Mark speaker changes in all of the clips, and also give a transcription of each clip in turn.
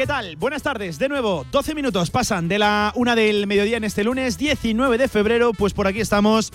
Speaker 1: ¿Qué tal? Buenas tardes, de nuevo, 12 minutos pasan de la una del mediodía en este lunes 19 de febrero, pues por aquí estamos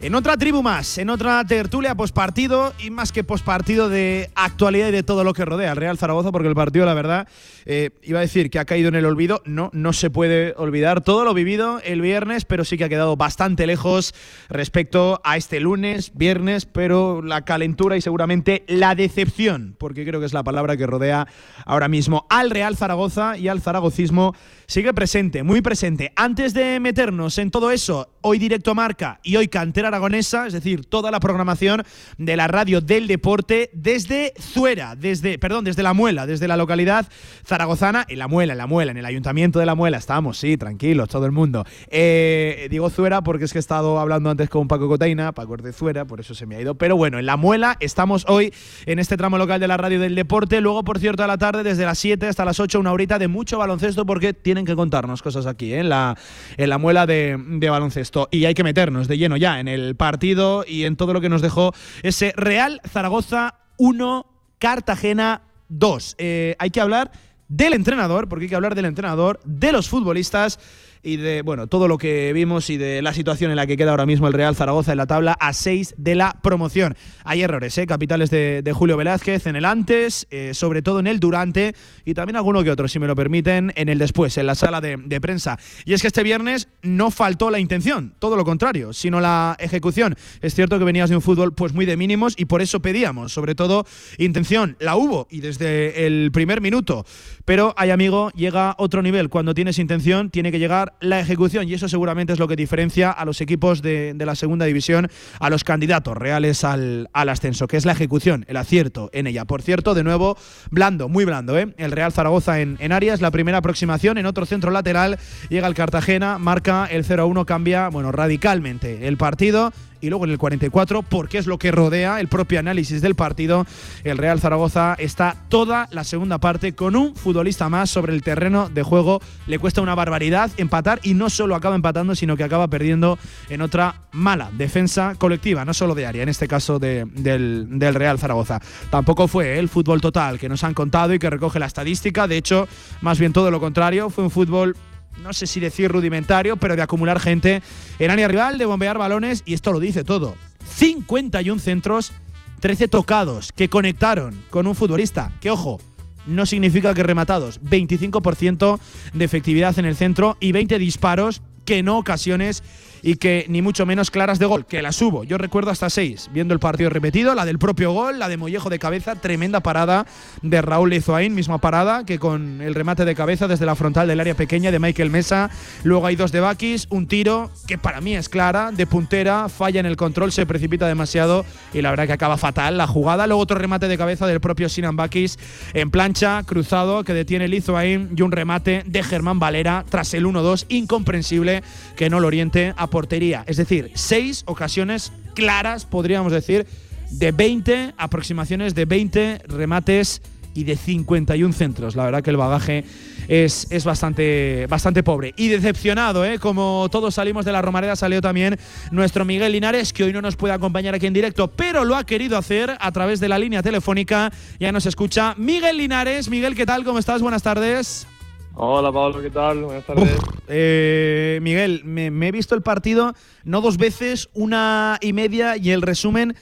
Speaker 1: en otra tribu más, en otra tertulia pospartido y más que pospartido de actualidad y de todo lo que rodea al Real Zaragoza, porque el partido, la verdad, eh, iba a decir que ha caído en el olvido. No, no se puede olvidar todo lo vivido el viernes, pero sí que ha quedado bastante lejos respecto a este lunes, viernes, pero la calentura y seguramente la decepción, porque creo que es la palabra que rodea ahora mismo al Real Zaragoza y al zaragocismo sigue presente, muy presente. Antes de meternos en todo eso, hoy directo marca y hoy cantera aragonesa, es decir, toda la programación de la radio del deporte desde Zuera, desde, perdón, desde La Muela, desde la localidad zaragozana, en La Muela, en La Muela, en el ayuntamiento de La Muela, estamos, sí, tranquilos, todo el mundo. Eh, digo Zuera porque es que he estado hablando antes con Paco Cotaina, Paco de Zuera, por eso se me ha ido. Pero bueno, en La Muela estamos hoy en este tramo local de la radio del deporte. Luego, por cierto, a la tarde, desde las 7 hasta las 8, una horita de mucho baloncesto porque tienen que contarnos cosas aquí, ¿eh? en, la, en la muela de, baloncesto. Y hay que meternos de lleno ya en el partido y en todo lo que nos dejó ese Real Zaragoza 1, Cartagena 2. Eh, hay que hablar del entrenador, porque hay que hablar del entrenador, de los futbolistas y de bueno todo lo que vimos y de la situación en la que queda ahora mismo el Real Zaragoza en la tabla a 6 de la promoción. Hay errores, ¿eh? capitales de, Julio Velázquez en el antes, eh, sobre todo en el durante y también alguno que otro, si me lo permiten, en el después, en la sala de, de prensa. Y es que este viernes no faltó la intención, todo lo contrario, sino la ejecución. Es cierto que venías de un fútbol pues muy de mínimos y por eso pedíamos, sobre todo, intención. La hubo y desde el primer minuto. Pero, hay amigo, llega otro nivel. Cuando tienes intención, tiene que llegar la ejecución y eso seguramente es lo que diferencia a los equipos de, de la segunda división, a los candidatos reales al, al, ascenso, que es la ejecución, el acierto en ella. Por cierto, de nuevo, blando, muy blando, ¿eh? El Real Zaragoza en, en Arias, la primera aproximación, en otro centro lateral, llega el Cartagena, marca el 0-1, cambia, bueno, radicalmente el partido y luego en el 44, porque es lo que rodea el propio análisis del partido, el Real Zaragoza está toda la segunda parte con un futbolista más sobre el terreno de juego. Le cuesta una barbaridad empatar y no solo acaba empatando, sino que acaba perdiendo en otra mala defensa colectiva, no solo de área, en este caso de, del, del, Real Zaragoza. Tampoco fue el fútbol total que nos han contado y que recoge la estadística, de hecho, más bien todo lo contrario, fue un fútbol no sé si decir rudimentario, pero de acumular gente en área rival, de bombear balones, y esto lo dice todo. 51 centros, 13 tocados que conectaron con un futbolista, que ojo, no significa que rematados, 25% de efectividad en el centro y 20 disparos que no ocasiones y que ni mucho menos claras de gol, que las hubo. Yo recuerdo hasta seis, viendo el partido repetido, la del propio gol, la de Mollejo de cabeza, tremenda parada de Raúl Lezoain, misma parada, que con el remate de cabeza desde la frontal del área pequeña de Michael Mesa. Luego hay dos de Bakis, un tiro que para mí es clara, de puntera, falla en el control, se precipita demasiado y la verdad que acaba fatal la jugada. Luego otro remate de cabeza del propio Sinan Bakis en plancha, cruzado, que detiene Lizoain y un remate de Germán Valera tras el 1-2, incomprensible que no lo oriente a portería. Es decir, seis ocasiones claras, podríamos decir, de 20 aproximaciones, de 20 remates y de 51 centros. La verdad que el bagaje es, es bastante, bastante pobre. Y decepcionado, ¿eh? como todos salimos de la Romareda, salió también nuestro Miguel Linares, que hoy no nos puede acompañar aquí en directo, pero lo ha querido hacer a través de la línea telefónica. Ya nos escucha Miguel Linares. Miguel, ¿qué tal? ¿Cómo estás? Buenas tardes.
Speaker 2: Hola Pablo, ¿qué tal? Buenas tardes.
Speaker 1: Eh, Miguel, me, he visto el partido no dos veces, una y media y el resumen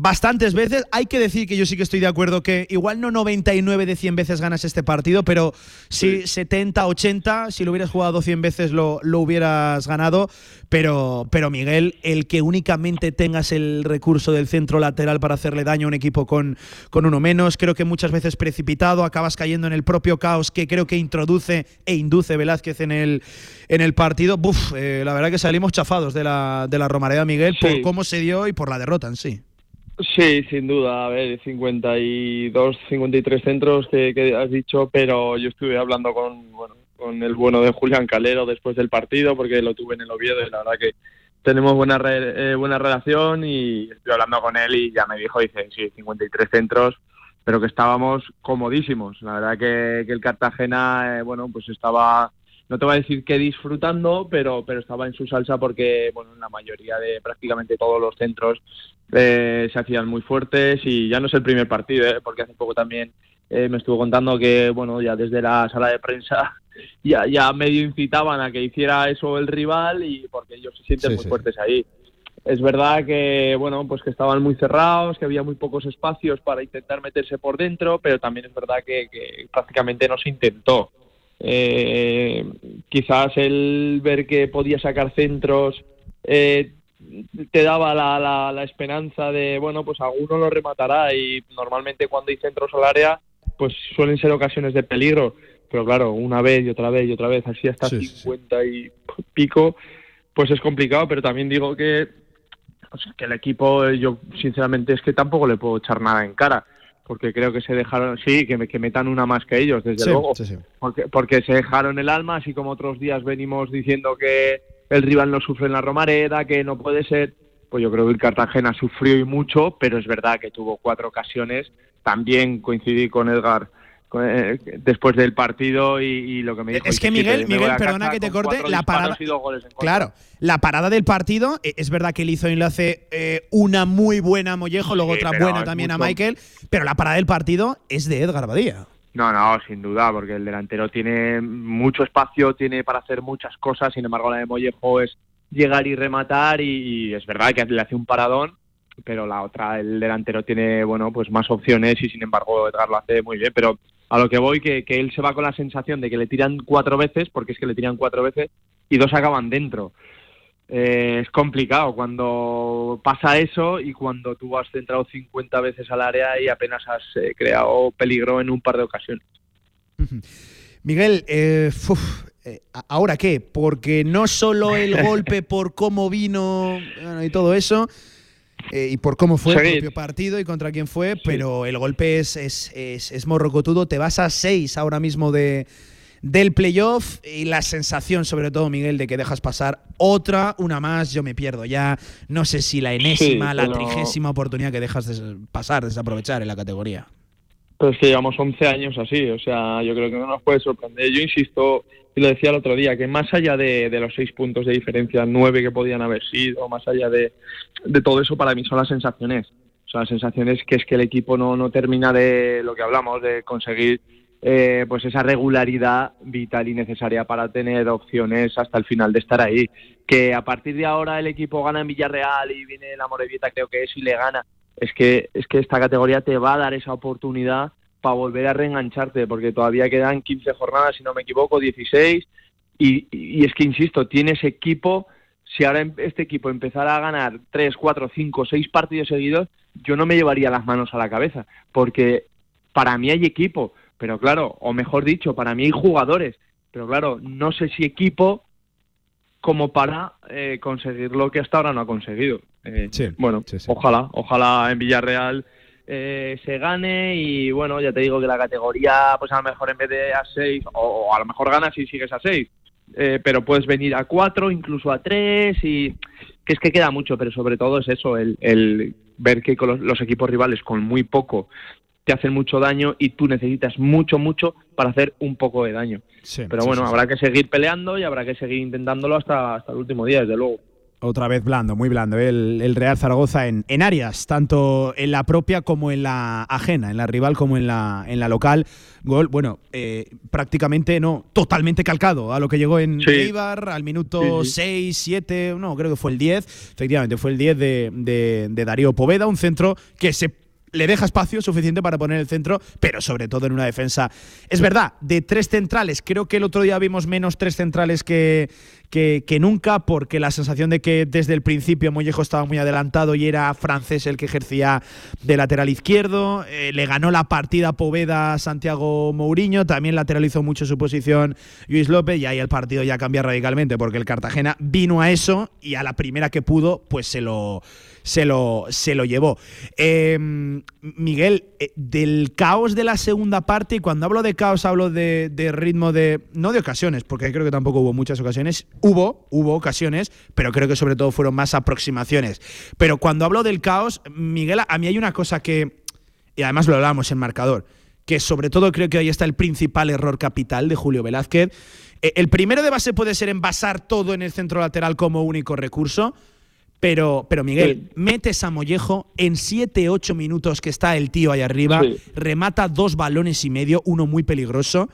Speaker 1: bastantes veces. Hay que decir que yo sí que estoy de acuerdo que igual no 99 de 100 veces ganas este partido, pero sí, sí. 70, 80, si lo hubieras jugado 100 veces lo, lo hubieras ganado. Pero, pero Miguel, el que únicamente tengas el recurso del centro lateral para hacerle daño a un equipo con, con uno menos, creo que muchas veces precipitado, acabas cayendo en el propio caos que creo que introduce e induce Velázquez en el, en el partido. Buf, eh, la verdad que salimos chafados de la, de la Romareda, Miguel, sí. por cómo se dio y por la derrota en sí.
Speaker 2: Sí, sin duda. A ver, 52, 53 centros que, has dicho, pero yo estuve hablando con, bueno, con el bueno de Julián Calero después del partido, porque lo tuve en el Oviedo y la verdad que tenemos buena, eh, buena relación y estoy hablando con él y ya me dijo, dice, sí, 53 centros, pero que estábamos comodísimos. La verdad que, que el Cartagena, eh, bueno, pues estaba no te voy a decir que disfrutando, pero, pero estaba en su salsa porque, bueno, en la mayoría de prácticamente todos los centros eh, se hacían muy fuertes y ya no es el primer partido, eh, porque hace poco también eh, me estuvo contando que, bueno, ya desde la sala de prensa ya, ya medio incitaban a que hiciera eso el rival y porque ellos se sienten muy fuertes ahí. Es verdad que, bueno, pues que estaban muy cerrados, que había muy pocos espacios para intentar meterse por dentro, pero también es verdad que, que prácticamente no se intentó. Eh, quizás el ver que podía sacar centros eh, te daba la, la, esperanza de, bueno, pues alguno lo rematará y normalmente cuando hay centros al área, pues suelen ser ocasiones de peligro. Pero claro, una vez y otra vez y otra vez, así hasta 50 y pico, pues es complicado, pero también digo que, que el equipo, yo sinceramente es que tampoco le puedo echar nada en cara porque creo que se dejaron, sí, que, que metan una más que ellos, desde luego, Porque, porque se dejaron el alma, así como otros días venimos diciendo que el rival no sufre en la Romareda, que no puede ser, pues yo creo que el Cartagena sufrió y mucho, pero es verdad que tuvo cuatro ocasiones, también coincidí con Edgar eh, después del partido y, lo que me dijo.
Speaker 1: Es que Miguel, Miguel, perdona que te corte, la parada. Claro, la parada del partido, es verdad que él hizo enlace eh, una muy buena a Mollejo, luego otra buena también a Michael, pero la parada del partido es de Edgar Badía.
Speaker 2: No, no, sin duda, porque el delantero tiene mucho espacio, tiene para hacer muchas cosas, sin embargo la de Mollejo es llegar y rematar y es verdad que le hace un paradón, pero la otra, el delantero tiene, bueno, pues más opciones y sin embargo Edgar lo hace muy bien, pero a lo que voy, que, que él se va con la sensación de que le tiran cuatro veces, porque es que le tiran cuatro veces, y dos acaban dentro. Eh, es complicado cuando pasa eso y cuando tú has centrado 50 veces al área y apenas has eh, creado peligro en un par de ocasiones.
Speaker 1: Miguel, eh, ¿ahora qué? Porque no solo el golpe por cómo vino y todo eso, eh, y por cómo fue el propio partido y contra quién fue, pero el golpe es, es, es, morrocotudo. Te vas a seis ahora mismo de, del playoff y la sensación, sobre todo, Miguel, de que dejas pasar otra, una más, yo me pierdo ya. No sé si la enésima, la trigésima oportunidad que dejas de pasar, desaprovechar en la categoría.
Speaker 2: Pero es que llevamos 11 años así, o sea, yo creo que no nos puede sorprender. Yo insisto, y lo decía el otro día, que más allá de, los seis puntos de diferencia, nueve que podían haber sido, más allá de, todo eso, para mí son las sensaciones. Son las sensaciones que es que el equipo no, no termina de lo que hablamos, de conseguir eh, pues esa regularidad vital y necesaria para tener opciones hasta el final de estar ahí. Que a partir de ahora el equipo gana en Villarreal y viene la Morevieta, creo que es, y le gana. Es que, es que esta categoría te va a dar esa oportunidad para volver a reengancharte, porque todavía quedan 15 jornadas, si no me equivoco, 16, y, y es que, insisto, tienes equipo, si ahora em, este equipo empezara a ganar 3, 4, 5, 6 partidos seguidos, yo no me llevaría las manos a la cabeza, porque para mí hay equipo, pero claro, o mejor dicho, para mí hay jugadores, pero claro, no sé si equipo como para eh, conseguir lo que hasta ahora no ha conseguido. Eh, bueno, ojalá, ojalá en Villarreal eh, se gane y bueno, ya te digo que la categoría, pues a lo mejor en vez de a 6, o, a lo mejor ganas y sigues a 6, pero puedes venir a 4, incluso a 3 y que es que queda mucho, pero sobre todo es eso, el, el ver que con los equipos rivales con muy poco te hacen mucho daño y tú necesitas mucho, mucho para hacer un poco de daño. Pero bueno, habrá que seguir peleando y habrá que seguir intentándolo hasta, hasta el último día, desde luego.
Speaker 1: Otra vez blando, muy blando, ¿eh? el, Real Zaragoza en, en, áreas, tanto en la propia como en la ajena, en la rival como en la, en la local. Gol, bueno, eh, prácticamente no, totalmente calcado a lo que llegó en Eibar al minuto 6, 7, no, creo que fue el 10, efectivamente, fue el 10 de, de, de Darío Poveda, un centro que se le deja espacio suficiente para poner el centro, pero sobre todo en una defensa. Es verdad, de tres centrales, creo que el otro día vimos menos tres centrales que, que, nunca, porque la sensación de que desde el principio Mollejo estaba muy adelantado y era francés el que ejercía de lateral izquierdo. Eh, le ganó la partida Poveda Santiago Mourinho, también lateralizó mucho su posición Luis López y ahí el partido ya cambia radicalmente porque el Cartagena vino a eso y a la primera que pudo, pues se lo se lo, se lo llevó. Em, Miguel, eh, del caos de la segunda parte, y cuando hablo de caos hablo de, ritmo de, no de ocasiones, porque creo que tampoco hubo muchas ocasiones, hubo, hubo ocasiones, pero creo que sobre todo fueron más aproximaciones. Pero cuando hablo del caos, Miguel, a mí hay una cosa que, y además lo hablábamos en marcador, que sobre todo creo que ahí está el principal error capital de Julio Velázquez. Eh, el primero de base puede ser envasar todo en el centro lateral como único recurso, pero, pero Miguel, metes a Mollejo en 7-8 minutos que está el tío ahí arriba, remata dos balones y medio, uno muy peligroso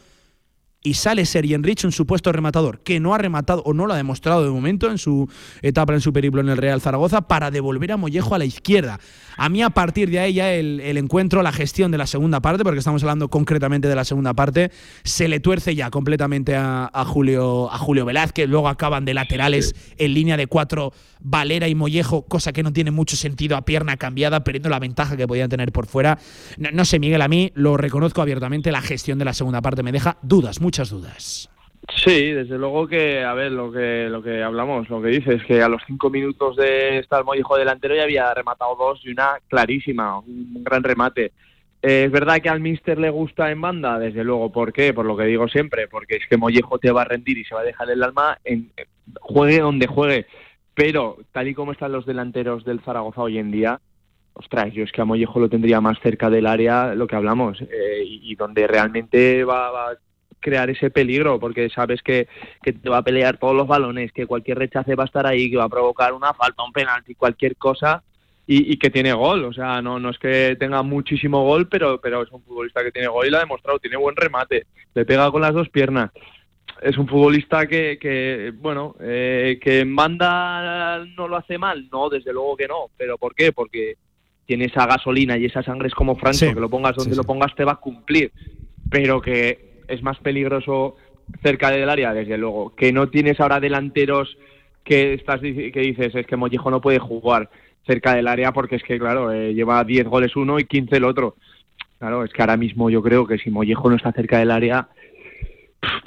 Speaker 1: y sale Serien Rich, un supuesto rematador, que no ha rematado o no lo ha demostrado de momento en su etapa en su periplo en el Real Zaragoza, para devolver a Mollejo a la izquierda. A mí, a partir de ahí, ya el, encuentro, la gestión de la segunda parte, porque estamos hablando concretamente de la segunda parte, se le tuerce ya completamente a, Julio, a Julio Velázquez. Luego acaban de laterales en línea de cuatro Valera y Mollejo, cosa que no tiene mucho sentido a pierna cambiada, perdiendo la ventaja que podían tener por fuera. No, no sé, Miguel, a mí lo reconozco abiertamente, la gestión de la segunda parte me deja dudas, muchas dudas.
Speaker 2: Sí, desde luego que, a ver, lo que lo que hablamos, lo que dices, que a los cinco minutos de estar Mollejo delantero ya había rematado dos y una clarísima, un gran remate. Eh, es verdad que al Mister le gusta en banda, desde luego. ¿Por qué? Por lo que digo siempre, porque es que Mollejo te va a rendir y se va a dejar el alma, en, juegue donde juegue. Pero, tal y como están los delanteros del Zaragoza hoy en día, ostras, yo es que a Mollejo lo tendría más cerca del área, lo que hablamos, eh, y, donde realmente va, va, crear ese peligro, porque sabes que, que, te va a pelear todos los balones, que cualquier rechace va a estar ahí, que va a provocar una falta, un penalti, cualquier cosa, y, que tiene gol. O sea, no, no es que tenga muchísimo gol, pero, pero es un futbolista que tiene gol y lo ha demostrado, tiene buen remate, le pega con las dos piernas. Es un futbolista que, que bueno, eh, que en banda no lo hace mal, no, desde luego que no. ¿Pero por qué? Porque tiene esa gasolina y esa sangre es como Franco, que lo pongas donde lo pongas te va a cumplir. Pero que es más peligroso cerca del área, desde luego. Que no tienes ahora delanteros que estás que dices es que Mollejo no puede jugar cerca del área porque es que, claro, eh, lleva 10 goles uno y 15 el otro. Claro, es que ahora mismo yo creo que si Mollejo no está cerca del área,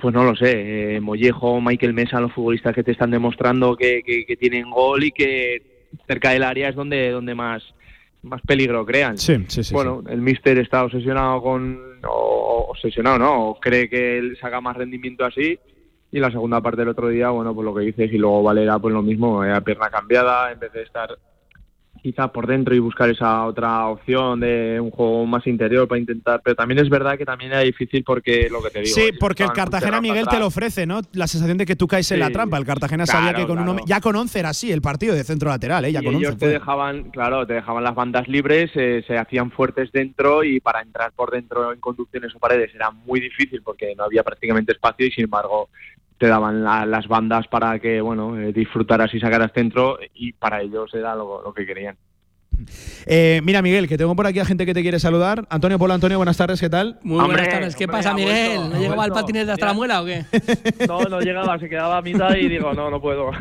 Speaker 2: pues no lo sé. Eh, Mollejo, Michael Mesa, los futbolistas que te están demostrando que, que, tienen gol y que cerca del área es donde, donde más, más peligro crean.
Speaker 1: Sí, sí, sí.
Speaker 2: Bueno, el míster está obsesionado con, o, obsesionado, ¿no? O cree que él saca más rendimiento así. Y la segunda parte del otro día, bueno, pues lo que dices, y luego Valera, pues lo mismo, eh, pierna cambiada, en vez de estar quizá por dentro y buscar esa otra opción de un juego más interior para intentar. Pero también es verdad que también era difícil porque lo que te digo.
Speaker 1: Sí, porque el Cartagena Miguel te lo ofrece, ¿no? La sensación de que tú caes en la trampa. El Cartagena sabía que con uno. Ya con 11 era así el partido de centro lateral, ¿eh? Ya con
Speaker 2: ellos te dejaban, claro, te dejaban las bandas libres, eh, se hacían fuertes dentro y para entrar por dentro en conducciones o paredes era muy difícil porque no había prácticamente espacio y sin embargo te daban las bandas para que bueno eh, disfrutaras y sacaras centro y para ellos era lo que querían.
Speaker 1: Eh, mira, Miguel, que tengo por aquí a gente que te quiere saludar. Antonio Polo, Antonio, buenas tardes, ¿qué tal?
Speaker 3: Muy buenas tardes. ¿Qué pasa, Miguel? ¿No llegaba el patinete hasta la muela o qué?
Speaker 2: No, no llegaba, se quedaba a mitad y digo, no, no puedo.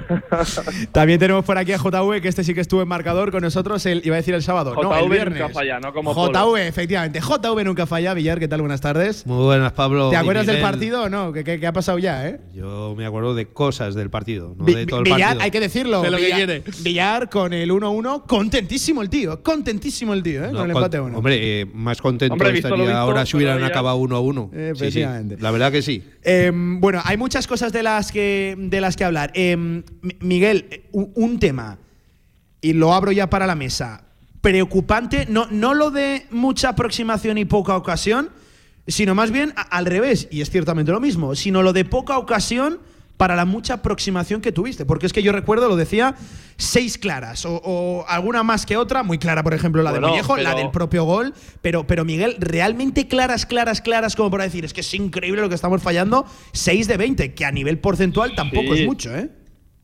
Speaker 1: También tenemos por aquí a JV, que este sí que estuvo en marcador con nosotros, el, iba a decir el sábado.
Speaker 2: JV
Speaker 1: no, el
Speaker 2: viernes. nunca falla, no como
Speaker 1: JV, efectivamente. JV nunca falla. Villar, ¿qué tal? Buenas tardes.
Speaker 4: Muy buenas, Pablo.
Speaker 1: ¿Te acuerdas del partido o no? ¿Qué, ha pasado ya, eh?
Speaker 4: Yo me acuerdo de cosas del partido, no de todo el Villar,
Speaker 1: hay que decirlo.
Speaker 3: De lo
Speaker 1: Villar,
Speaker 3: que.
Speaker 1: Villar con el 1-1, contentísimo el tío, contentísimo el tío, ¿eh? con el empate uno.
Speaker 4: Hombre, eh, más contento estaría ahora si hubieran acabado uno a uno.
Speaker 1: Efectivamente.
Speaker 4: la verdad que sí.
Speaker 1: Em, bueno, hay muchas cosas de las que, de las que hablar. Em, Miguel, eh, un, tema, y lo abro ya para la mesa. Preocupante, no, no lo de mucha aproximación y poca ocasión, sino más bien al revés, y es ciertamente lo mismo, sino lo de poca ocasión para la mucha aproximación que tuviste. Porque es que yo recuerdo, lo decía, seis claras, o, alguna más que otra, muy clara, por ejemplo, la de Mollejo, la del propio gol. Pero, pero Miguel, realmente claras, claras, claras, como para decir, es que es increíble lo que estamos fallando, seis de 20, que a nivel porcentual tampoco es mucho, ¿eh?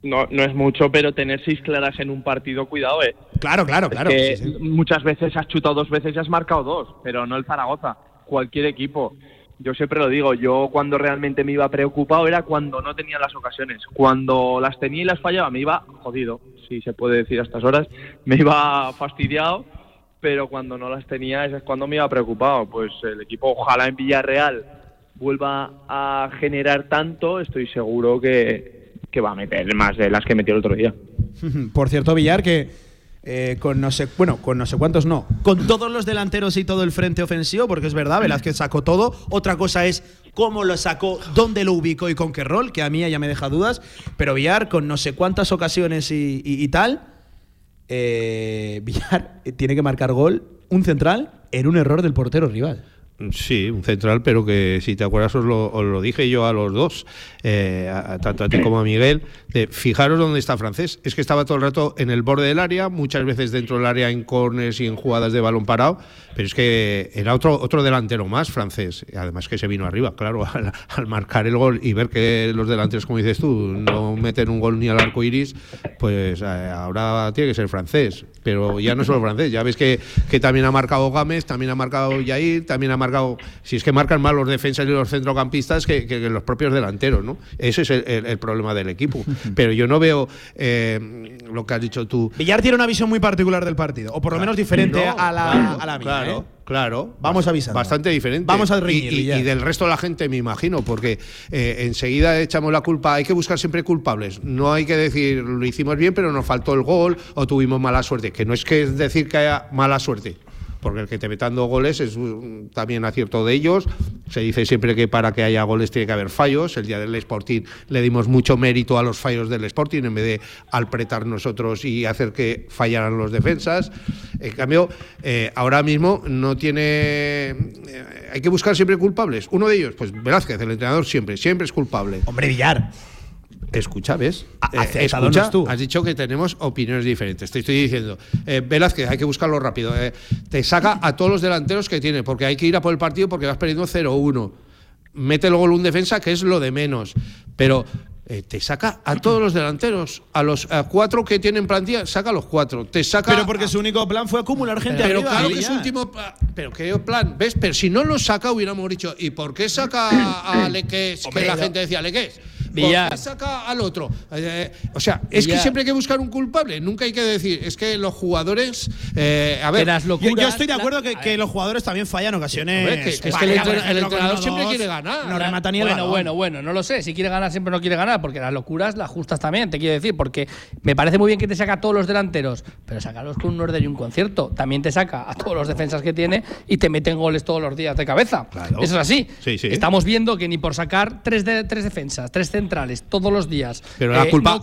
Speaker 2: No, no es mucho, pero tener seis claras en un partido, cuidado, ¿eh?
Speaker 1: Claro, claro, claro.
Speaker 2: Muchas veces has chutado dos veces y has marcado dos, pero no el Zaragoza, cualquier equipo yo siempre lo digo, yo cuando realmente me iba preocupado era cuando no tenía las ocasiones. Cuando las tenía y las fallaba me iba jodido, si se puede decir a estas horas, me iba fastidiado, pero cuando no las tenía es cuando me iba preocupado. Pues el equipo, ojalá en Villarreal vuelva a generar tanto, estoy seguro que, que va a meter más de las que metió el otro día.
Speaker 1: Por cierto, Villar, que eh, con no sé, bueno, con no sé cuántos no, con todos los delanteros y todo el frente ofensivo, porque es verdad, Velázquez sacó todo. Otra cosa es cómo lo sacó, dónde lo ubicó y con qué rol, que a mí ya me deja dudas. Pero Villar, con no sé cuántas ocasiones y, tal, eh, Villar tiene que marcar gol, un central, en un error del portero rival.
Speaker 4: Sí, un central, pero que si te acuerdas os lo, dije yo a los dos, eh, tanto a ti como a Miguel, fijaros dónde está francés. Es que estaba todo el rato en el borde del área, muchas veces dentro del área en corners y en jugadas de balón parado, pero es que era otro, otro delantero más francés. Además que se vino arriba, claro, al, marcar el gol y ver que los delanteros, como dices tú, no meten un gol ni al arco iris, pues eh, ahora tiene que ser francés. Pero ya no solo francés, ya ves que, que también ha marcado Gámez, también ha marcado Yair, también ha marcado, si es que marcan más los defensas y los centrocampistas que, que los propios delanteros, ¿no? Ese es el, problema del equipo. Pero yo no veo eh, lo que has dicho tú.
Speaker 1: Villar tiene una visión muy particular del partido, o por lo menos diferente a la, a la mía.
Speaker 4: Claro.
Speaker 1: ¿eh?
Speaker 4: Claro,
Speaker 1: vamos avisando.
Speaker 4: Bastante diferente.
Speaker 1: Vamos a reñir,
Speaker 4: y, y, del resto de la gente, me imagino, porque eh, enseguida echamos la culpa. Hay que buscar siempre culpables. No hay que decir lo hicimos bien, pero nos faltó el gol o tuvimos mala suerte. Que no es que es decir que haya mala suerte porque el que te metando goles es también acierto de ellos. Se dice siempre que para que haya goles tiene que haber fallos. El día del Sporting le dimos mucho mérito a los fallos del Sporting en vez de alpretar nosotros y hacer que fallaran los defensas. En cambio, eh, ahora mismo no tiene. Eh, hay que buscar siempre culpables. Uno de ellos, pues Velázquez, el entrenador, siempre, siempre es culpable.
Speaker 1: Hombre, Villar.
Speaker 4: Escucha, ¿ves? Eh, escucha, tú. has dicho que tenemos opiniones diferentes. Te estoy diciendo, eh, Velázquez, hay que buscarlo rápido. Eh, te saca a todos los delanteros que tiene, porque hay que ir a por el partido porque vas perdiendo 0-1. Mete gol un defensa, que es lo de menos. Pero eh, te saca a todos los delanteros, a los cuatro que tienen plantilla, saca a los cuatro. Te saca
Speaker 1: pero porque su único plan fue acumular gente
Speaker 4: pero claro que su último pero qué plan, ¿ves? Pero si no lo saca hubiéramos dicho, ¿y por qué saca a Leques? Que la gente decía Leques Villar. saca al otro? Eh, o sea, es que siempre hay que buscar un culpable. Nunca hay que decir, es que los jugadores. Eh, a ver,
Speaker 1: yo, estoy de acuerdo que, los jugadores también fallan ocasiones.
Speaker 4: es que el, entrenador siempre quiere ganar.
Speaker 3: No remata ni el Bueno, bueno, bueno, no lo sé. Si quiere ganar, siempre no quiere ganar, porque las locuras las justas también, te quiero decir. Porque me parece muy bien que te saca a todos los delanteros, pero sácalos con un orden y un concierto. También te saca a todos los defensas que tiene y te meten goles todos los días de cabeza. Eso es así. Estamos viendo que ni por sacar tres, de, tres defensas, tres centrales todos los días.
Speaker 4: Pero la eh, culpa,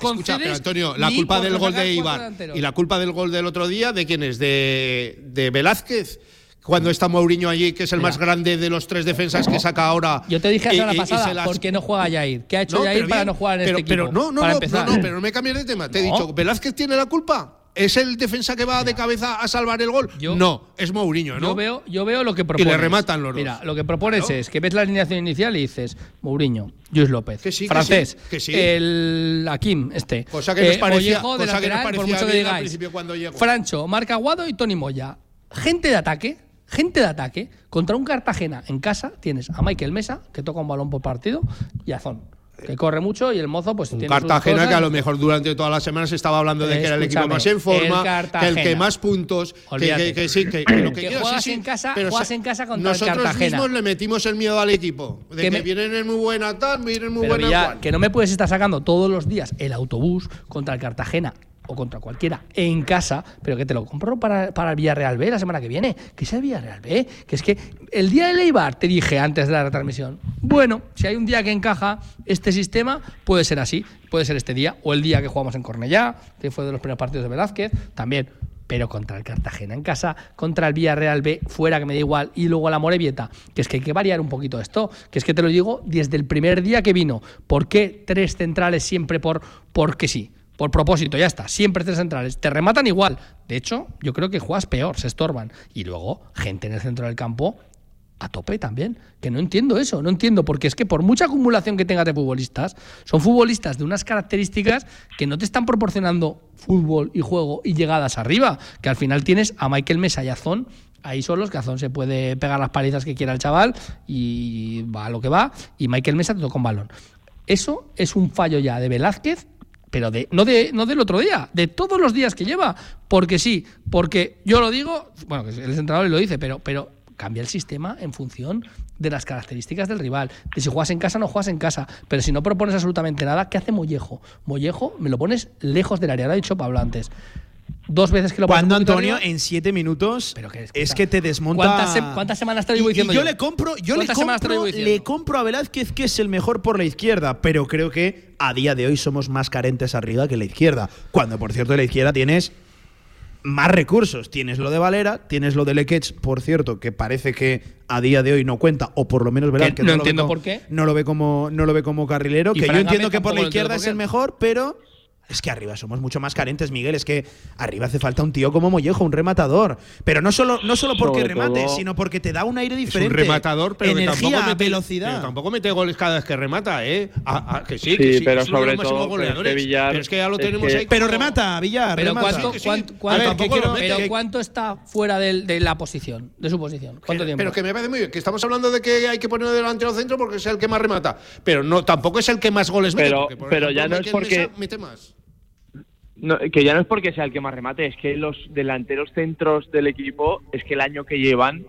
Speaker 4: Antonio, la culpa del gol de Ibar y la culpa del gol del otro día, ¿de quién es? ¿De, de Velázquez? cuando está Mourinho allí, que es el más grande de los tres defensas que saca ahora.
Speaker 3: Yo te dije la semana pasada, ¿por qué no juega Jair? ¿Qué ha hecho Jair para no jugar en
Speaker 4: pero,
Speaker 3: este
Speaker 4: equipo? no, no, no, no, pero no me cambies de tema. Te he dicho, ¿Velázquez tiene la culpa? ¿Es el defensa que va de cabeza a salvar el gol? no, es Mourinho, ¿no?
Speaker 3: Yo veo, yo veo lo que propones.
Speaker 4: Y le rematan los
Speaker 3: dos. Mira, lo que propones es que ves la alineación inicial y dices Mourinho, Luis López, francés, que sí, el Akim, este.
Speaker 4: Cosa que nos eh, parecía,
Speaker 3: de cosa que nos parecía por mucho que digáis.
Speaker 4: cuando llegó.
Speaker 3: Francho, Marca Aguado y Tony Moya. Gente de ataque, gente de ataque. Contra un Cartagena en casa tienes a Michael Mesa, que toca un balón por partido, y a Zon que corre mucho y el mozo pues
Speaker 4: un Cartagena que a lo mejor durante todas las semanas estaba hablando de que era el equipo más en forma que el que más puntos que, que, sí que, lo que,
Speaker 3: juegas
Speaker 4: sí,
Speaker 3: en casa pero juegas en casa contra
Speaker 4: nosotros
Speaker 3: el Cartagena.
Speaker 4: mismos le metimos el miedo al equipo de que, vienen en muy buena tal vienen muy buena
Speaker 3: que no me puedes estar sacando todos los días el autobús contra el Cartagena o contra cualquiera en casa, pero que te lo compro para, para el Villarreal B la semana que viene. Que sea el Villarreal B. Que es que el día de Leibar te dije antes de la retransmisión, bueno, si hay un día que encaja este sistema, puede ser así. Puede ser este día, o el día que jugamos en Cornellá, que fue de los primeros partidos de Velázquez, también pero contra el Cartagena en casa, contra el Villarreal B fuera, que me da igual, y luego la Morevieta, que es que hay que variar un poquito esto, que es que te lo digo desde el primer día que vino. ¿Por qué tres centrales siempre por porque sí? Por propósito, ya está. Siempre tres centrales. Te rematan igual. De hecho, yo creo que juegas peor, se estorban. Y luego, gente en el centro del campo a tope también. Que no entiendo eso, no entiendo, porque es que por mucha acumulación que tengas de futbolistas, son futbolistas de unas características que no te están proporcionando fútbol y juego y llegadas arriba. Que al final tienes a Michael Mesa y a Zon Ahí solos, Cazón se puede pegar las palizas que quiera el chaval y va a lo que va. Y Michael Mesa te toca un balón. Eso es un fallo ya de Velázquez, pero de, no, de, no del otro día, de todos los días que lleva. Porque sí, porque yo lo digo, bueno, el entrenador lo dice, pero, pero cambia el sistema en función de las características del rival. De si juegas en casa, no juegas en casa. Pero si no propones absolutamente nada, ¿qué hace Mollejo? Mollejo me lo pones lejos del área. Lo ha dicho Pablo antes. Dos veces que lo
Speaker 1: Cuando Antonio en siete minutos
Speaker 3: Pero que,
Speaker 1: es
Speaker 3: escucha,
Speaker 1: que te desmonta.
Speaker 3: ¿Cuántas, se- cuántas semanas te lo llevo
Speaker 1: Y- y
Speaker 3: diciendo
Speaker 1: yo
Speaker 3: yo?
Speaker 1: le compro, yo le
Speaker 3: ¿Cuántas semanas te lo
Speaker 1: compro,
Speaker 3: diciendo?
Speaker 1: le compro a Velázquez que es el mejor por la izquierda, pero creo que a día de hoy somos más carentes arriba que la izquierda. Cuando por cierto la izquierda tienes más recursos. Tienes lo de Valera, tienes lo de Lequech, por cierto, que parece que a día de hoy no cuenta, o por lo menos Velázquez
Speaker 3: Que no
Speaker 1: lo ve
Speaker 3: entiendo
Speaker 1: como-
Speaker 3: por qué.
Speaker 1: No lo ve como, no lo ve como carrilero.
Speaker 3: Y
Speaker 1: que yo entiendo que por la izquierda
Speaker 3: por
Speaker 1: es el mejor, pero. Es que arriba somos mucho más carentes, Miguel. Es que arriba hace falta un tío como Mollejo, un rematador. Pero no solo, no solo porque
Speaker 2: Sobre
Speaker 1: remate,
Speaker 2: todo-
Speaker 1: sino porque te da un aire
Speaker 4: Es
Speaker 1: diferente.
Speaker 4: un rematador, pero que
Speaker 1: energía,
Speaker 4: tampoco mete,
Speaker 1: velocidad.
Speaker 4: pero tampoco mete goles cada vez que remata, ¿eh? A- a- que sí,
Speaker 2: Sí,
Speaker 4: que sí.
Speaker 2: pero
Speaker 4: es
Speaker 2: sobre todo, es que. Villar-
Speaker 4: pero es que ya lo
Speaker 2: es
Speaker 4: tenemos
Speaker 2: que-
Speaker 4: ahí.
Speaker 1: Pero remata, Villar.
Speaker 3: Pero
Speaker 1: remata.
Speaker 3: ¿cuánto,
Speaker 4: Sí, que sí.
Speaker 3: cuánto-
Speaker 4: A ver,
Speaker 3: cuánto-
Speaker 4: tampoco lo
Speaker 3: pero
Speaker 4: mete.
Speaker 3: ¿cuánto está fuera de la posición, de su posición? ¿Cuánto
Speaker 4: Que-
Speaker 3: tiempo?
Speaker 4: Pero que me parece muy bien, que estamos hablando de que hay que poner delantero centro porque es el que más remata. Pero no, tampoco es el que más goles mete.
Speaker 2: Pero-
Speaker 4: porque, por
Speaker 2: pero
Speaker 4: ejemplo,
Speaker 2: ya no es porque-
Speaker 4: Mesa mete más.
Speaker 2: No, que ya no es porque sea el que más remate, es que los delanteros centros del equipo, es que el año que llevan,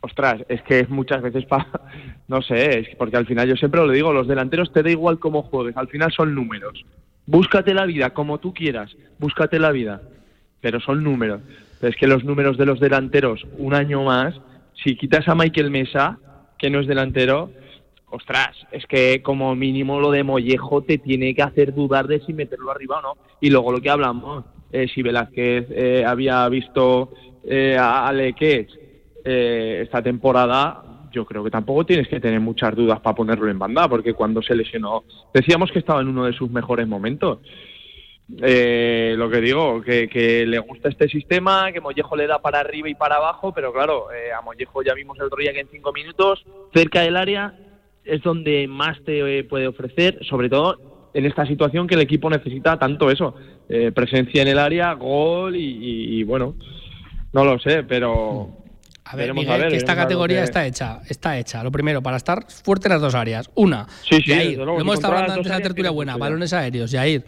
Speaker 2: ostras, es que muchas veces para, no sé, es que porque al final yo siempre lo digo, los delanteros te da igual cómo juegues, al final son números. Búscate la vida como tú quieras, búscate la vida, pero son números. Pero es que los números de los delanteros, un año más, si quitas a Michael Mesa, que no es delantero, ostras, es que como mínimo lo de Mollejo te tiene que hacer dudar de si meterlo arriba o no. Y luego lo que hablamos, eh, si Velázquez eh, había visto eh, a Lequech eh, esta temporada, yo creo que tampoco tienes que tener muchas dudas para ponerlo en banda, porque cuando se lesionó, decíamos que estaba en uno de sus mejores momentos. Eh, lo que digo, que, le gusta este sistema, que Mollejo le da para arriba y para abajo, pero claro, eh, a Mollejo ya vimos el otro que en cinco minutos, cerca del área, es donde más te eh, puede ofrecer, sobre todo en esta situación que el equipo necesita tanto eso, eh, presencia en el área, gol y, y- y, bueno, no lo sé, pero...
Speaker 3: A ver, Miguel,
Speaker 2: a ver,
Speaker 3: que esta categoría
Speaker 2: que-
Speaker 3: está hecha, está hecha. Lo primero, para estar fuerte en las dos áreas. Una,
Speaker 2: Sí, sí,
Speaker 3: Yair,
Speaker 2: desde luego,
Speaker 3: lo hemos estado hablando antes de la tertulia buena, balones aéreos, Yair,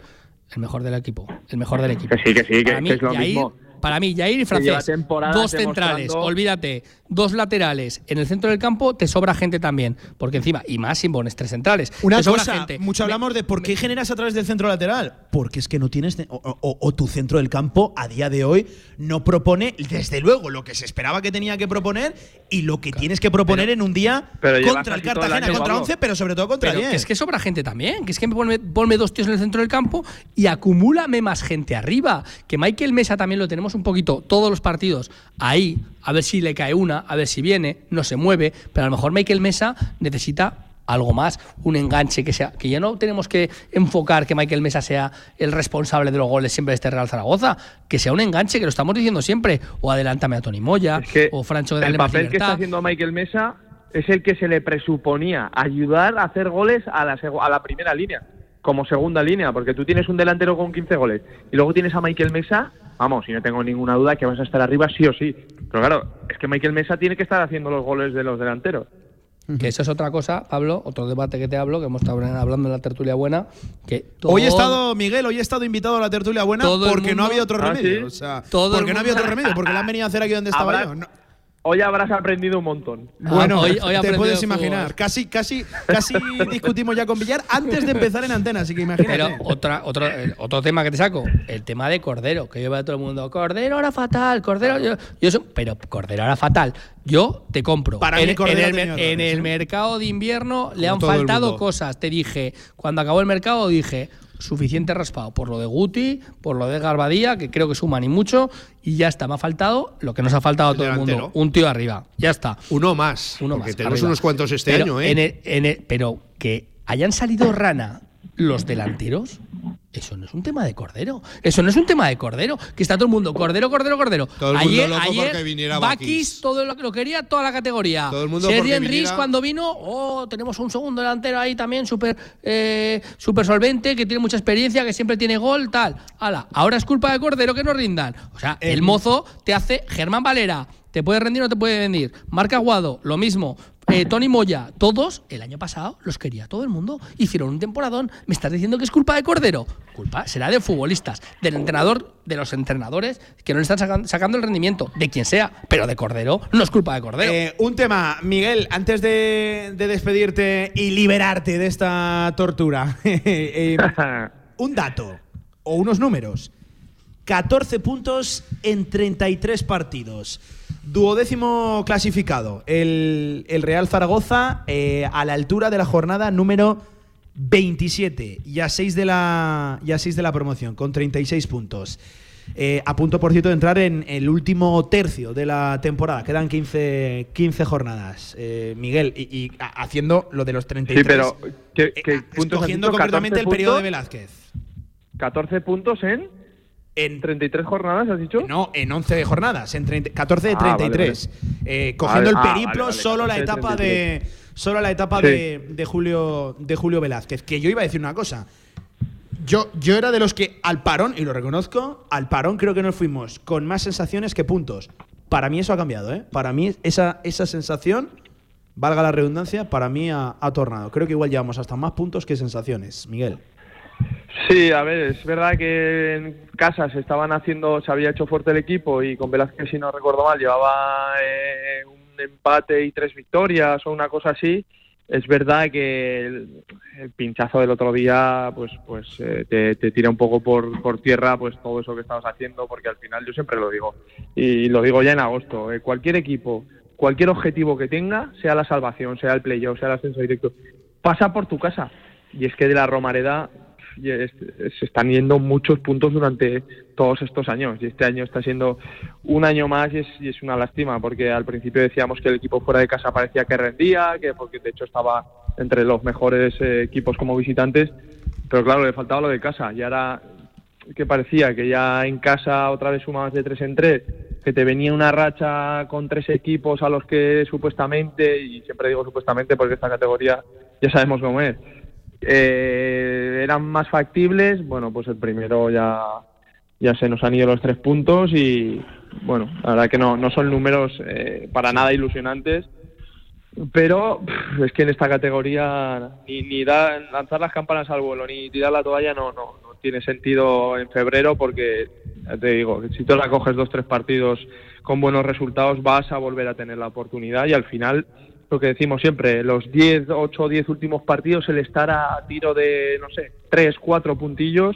Speaker 3: el mejor del equipo, el mejor del equipo.
Speaker 2: Que sí, que sí, que-
Speaker 3: para
Speaker 2: que
Speaker 3: mí,
Speaker 2: es lo
Speaker 3: Yair,
Speaker 2: mismo.
Speaker 3: Para mí, Yair y Francés, dos centrales, olvídate, dos laterales en el centro del campo, te sobra gente también, porque encima, y más si pones tres centrales,
Speaker 1: Una
Speaker 3: te sobra
Speaker 1: cosa,
Speaker 3: gente.
Speaker 1: mucho
Speaker 3: Me-
Speaker 1: hablamos de por qué generas a través del centro lateral. Porque es que no tienes. O, o- o tu centro del campo a día de hoy no propone, desde luego, lo que se esperaba que tenía que proponer y lo que tienes que proponer en un día contra el Cartagena, contra
Speaker 2: Pablo.
Speaker 1: 11, pero sobre todo contra
Speaker 3: Pero
Speaker 1: 10.
Speaker 3: que es que sobra gente también, que es que ponme, ponme dos tíos en el centro del campo y acumúlame más gente arriba. Que Michael Mesa también lo tenemos un poquito, todos los partidos, ahí, a ver si le cae una, a ver si viene, no se mueve, pero a lo mejor Michael Mesa necesita algo más, un enganche que sea, que ya no tenemos que enfocar que Michael Mesa sea el responsable de los goles siempre de este Real Zaragoza, que sea un enganche, que lo estamos diciendo siempre, o adelántame a Tony Moya,
Speaker 2: Es que
Speaker 3: o Francho
Speaker 2: el
Speaker 3: dale más
Speaker 2: papel que está haciendo Michael Mesa es el que se le presuponía ayudar a hacer goles a la, seg- a la primera línea, como segunda línea, porque tú tienes un delantero con 15 goles y luego tienes a Michael Mesa, vamos, y no tengo ninguna duda que vas a estar arriba sí o sí. Pero claro, es que Michael Mesa tiene que estar haciendo los goles de los delanteros.
Speaker 3: Que eso es otra cosa, Pablo, otro debate que te hablo, que hemos estado hablando en la tertulia buena, que
Speaker 1: Hoy he estado, Miguel, hoy he estado invitado a la tertulia buena porque no había otro
Speaker 2: Ah,
Speaker 1: remedio.
Speaker 2: ¿sí?
Speaker 1: O sea,
Speaker 3: Todo el
Speaker 1: porque no había otro remedio, porque la han venido a hacer aquí donde estaba
Speaker 2: Habrá-
Speaker 1: yo. No-
Speaker 2: Hoy habrás aprendido un montón.
Speaker 3: Ah,
Speaker 1: Bueno,
Speaker 3: hoy-
Speaker 1: te puedes
Speaker 3: de
Speaker 1: imaginar.
Speaker 3: fútbol.
Speaker 1: Casi, casi, casi discutimos ya con Villar antes de empezar en antena, así que imagínate.
Speaker 3: Pero otra, otro, otro tema que te saco, el tema de Cordero, que yo veo a todo el mundo, Cordero era fatal, Cordero, yo, yo so- pero Cordero era fatal. Yo te compro.
Speaker 1: Para
Speaker 3: en,
Speaker 1: mí Cordero
Speaker 3: en el, mercado de invierno le han faltado cosas. Te dije, cuando acabó el mercado, dije, suficiente raspado por lo de Guti, por lo de Garbadía, que creo que suman y mucho, y ya está. Me ha faltado lo que nos ha faltado a todo el mundo, un tío arriba. Ya está.
Speaker 4: Uno más.
Speaker 3: Uno
Speaker 4: porque
Speaker 3: más.
Speaker 4: tenemos
Speaker 3: arriba.
Speaker 4: unos cuantos este
Speaker 3: Pero
Speaker 4: año, ¿eh?
Speaker 3: en el- en el- pero que hayan salido rana los delanteros, Eso no es un tema de cordero. Eso no es un tema de cordero. Que está todo el mundo, cordero, cordero, cordero.
Speaker 4: Todo el mundo
Speaker 3: ayer,
Speaker 4: loco
Speaker 3: ayer
Speaker 4: porque viniera
Speaker 3: Bakis,
Speaker 4: Bakis.
Speaker 3: todo lo que lo quería, toda la categoría.
Speaker 4: Todo el mundo
Speaker 3: Sergi
Speaker 4: porque
Speaker 3: Enrich
Speaker 4: viniera-
Speaker 3: cuando vino, oh, tenemos un segundo delantero ahí también súper eh, súper solvente, que tiene mucha experiencia, que siempre tiene gol, tal. Ala, ahora es culpa de cordero que no rindan. O sea, el mozo te hace Germán Valera. Te puede rendir o no te puede rendir. Marca Aguado, lo mismo. Eh, Tony Moya, todos el año pasado los quería todo el mundo. Hicieron un temporadón. ¿Me estás diciendo que es culpa de Cordero? Culpa será de futbolistas, del entrenador, de los entrenadores que no le están sacan- sacando el rendimiento, de quien sea, pero de Cordero no es culpa de Cordero.
Speaker 1: Eh, un tema, Miguel, antes de, de despedirte y liberarte de esta tortura. eh, un dato o unos números. 14 puntos en 33 partidos. Duodécimo clasificado. El, el Real Zaragoza eh, a la altura de la jornada número 27 y a 6 de la, y a 6 de la promoción, con 36 puntos. Eh, a punto, por cierto, de entrar en el último tercio de la temporada. Quedan 15, 15 jornadas. Eh, Miguel, y, y haciendo lo de los 33.
Speaker 2: Sí, pero ¿qué, qué
Speaker 1: Eh,
Speaker 2: puntos
Speaker 1: escogiendo concretamente el
Speaker 2: 14
Speaker 1: periodo de
Speaker 2: puntos,
Speaker 1: Velázquez.
Speaker 2: 14 puntos en
Speaker 1: En
Speaker 2: 33 jornadas, ¿has dicho?
Speaker 1: No, en 11 jornadas, en 30 14 de
Speaker 2: Ah, vale,
Speaker 1: 33. Eh, cogiendo el periplo,
Speaker 2: vale,
Speaker 1: solo la
Speaker 2: 14 de
Speaker 1: etapa de
Speaker 2: 33.
Speaker 1: solo la etapa
Speaker 2: Sí.
Speaker 1: de, de Julio de Julio Velázquez, que yo iba a decir una cosa. Yo, yo era de los que al parón, y lo reconozco, al parón creo que nos fuimos con más sensaciones que puntos. Para mí eso ha cambiado, ¿eh? Para mí esa, esa sensación, valga la redundancia, para mí ha, ha tornado. Creo que igual llevamos hasta más puntos que sensaciones, Miguel.
Speaker 2: Sí, a ver, es verdad que en casa se estaban haciendo, se había hecho fuerte el equipo y con Velázquez, si no recuerdo mal, llevaba eh, un empate y tres victorias o una cosa así. Es verdad que el, pinchazo del otro día, pues, pues eh, te, tira un poco por, por tierra, pues todo eso que estabas haciendo, porque al final yo siempre lo digo y lo digo ya en agosto. eh, cualquier equipo, cualquier objetivo que tenga, sea la salvación, sea el playoff, sea el ascenso directo, pasa por tu casa. Y es que de la Romareda se están yendo muchos puntos durante todos estos años. Y este año está siendo un año más y es, y es una lástima porque al principio decíamos que el equipo fuera de casa parecía que rendía, que porque de hecho estaba entre los mejores eh, equipos como visitantes, pero claro, le faltaba lo de casa. Y ahora que parecía que ya en casa otra vez sumabas de tres en tres, que te venía una racha con tres equipos a los que supuestamente, y siempre digo supuestamente porque esta categoría ya sabemos cómo es, eh, eran más factibles, bueno, pues el primero ya, ya se nos han ido los tres puntos y bueno, la verdad que no, no son números eh, para nada ilusionantes, pero es que en esta categoría ni, ni da- lanzar las campanas al vuelo ni tirar la toalla no, no, no tiene sentido en febrero porque, te digo, si tú la coges dos, tres partidos con buenos resultados vas a volver a tener la oportunidad y al final lo que decimos siempre, los 10, 8 o 10 últimos partidos, el estar a tiro de, no sé, 3, 4 puntillos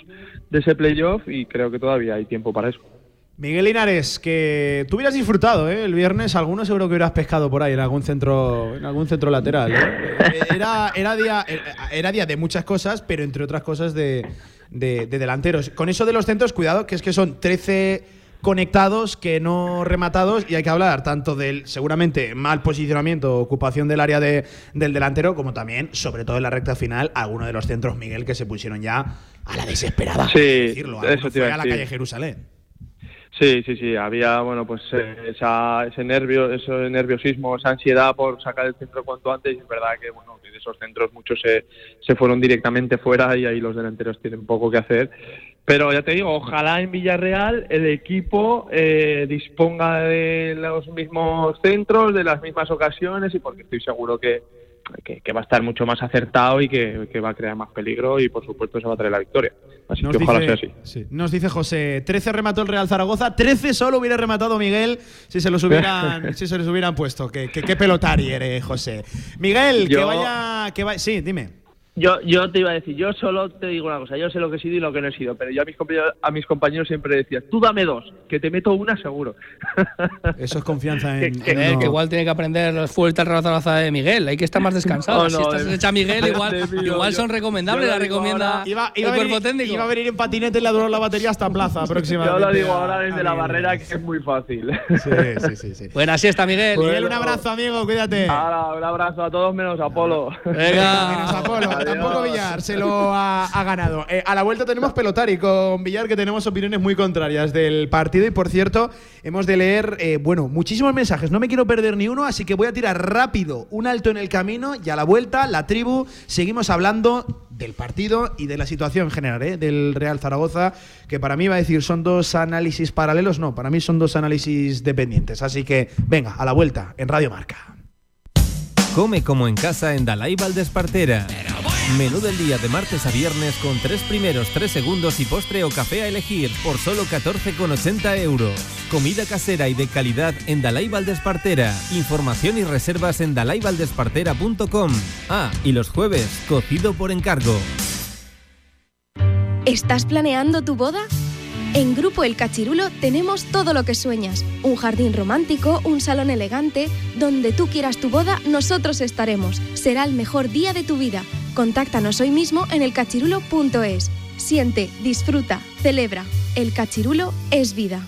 Speaker 2: de ese playoff y creo que todavía hay tiempo para eso.
Speaker 1: Miguel Linares, que tú hubieras disfrutado, ¿eh? El viernes alguno seguro que hubieras pescado por ahí en algún centro, en algún centro lateral. ¿eh? Era, era, día, era día de muchas cosas, pero entre otras cosas de, de- de delanteros. Con eso de los centros, cuidado, que es que son 13 conectados que no rematados y hay que hablar tanto del seguramente mal posicionamiento ocupación del área de- del delantero como también, sobre todo en la recta final, algunos de los centros, Miguel, que se pusieron ya a la desesperada.
Speaker 2: Sí,
Speaker 1: por decirlo.
Speaker 2: eso te iba
Speaker 1: fue
Speaker 2: a
Speaker 1: a la calle Jerusalén.
Speaker 2: Sí, sí, sí, había, bueno, pues eh, esa, ese nervio, ese nerviosismo, esa ansiedad por sacar el centro cuanto antes y es verdad que, bueno, de esos centros muchos se, se fueron directamente fuera y ahí los delanteros tienen poco que hacer. Pero ya te digo, ojalá en Villarreal el equipo eh, disponga de los mismos centros, de las mismas ocasiones y porque estoy seguro que, que, que va a estar mucho más acertado y que, que va a crear más peligro y por supuesto se va a traer la victoria. Así
Speaker 1: Nos
Speaker 2: que ojalá
Speaker 1: dice,
Speaker 2: sea así.
Speaker 1: sí, nos dice José, 13 remató el Real Zaragoza, 13 solo hubiera rematado Miguel si se los hubieran, si se los hubieran puesto. Qué, qué, qué pelotari eres, José. Miguel, que vaya, que vaya. Sí, dime.
Speaker 5: Yo, yo te iba a decir, yo solo te digo una cosa, yo sé lo que he sido y lo que no he sido, pero yo a mis compañeros, a mis compañeros siempre decía, tú dame dos, que te meto una seguro.
Speaker 1: Eso es confianza en.
Speaker 5: Que-
Speaker 1: en
Speaker 3: Eh,
Speaker 1: uno.
Speaker 3: que igual tiene que aprender los fuertes raza de Miguel. Hay que estar más descansado.
Speaker 5: No,
Speaker 3: si estás hecha Miguel, igual, igual
Speaker 5: yo-
Speaker 3: son recomendables.
Speaker 5: yo
Speaker 3: La recomienda
Speaker 5: ahora.
Speaker 1: Iba, iba
Speaker 3: el
Speaker 1: a venir,
Speaker 3: cuerpo técnico.
Speaker 1: iba a venir en patinete y le duró la batería hasta Plaza
Speaker 2: Yo
Speaker 1: próximamente.
Speaker 2: lo digo
Speaker 1: a-
Speaker 2: ahora
Speaker 1: a
Speaker 2: desde la
Speaker 1: Miguel.
Speaker 2: barrera que es muy fácil.
Speaker 1: Sí, sí, sí. sí.
Speaker 3: Buena siesta, Miguel.
Speaker 1: Miguel, un abrazo, amigo, cuídate.
Speaker 2: Ahora, un abrazo a todos menos a Apolo.
Speaker 1: Menos
Speaker 3: Venga.
Speaker 1: Apolo. Tampoco. Villar se lo ha, ha ganado. Eh, a la vuelta tenemos pelotari con Villar, que tenemos opiniones muy contrarias del partido. Y por cierto, hemos de leer, eh, bueno, muchísimos mensajes. No me quiero perder ni uno, así que voy a tirar rápido un alto en el camino y a la vuelta, la tribu, seguimos hablando del partido y de la situación general ¿eh? del Real Zaragoza, que para mí va a decir son dos análisis paralelos, no, para mí son dos análisis dependientes. Así que venga, a la vuelta en Radio Marca.
Speaker 6: Come como en casa en Dalai Valdespartera. Menú del día de martes a viernes con tres primeros, tres segundos y postre o café a elegir por solo 14,80 euros. Comida casera y de calidad en Dalai Valdespartera. Información y reservas en dalaivaldespartera.com. Ah, y los jueves, cocido por encargo.
Speaker 7: ¿Estás planeando tu boda? En Grupo El Cachirulo tenemos todo lo que sueñas. Un jardín romántico, un salón elegante. Donde tú quieras tu boda, nosotros estaremos. Será el mejor día de tu vida. Contáctanos hoy mismo en elcachirulo.es. Siente, disfruta, celebra. El Cachirulo es vida.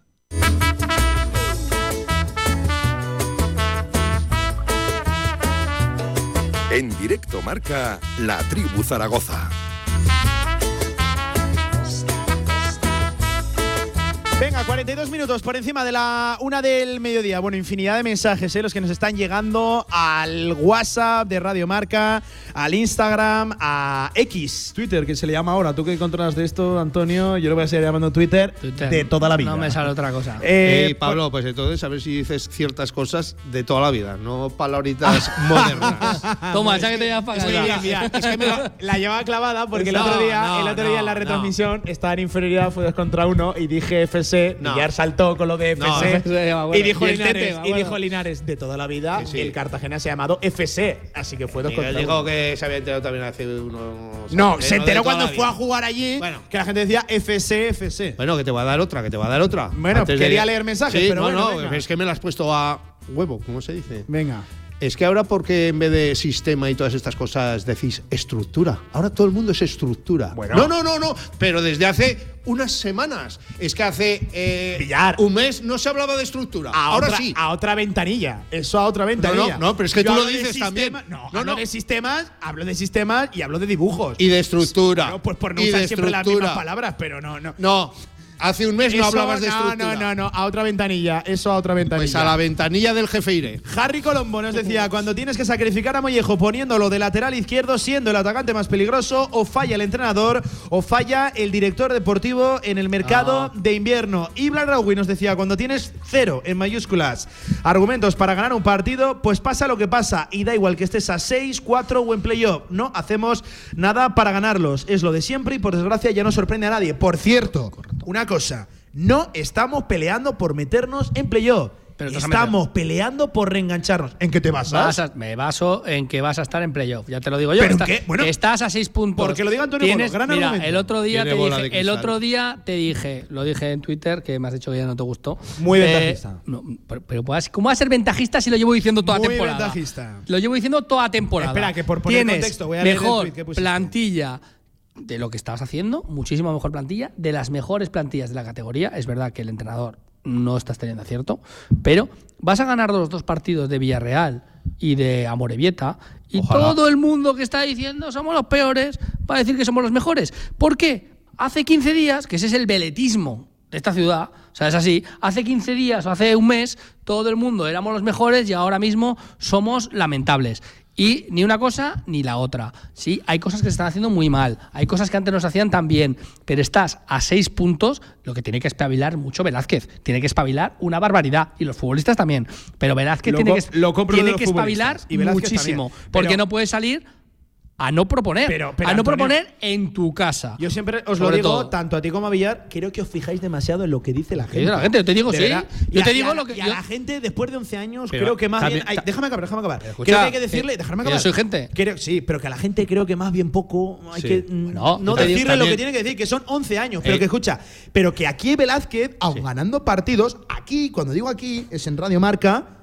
Speaker 8: En directo marca La Tribu Zaragoza.
Speaker 1: Venga, 42 minutos por encima de la una del mediodía. Bueno, infinidad de mensajes, ¿eh? los que nos están llegando al WhatsApp de Radio Marca, al Instagram, a X, Twitter, que se le llama ahora. Tú que controlas de esto, Antonio, yo lo voy a seguir llamando Twitter,
Speaker 3: Twitter.
Speaker 1: de toda la vida.
Speaker 3: No me sale otra cosa.
Speaker 1: Eh,
Speaker 4: Eh, Pablo, pues entonces a ver si dices ciertas cosas de toda la vida, no palabritas modernas.
Speaker 3: Toma, ya que te llevas
Speaker 1: bien. Es que me la llevaba clavada porque el otro día,
Speaker 3: no,
Speaker 1: el otro día en la
Speaker 3: no,
Speaker 1: retransmisión estaba en inferioridad, fue 2 contra 1 y dije FC,
Speaker 4: No.
Speaker 1: Villar saltó con lo de
Speaker 4: No,
Speaker 1: FC
Speaker 3: acuerdo.
Speaker 1: y dijo
Speaker 3: Y
Speaker 1: Linares, y dijo Linares de toda la vida
Speaker 4: Sí, sí.
Speaker 1: el Cartagena se ha llamado FC, así que fue 2
Speaker 4: Miguel
Speaker 1: contra
Speaker 4: dijo
Speaker 1: 1.
Speaker 4: que se había enterado también hace unos.
Speaker 1: No, se enteró cuando
Speaker 4: la
Speaker 1: fue a jugar allí
Speaker 4: Bueno.
Speaker 1: que la gente decía FC, FC.
Speaker 4: Bueno, que te va a dar otra, que te va a dar otra.
Speaker 1: Bueno,
Speaker 4: Antes de-
Speaker 1: quería leer mensajes,
Speaker 4: Sí,
Speaker 1: pero
Speaker 4: no,
Speaker 1: bueno,
Speaker 4: no,
Speaker 1: venga.
Speaker 4: es que me lo has puesto a huevo, ¿cómo se dice?
Speaker 1: Venga.
Speaker 4: Es que ahora, porque en vez de sistema y todas estas cosas decís estructura? Ahora todo el mundo es estructura.
Speaker 1: Bueno.
Speaker 4: No, no, no, no. Pero desde hace unas semanas. Es que hace eh, un mes no se hablaba de estructura.
Speaker 1: A
Speaker 4: ahora
Speaker 1: otra,
Speaker 4: sí.
Speaker 1: A otra ventanilla. Eso a otra ventanilla.
Speaker 4: no, pero es que
Speaker 1: Yo
Speaker 4: tú lo dices también.
Speaker 1: No,
Speaker 4: No,
Speaker 1: hablo
Speaker 4: no.
Speaker 1: de sistemas, hablo de sistemas y hablo de dibujos.
Speaker 4: Y de estructura.
Speaker 1: Bueno, pues por no
Speaker 4: y
Speaker 1: usar siempre las mismas palabras, pero no, no.
Speaker 4: No, hace un mes no hablabas de
Speaker 1: no,
Speaker 4: estructura.
Speaker 1: No, no, no, a otra ventanilla. Eso a otra ventanilla.
Speaker 4: Pues a la ventanilla del jefe iré.
Speaker 1: Harry Colombo nos decía, cuando tienes que sacrificar a Mollejo poniéndolo de lateral izquierdo, siendo el atacante más peligroso, o falla el entrenador, o falla el director deportivo en el mercado de invierno. Y Blan Raui nos decía, cuando tienes cero en mayúsculas argumentos para ganar un partido, pues pasa lo que pasa, y da igual que estés a 6, 4 o en playoff, no hacemos nada para ganarlos. Es lo de siempre y por desgracia ya no sorprende a nadie. Por cierto, una cosa, no estamos peleando por meternos en playoff.
Speaker 3: Pero
Speaker 1: Estamos peleando por reengancharnos. ¿En qué te basas?
Speaker 3: Vas a- me baso en que vas a estar en playoff. Ya te lo digo yo.
Speaker 1: ¿Pero
Speaker 3: que estás,
Speaker 1: qué? Bueno,
Speaker 3: que estás a seis puntos.
Speaker 1: porque lo diga Antonio
Speaker 3: Tienes-
Speaker 1: gran
Speaker 3: mira,
Speaker 1: argumento.
Speaker 3: el otro día
Speaker 4: Tiene
Speaker 3: te dije, el otro día te dije, lo dije en Twitter, que me has dicho que ya no te gustó.
Speaker 1: Muy
Speaker 3: Eh,
Speaker 1: ventajista.
Speaker 3: no, pero, ¿cómo va a ser ventajista si lo llevo diciendo toda
Speaker 1: Muy
Speaker 3: temporada?
Speaker 1: ventajista.
Speaker 3: Lo llevo diciendo toda temporada.
Speaker 1: Espera, que por poner
Speaker 3: Tienes
Speaker 1: contexto, voy a leer el
Speaker 3: mejor
Speaker 1: tuit que pusiste.
Speaker 3: plantilla de lo que estabas haciendo, muchísimo mejor plantilla, de las mejores plantillas de la categoría. Es verdad que el entrenador no estás teniendo acierto, pero vas a ganar los dos partidos de Villarreal y de Amorebieta y todo el mundo que está diciendo somos los peores va a decir que somos los mejores. ¿Por qué? Hace 15 días, que ese es el veletismo de esta ciudad, o sea, es así, hace 15 días o hace un mes todo el mundo éramos los mejores y ahora mismo somos lamentables. Y ni una cosa ni la otra. Sí, hay cosas que se están haciendo muy mal, hay cosas que antes nos hacían tan bien, pero estás a seis puntos, lo que tiene que espabilar mucho Velázquez. Tiene que espabilar una barbaridad. Y los futbolistas también. Pero Velázquez
Speaker 1: Lo
Speaker 3: tiene que,
Speaker 1: lo
Speaker 3: tiene que espabilar.
Speaker 1: Y
Speaker 3: muchísimo. Porque no puede salir a no proponer.
Speaker 1: Pero- pero,
Speaker 3: a no
Speaker 1: Antonio,
Speaker 3: proponer en tu casa.
Speaker 1: Yo siempre os lo digo,
Speaker 3: todo.
Speaker 1: tanto a ti como a Villar, creo que os fijáis demasiado en lo que dice la gente.
Speaker 3: la gente? Yo te digo sí.
Speaker 1: verdad.
Speaker 3: Yo
Speaker 1: Y
Speaker 3: te
Speaker 1: a-
Speaker 3: digo lo que-
Speaker 1: Y a la gente, después de 11 años,
Speaker 4: Pero
Speaker 1: creo que más
Speaker 4: también-
Speaker 1: bien. déjame acabar, déjame acabar.
Speaker 3: escucha,
Speaker 1: creo que hay que decirle,
Speaker 3: eh,
Speaker 1: déjame
Speaker 3: que yo
Speaker 1: acabar.
Speaker 3: soy gente.
Speaker 1: Creo- sí, pero que a la gente creo que más bien poco hay
Speaker 4: Sí.
Speaker 1: que mm,
Speaker 3: Bueno,
Speaker 1: no decirle lo que tiene que decir, que son 11 años. Pero
Speaker 4: Eh,
Speaker 1: que escucha, pero que aquí Velázquez, aun ganando partidos, aquí, cuando digo aquí, es en Radio Marca.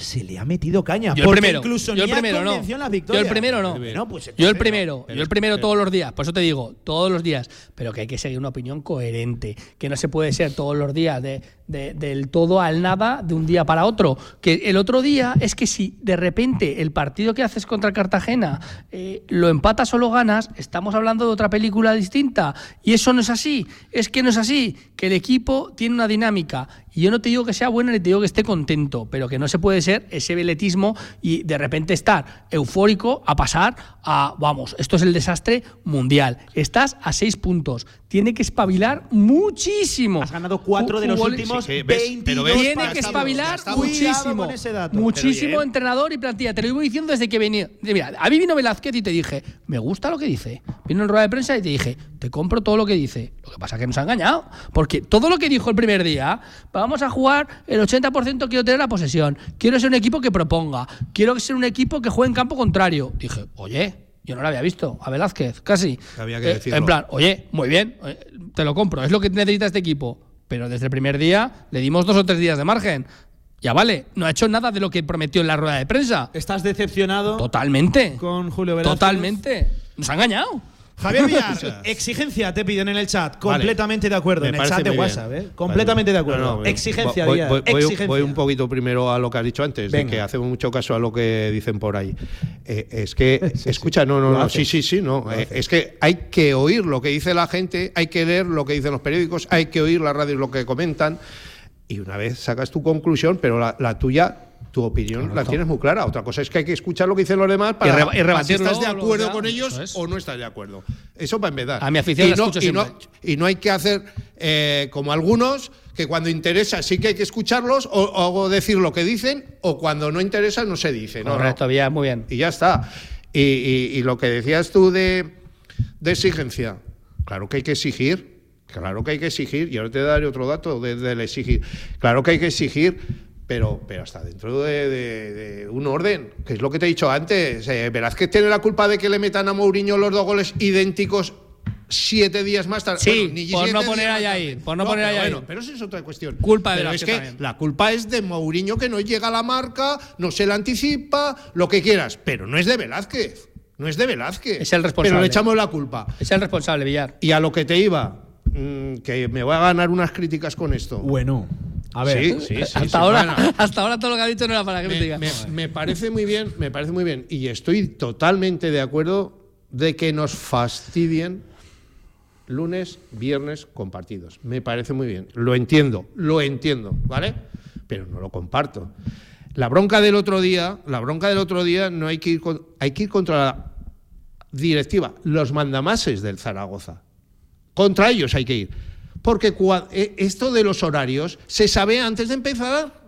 Speaker 1: Se le ha metido caña.
Speaker 3: Yo el primero.
Speaker 1: incluso
Speaker 3: yo el primero no.
Speaker 1: las
Speaker 3: Yo el primero no.
Speaker 1: Bueno, pues
Speaker 3: yo el primero.
Speaker 4: pero-
Speaker 3: yo el primero
Speaker 4: pero-
Speaker 3: todos los días. Por eso te digo, todos los días. Pero que hay que seguir una opinión coherente. Que no se puede ser todos los días de, de- del todo al nada de un día para otro. Que el otro día es que si de repente el partido que haces contra Cartagena eh, lo empatas o lo ganas, estamos hablando de otra película distinta. Y eso no es así. Es que no es así. Que el equipo tiene una dinámica. Y yo no te digo que sea bueno ni te digo que esté contento, pero que no se puede ser ese veletismo y de repente estar eufórico a pasar a, vamos, esto es el desastre mundial. Estás a seis puntos. Tiene que espabilar muchísimo.
Speaker 1: Has ganado cuatro de los últimos
Speaker 4: Sí, ves,
Speaker 1: 22
Speaker 4: pero ves,
Speaker 3: tiene que espabilar muchísimo. Muchísimo
Speaker 1: Pero
Speaker 3: entrenador y plantilla. Te lo iba diciendo desde que venía. Mira, a mí vino Velázquez y te dije, me gusta lo que dice. Vino en rueda de prensa y te dije, te compro todo lo que dice. Lo que pasa es que nos ha engañado. Porque todo lo que dijo el primer día, vamos a jugar el 80% quiero tener la posesión. Quiero ser un equipo que proponga. Quiero ser un equipo que juegue en campo contrario. Dije, oye. Yo no lo había visto a Velázquez, casi.
Speaker 4: Había que
Speaker 3: Eh,
Speaker 4: decirlo.
Speaker 3: En plan, oye, muy bien, eh, te lo compro, es lo que necesita este equipo. Pero desde el primer día le dimos dos o tres días de margen. Ya vale, no ha hecho nada de lo que prometió en la rueda de prensa.
Speaker 1: ¿Estás decepcionado
Speaker 3: Totalmente.
Speaker 1: con Julio Velázquez?
Speaker 3: Totalmente. Nos ha engañado.
Speaker 1: Javier Villar, exigencia te piden en el chat. Completamente de acuerdo.
Speaker 4: Me
Speaker 1: en el chat de. WhatsApp, ¿eh? Completamente de acuerdo.
Speaker 4: No, no,
Speaker 1: exigencia,
Speaker 4: voy, voy- voy-
Speaker 1: exigencia.
Speaker 4: voy un poquito primero a lo que has dicho antes,
Speaker 1: Venga.
Speaker 4: de que hacemos mucho caso a lo que dicen por ahí. Eh, es que,
Speaker 1: Sí,
Speaker 4: escucha, no, no, no,
Speaker 1: haces.
Speaker 4: sí, sí, sí, no. Eh, es que hay que oír lo que dice la gente, hay que leer lo que dicen los periódicos, hay que oír las radios lo que comentan. Y una vez sacas tu conclusión, pero la, la tuya, tu opinión la tienes muy clara. Otra cosa es que hay que escuchar lo que dicen los demás para,
Speaker 3: Y
Speaker 4: para si estás de acuerdo
Speaker 3: ya,
Speaker 4: con ellos
Speaker 3: es.
Speaker 4: o no estás de acuerdo. Eso para empezar.
Speaker 3: A mi afición
Speaker 4: y
Speaker 3: la
Speaker 4: no,
Speaker 3: escucho
Speaker 4: y no- y no hay que hacer eh, como algunos, que cuando interesa sí que hay que escucharlos o, o decir lo que dicen, o cuando no interesa no se dice. No, no.
Speaker 3: Correcto, Villar, muy bien.
Speaker 4: Y ya está. Y lo que decías tú de, de exigencia, claro que hay que exigir. Claro que hay que exigir, y ahora te daré otro dato de- del exigir. Claro que hay que exigir, pero, pero hasta dentro de, de- de un orden, que es lo que te he dicho antes. Eh, Velázquez tiene la culpa de que le metan a Mourinho los dos goles idénticos siete días más tarde.
Speaker 3: Sí,
Speaker 4: Bueno, ni
Speaker 3: por no poner a
Speaker 4: más
Speaker 3: Yair,
Speaker 4: tarde.
Speaker 3: por no poner a
Speaker 4: pero
Speaker 3: Yair.
Speaker 4: Bueno, pero eso es otra cuestión.
Speaker 3: Culpa de
Speaker 4: Pero
Speaker 3: Velázquez
Speaker 4: es que
Speaker 3: también.
Speaker 4: la culpa es de Mourinho que no llega a la marca, no se la anticipa, lo que quieras, pero no es de Velázquez. No es de Velázquez.
Speaker 3: Es el responsable.
Speaker 4: Pero le echamos la culpa.
Speaker 3: Es el responsable, Villar.
Speaker 4: Y a lo que te iba, mm, que me voy a ganar unas críticas con esto.
Speaker 1: Bueno, a ver.
Speaker 4: Sí, sí, sí,
Speaker 3: hasta,
Speaker 4: sí,
Speaker 3: ahora,
Speaker 4: bueno.
Speaker 3: hasta ahora todo lo que ha dicho no era para
Speaker 4: me,
Speaker 3: crítica.
Speaker 4: me- me parece muy bien, me parece muy bien. Y estoy totalmente de acuerdo de que nos fastidien lunes, viernes con partidos. Me parece muy bien. Lo entiendo, lo entiendo, ¿vale? Pero no lo comparto. La bronca del otro día, la bronca del otro día no hay que ir con- hay que ir contra la directiva, los mandamases del Zaragoza. Contra ellos hay que ir. Porque eh, esto de los horarios se sabe antes de empezar.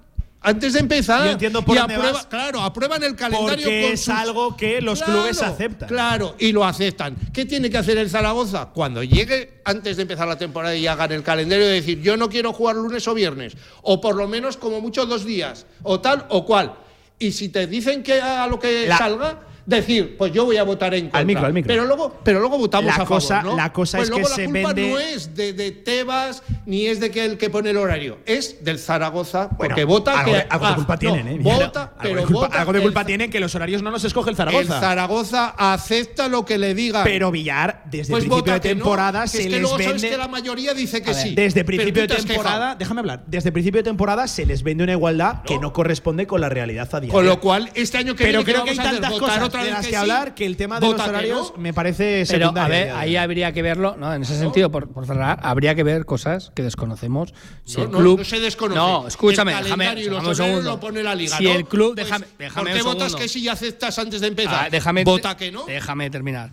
Speaker 4: Antes de empezar.
Speaker 1: Yo entiendo por
Speaker 4: y
Speaker 1: dónde
Speaker 4: aprueba-
Speaker 1: vas.
Speaker 4: Claro, aprueban el calendario
Speaker 1: Porque
Speaker 4: con
Speaker 1: es
Speaker 4: sus-
Speaker 1: algo que los
Speaker 4: Claro,
Speaker 1: clubes aceptan.
Speaker 4: Claro, y lo aceptan. ¿Qué tiene que hacer el Zaragoza? Cuando llegue antes de empezar la temporada y hagan el calendario de decir, yo no quiero jugar lunes o viernes, o por lo menos como mucho dos días, o tal o cual. Y si te dicen que a lo que
Speaker 1: La-
Speaker 4: salga, decir, pues yo voy a votar en contra.
Speaker 1: micro, al micro.
Speaker 4: Pero luego, pero luego votamos
Speaker 1: La
Speaker 4: a favor,
Speaker 1: cosa-
Speaker 4: ¿no?
Speaker 1: la cosa
Speaker 4: Pues
Speaker 1: es que
Speaker 4: luego la
Speaker 1: se
Speaker 4: culpa
Speaker 1: vende-
Speaker 4: no es de, de Tebas ni es de que el que pone el horario, es del Zaragoza
Speaker 1: Bueno,
Speaker 4: porque vota
Speaker 1: algo
Speaker 4: que
Speaker 1: de, algo de
Speaker 4: ah,
Speaker 1: culpa
Speaker 4: no,
Speaker 1: tienen, ¿eh?
Speaker 4: Vota, pero
Speaker 1: de culpa,
Speaker 4: vota
Speaker 1: algo de
Speaker 4: el
Speaker 1: culpa tienen que los horarios no los escoge el Zaragoza.
Speaker 4: el Zaragoza acepta lo que le diga.
Speaker 1: Pero Villar, desde
Speaker 4: pues
Speaker 1: principio de
Speaker 4: que no,
Speaker 1: temporada
Speaker 4: que
Speaker 1: se
Speaker 4: es que
Speaker 1: les
Speaker 4: luego
Speaker 1: vende.
Speaker 4: sabes que la mayoría dice que
Speaker 3: ver,
Speaker 4: sí.
Speaker 1: Desde principio de temporada, déjame hablar. Desde principio de temporada se les vende una igualdad que no corresponde con la realidad a día
Speaker 4: Con lo cual, este año que
Speaker 1: Pero
Speaker 4: viene, ¿qué
Speaker 1: creo que hay tantas
Speaker 4: ¿Votar
Speaker 1: cosas
Speaker 4: otra
Speaker 1: de
Speaker 4: vez
Speaker 1: las que,
Speaker 4: sí?
Speaker 1: hablar que el tema de los
Speaker 4: ¿Vota que
Speaker 1: horarios
Speaker 4: no?
Speaker 1: me parece
Speaker 3: Pero,
Speaker 1: secundario.
Speaker 3: a ver,
Speaker 1: ya.
Speaker 3: ahí habría que verlo, ¿no? En ese sentido, por, por cerrar, habría que ver cosas que desconocemos. Si
Speaker 4: No,
Speaker 3: el
Speaker 4: no,
Speaker 3: club.
Speaker 4: no se desconoce.
Speaker 3: No, escúchame,
Speaker 4: El
Speaker 3: déjame,
Speaker 4: calendario y los
Speaker 3: déjame un segundo.
Speaker 4: lo pone la liga,
Speaker 3: si
Speaker 4: ¿no?
Speaker 3: el club.
Speaker 4: Pues,
Speaker 3: déjame, déjame
Speaker 4: ¿Por qué
Speaker 3: un
Speaker 4: votas que sí y aceptas antes de empezar?
Speaker 3: Ah, déjame,
Speaker 4: Vota que no.
Speaker 3: Déjame terminar.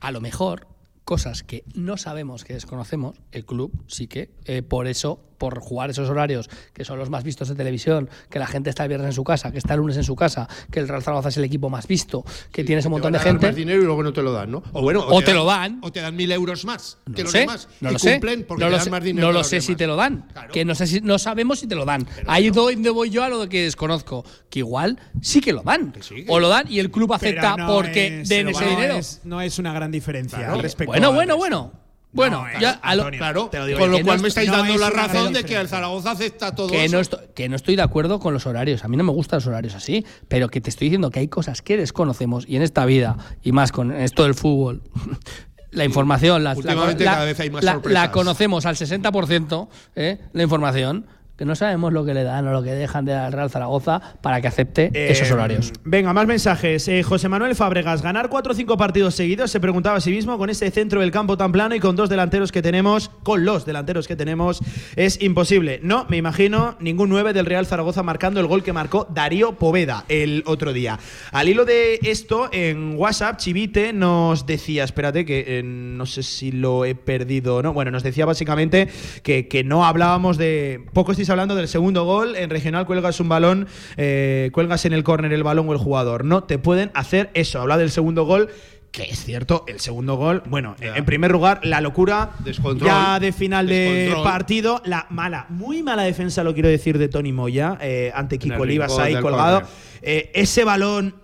Speaker 3: A lo mejor, cosas que no sabemos, que desconocemos, el club sí que eh, por eso por jugar esos horarios que son los más vistos de televisión, que la gente está el viernes en su casa, que está el lunes en su casa, que el Real Zaragoza es el equipo más visto, que tienes un
Speaker 4: Te
Speaker 3: montón
Speaker 4: van
Speaker 3: de
Speaker 4: a dar
Speaker 3: gente.
Speaker 4: más dinero y luego no te lo dan, ¿no? O bueno,
Speaker 3: O te lo dan.
Speaker 4: O te dan mil euros más
Speaker 3: No
Speaker 4: que
Speaker 3: lo
Speaker 4: los
Speaker 3: sé,
Speaker 4: demás.
Speaker 3: no
Speaker 4: y
Speaker 3: lo sé.
Speaker 4: porque
Speaker 3: no
Speaker 4: te
Speaker 3: lo
Speaker 4: dan
Speaker 3: sé,
Speaker 4: más dinero
Speaker 3: no
Speaker 4: que
Speaker 3: lo
Speaker 4: los
Speaker 3: sé si te lo dan.
Speaker 4: Claro.
Speaker 3: Que no sé si no sabemos si te lo dan. Ahí donde voy yo a lo que desconozco. Que igual sí que lo dan.
Speaker 4: Que sí, que
Speaker 3: o lo dan y el club acepta porque
Speaker 1: es-
Speaker 3: den
Speaker 1: no
Speaker 3: ese
Speaker 1: es-
Speaker 3: dinero.
Speaker 1: no es una gran diferencia
Speaker 4: Claro.
Speaker 1: respecto
Speaker 3: Bueno, bueno, bueno. Bueno,
Speaker 1: No,
Speaker 3: ya a lo-
Speaker 4: Claro,
Speaker 1: te lo digo
Speaker 4: con lo cual
Speaker 3: no
Speaker 4: me
Speaker 3: es-
Speaker 4: estáis
Speaker 1: no
Speaker 4: dando
Speaker 1: es
Speaker 4: la razón de que el Zaragoza acepta todo
Speaker 3: que
Speaker 4: eso.
Speaker 3: no, estoy, que no estoy de acuerdo con los horarios. A mí no me gustan los horarios así, pero que te estoy diciendo que hay cosas que desconocemos y en esta vida, y más con esto del fútbol, la información, la, la-
Speaker 4: Últimamente
Speaker 3: la-
Speaker 4: cada vez hay más
Speaker 3: la-
Speaker 4: sorpresas.
Speaker 3: la conocemos al 60%, ¿eh? la información, que no sabemos lo que le dan o lo que dejan de al Real Zaragoza para que acepte esos
Speaker 1: Eh,
Speaker 3: horarios.
Speaker 1: Venga, más mensajes. Eh, José Manuel Fábregas, ganar cuatro o cinco partidos seguidos, se preguntaba a sí mismo, con ese centro del campo tan plano y con dos delanteros que tenemos, con los delanteros que tenemos, es imposible. No, me imagino ningún 9 del Real Zaragoza marcando el gol que marcó Darío Poveda el otro día. Al hilo de esto, en WhatsApp, Chivite nos decía, espérate, que eh, no sé si lo he perdido o no, bueno, nos decía básicamente que, que no hablábamos de... Poco hablando del segundo gol, en regional cuelgas un balón, eh, cuelgas en el córner el balón o el jugador. No te pueden hacer eso. Habla del segundo gol. Que es cierto, el segundo gol, bueno, en primer lugar, la locura
Speaker 4: Descontrol.
Speaker 1: ya de final de
Speaker 4: Descontrol.
Speaker 1: partido, la mala, muy mala defensa, lo quiero decir, de Tony Moya, eh, ante Kiko Olivas ahí colgado. Eh, ese balón,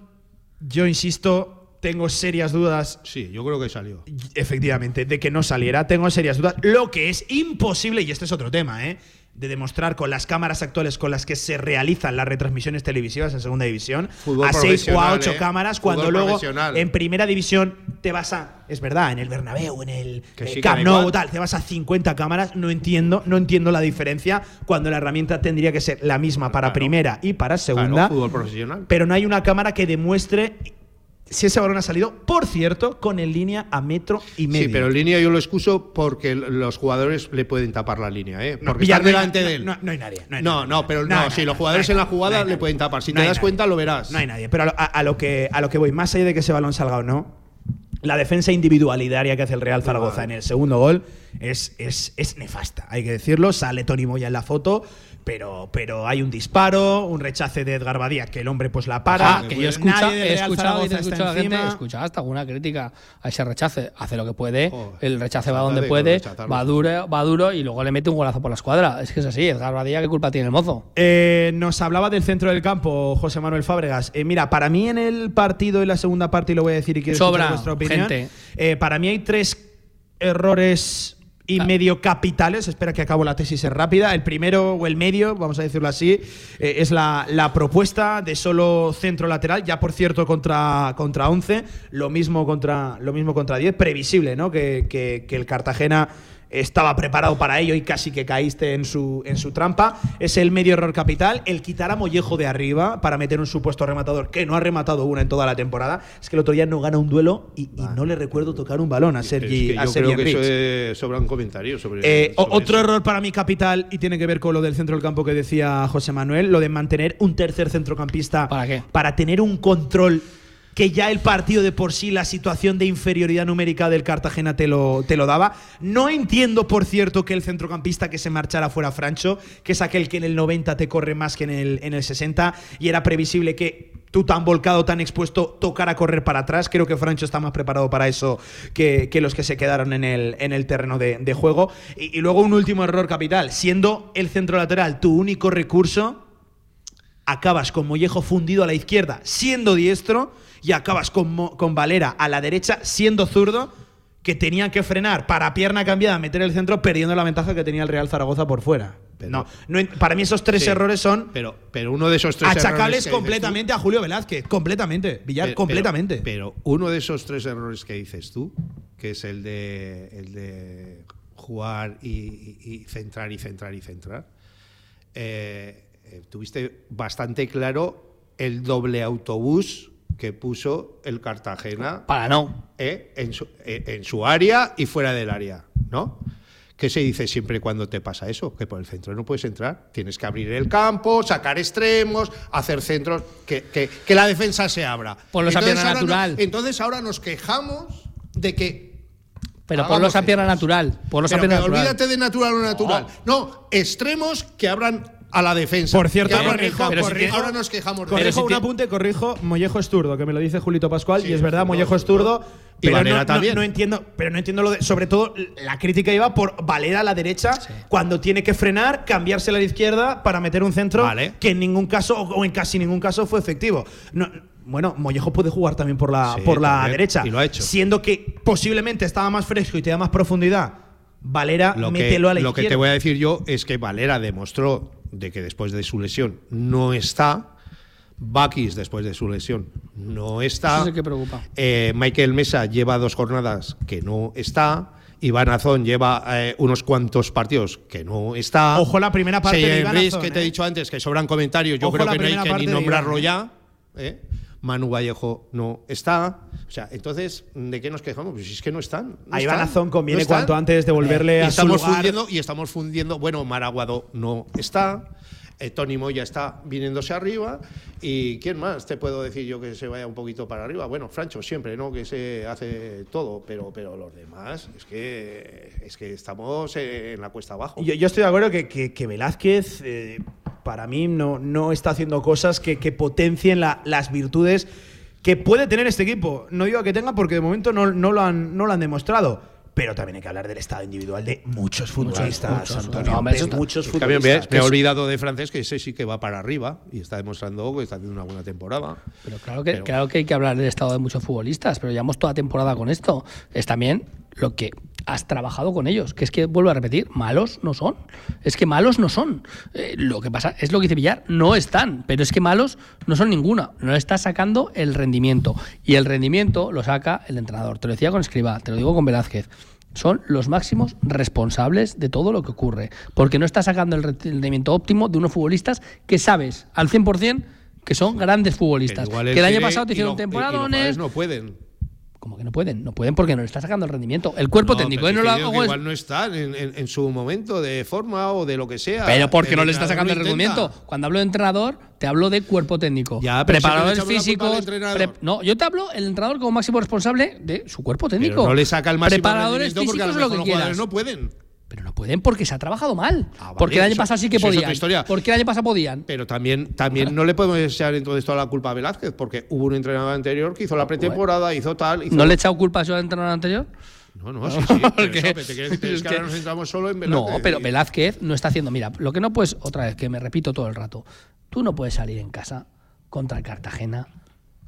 Speaker 1: yo insisto, tengo serias dudas
Speaker 4: Sí, yo creo que salió.
Speaker 1: efectivamente, de que no saliera. Tengo serias dudas. Lo que es imposible, y este es otro tema, ¿eh? De demostrar con las cámaras actuales con las que se realizan las retransmisiones televisivas en segunda división,
Speaker 4: Fútbol
Speaker 1: a seis o a ocho
Speaker 4: ¿eh?
Speaker 1: cámaras,
Speaker 4: Fútbol
Speaker 1: cuando luego en primera división te vas a, es verdad, en el Bernabéu, en el
Speaker 4: Que
Speaker 1: eh,
Speaker 4: sí,
Speaker 1: Camp Nou, tal, te vas a 50 cámaras, no entiendo, no entiendo la diferencia cuando la herramienta tendría que ser la misma para
Speaker 4: Claro.
Speaker 1: primera y para segunda
Speaker 4: Claro, fútbol profesional.
Speaker 1: pero no hay una cámara que demuestre si ese balón ha salido, por cierto, con en línea a metro y medio.
Speaker 4: Sí, pero en línea yo lo excuso porque los jugadores le pueden tapar la línea, ¿eh?
Speaker 1: No,
Speaker 4: Porque están
Speaker 1: no
Speaker 4: delante
Speaker 1: no-
Speaker 4: de él.
Speaker 1: No, no hay nadie. No, hay
Speaker 4: No,
Speaker 1: nadie.
Speaker 4: no, pero no, si los jugadores en la jugada le pueden tapar. Si
Speaker 1: No
Speaker 4: te das cuenta, lo verás.
Speaker 1: No hay nadie. Pero a, lo- a- a lo que, a lo que voy, más allá de que ese balón salga o no, la defensa individualitaria que hace el Real Zaragoza en el segundo gol es, es, es nefasta, hay que decirlo. Sale Tony Moya en la foto, pero, pero hay un disparo, un rechace de Edgar Badía, que el hombre pues la para.
Speaker 3: Ah, que yo escucha, he escuchado, he escuchado a gente, he
Speaker 1: encima.
Speaker 3: escuchado hasta alguna crítica a ese rechace. Hace lo que puede,
Speaker 4: Joder,
Speaker 3: el rechace va donde
Speaker 4: de
Speaker 3: puede, va duro, va duro y luego le mete un golazo por la escuadra. Es que es así, Edgar Badía, ¿qué culpa tiene el mozo?
Speaker 1: Eh, nos hablaba del centro del campo José Manuel Fábregas. Eh, mira, para mí en el partido, en la segunda parte, y lo voy a decir y quiero
Speaker 3: Sobra,
Speaker 1: escuchar vuestra opinión.
Speaker 3: gente.
Speaker 1: eh, para mí hay tres errores y medio capitales. Espera que acabo la tesis es rápida. El primero o el medio, vamos a decirlo así, eh, es la, la propuesta de solo centro lateral. Ya por cierto contra, contra 11, lo mismo contra, lo mismo contra 10. Previsible, ¿no? Que, que- que el Cartagena estaba preparado para ello y casi que caíste en su, en su trampa. Es el medio error capital. El quitar a Mollejo de arriba para meter un supuesto rematador que no ha rematado una en toda la temporada. Es que el otro día no gana un duelo y, y no le recuerdo tocar un balón a
Speaker 4: Es
Speaker 1: Sergi, a
Speaker 4: yo
Speaker 1: Sergi
Speaker 4: creo que
Speaker 1: Enrich.
Speaker 4: eso es- sobran comentarios sobre,
Speaker 1: Eh, o-
Speaker 4: sobre
Speaker 1: otro
Speaker 4: eso.
Speaker 1: error para mí capital y tiene que ver con lo del centro del campo que decía José Manuel, lo de mantener un tercer centrocampista
Speaker 3: ¿Para qué?
Speaker 1: para tener un control que ya el partido de por sí, la situación de inferioridad numérica del Cartagena te lo, te lo daba. No entiendo, por cierto, que el centrocampista que se marchara fuera Francho, que es aquel que en el 90 te corre más que en el, en el 60, y era previsible que tú tan volcado, tan expuesto, tocara correr para atrás. Creo que Francho está más preparado para eso que, que los que se quedaron en el, en el terreno de, juego. Y, y luego un último error capital, siendo el centro lateral tu único recurso, acabas con Mollejo fundido a la izquierda siendo diestro y acabas con, Mo- con Valera a la derecha siendo zurdo que tenían que frenar para pierna cambiada, meter el centro, perdiendo la ventaja que tenía el Real Zaragoza por fuera.
Speaker 4: Pero-
Speaker 1: no, no para mí esos tres
Speaker 4: Sí,
Speaker 1: errores son
Speaker 4: Pero, pero uno de esos tres
Speaker 1: achacables
Speaker 4: tú-
Speaker 1: completamente a Julio Velázquez, completamente, Villar,
Speaker 4: Pero-
Speaker 1: completamente.
Speaker 4: Pero, pero uno de esos tres errores que dices tú, que es el de, el de jugar y, y- y centrar y centrar y centrar, eh, eh, tuviste bastante claro el doble autobús que puso el Cartagena
Speaker 3: Para no.
Speaker 4: eh, en, su, eh, en su área y fuera del área, ¿no? ¿Qué se dice siempre cuando te pasa eso? Que por el centro no puedes entrar. Tienes que abrir el campo, sacar extremos, hacer centros, que, que- que la defensa se abra.
Speaker 3: Ponlos a pierna
Speaker 4: ahora no-
Speaker 3: natural.
Speaker 4: entonces ahora nos quejamos de que
Speaker 3: Pero ponlos a pierna natural. Ponlos a
Speaker 4: Pero
Speaker 3: pierna natural.
Speaker 4: olvídate de natural o natural. No, extremos que abran a la defensa.
Speaker 1: Por cierto,
Speaker 4: que el
Speaker 1: corrijo,
Speaker 4: ahora nos quejamos de
Speaker 1: Corrijo un apunte, corrijo. Mollejo es zurdo, que me lo dice Julito Pascual,
Speaker 4: Sí,
Speaker 1: y es verdad, Mollejo es.
Speaker 4: Y
Speaker 1: Pero
Speaker 4: Valera
Speaker 1: no, no-
Speaker 4: también.
Speaker 1: no entiendo, pero no entiendo lo de. Sobre todo, la crítica iba por Valera a la derecha cuando tiene que frenar, cambiarse a la izquierda para meter un centro
Speaker 4: Vale.
Speaker 1: que en ningún caso, o en casi ningún caso, fue efectivo. No, bueno, Mollejo puede jugar también por la,
Speaker 4: Sí,
Speaker 1: por la
Speaker 4: también,
Speaker 1: derecha.
Speaker 4: y lo ha hecho.
Speaker 1: Siendo que posiblemente estaba más fresco y te da más profundidad. Valera,
Speaker 4: Lo que,
Speaker 1: mételo a la
Speaker 4: lo
Speaker 1: izquierda.
Speaker 4: que te voy a decir yo es que Valera demostró de que después de su lesión no está. Bakis después de su lesión no está.
Speaker 3: Eso sí que preocupa.
Speaker 4: Eh, Michael Mesa lleva dos jornadas que no está. Iván Azón lleva eh, unos cuantos partidos que no está.
Speaker 1: Ojo la primera parte de Iván
Speaker 4: Enrique,
Speaker 1: Azón,
Speaker 4: que te
Speaker 1: ¿eh?
Speaker 4: he dicho antes que sobran comentarios. Yo
Speaker 1: Ojo
Speaker 4: creo que no hay que ni nombrarlo ya. ¿eh? Manu Vallejo no está. O sea, entonces, ¿de qué nos quejamos? Pues si es que no están. no
Speaker 1: A Iván Azón conviene
Speaker 4: no
Speaker 1: cuanto antes devolverle
Speaker 4: Y
Speaker 1: a su
Speaker 4: estamos
Speaker 1: lugar.
Speaker 4: fundiendo y estamos fundiendo. Bueno, Maraguado no está. eh, Tony Moya está viniéndose arriba. ¿Y quién más te puedo decir yo que se vaya un poquito para arriba? Bueno, Francho siempre, ¿no? Que se hace todo, pero, pero los demás es que, es que estamos en la cuesta abajo.
Speaker 1: Yo, yo estoy de acuerdo que, que- que Velázquez, eh, para mí, no, no está haciendo cosas que, que potencien la- las virtudes que puede tener este equipo. No digo que tenga porque de momento no, no, lo, han, no lo han demostrado. Pero también hay que hablar del estado individual de muchos futbolistas.
Speaker 3: muchos,
Speaker 1: Antonio, muchos
Speaker 4: me,
Speaker 1: futbolistas.
Speaker 4: me he olvidado de francés, que ese sí que va para arriba y está demostrando que está haciendo una buena temporada.
Speaker 3: Pero claro que,
Speaker 4: Pero-
Speaker 3: claro que hay que hablar del estado de muchos futbolistas, pero llevamos toda temporada con esto. Es también lo que has trabajado con ellos, que es que, vuelvo a repetir, malos no son. Es que malos no son. Eh, lo que pasa es lo que dice Villar, no están, pero es que malos no son ninguna. No está sacando el rendimiento. Y el rendimiento lo saca el entrenador. Te lo decía con Escribá, te lo digo con Velázquez. Son los máximos responsables de todo lo que ocurre. Porque no está sacando el rendimiento óptimo de unos futbolistas que sabes al 100% que son grandes futbolistas. Que el año pasado te hicieron
Speaker 4: los
Speaker 3: temporadones.
Speaker 4: no pueden.
Speaker 3: Como que no pueden, no pueden porque no le está sacando el rendimiento. El cuerpo
Speaker 4: No,
Speaker 3: técnico,
Speaker 4: pero
Speaker 3: no
Speaker 4: si
Speaker 3: lo
Speaker 4: te digo
Speaker 3: hago
Speaker 4: que
Speaker 3: es-
Speaker 4: igual no están en, en- en su momento de forma o de lo que sea.
Speaker 3: Pero porque
Speaker 4: El
Speaker 3: no le está sacando el rendimiento. Cuando hablo de entrenador, te hablo de cuerpo técnico.
Speaker 4: Ya,
Speaker 3: Preparadores físicos. pre- no, yo te hablo el entrenador como máximo responsable de su cuerpo técnico.
Speaker 4: Pero no le saca el máximo
Speaker 3: Preparadores
Speaker 4: rendimiento porque a
Speaker 3: físicos
Speaker 4: lo
Speaker 3: que
Speaker 4: los
Speaker 3: quieras.
Speaker 4: no pueden.
Speaker 3: Pero no pueden porque se ha trabajado mal.
Speaker 4: Ah, vale,
Speaker 3: porque el año
Speaker 4: eso-
Speaker 3: pasado sí que podían.
Speaker 4: historia.
Speaker 3: Porque el año pasado podían.
Speaker 4: Pero también, también no le podemos echar entonces toda la culpa a Velázquez, porque hubo un entrenador anterior que hizo la pretemporada, hizo tal. Hizo
Speaker 3: ¿No le he echado culpa a su entrenador anterior?
Speaker 4: No, no, sí, sí.
Speaker 3: Porque-
Speaker 4: eso, te es que
Speaker 3: que-
Speaker 4: ahora nos centramos solo en Velázquez.
Speaker 3: No, pero Velázquez no está haciendo. Mira, lo que no puedes, otra vez, que me repito todo el rato, tú no puedes salir en casa contra el Cartagena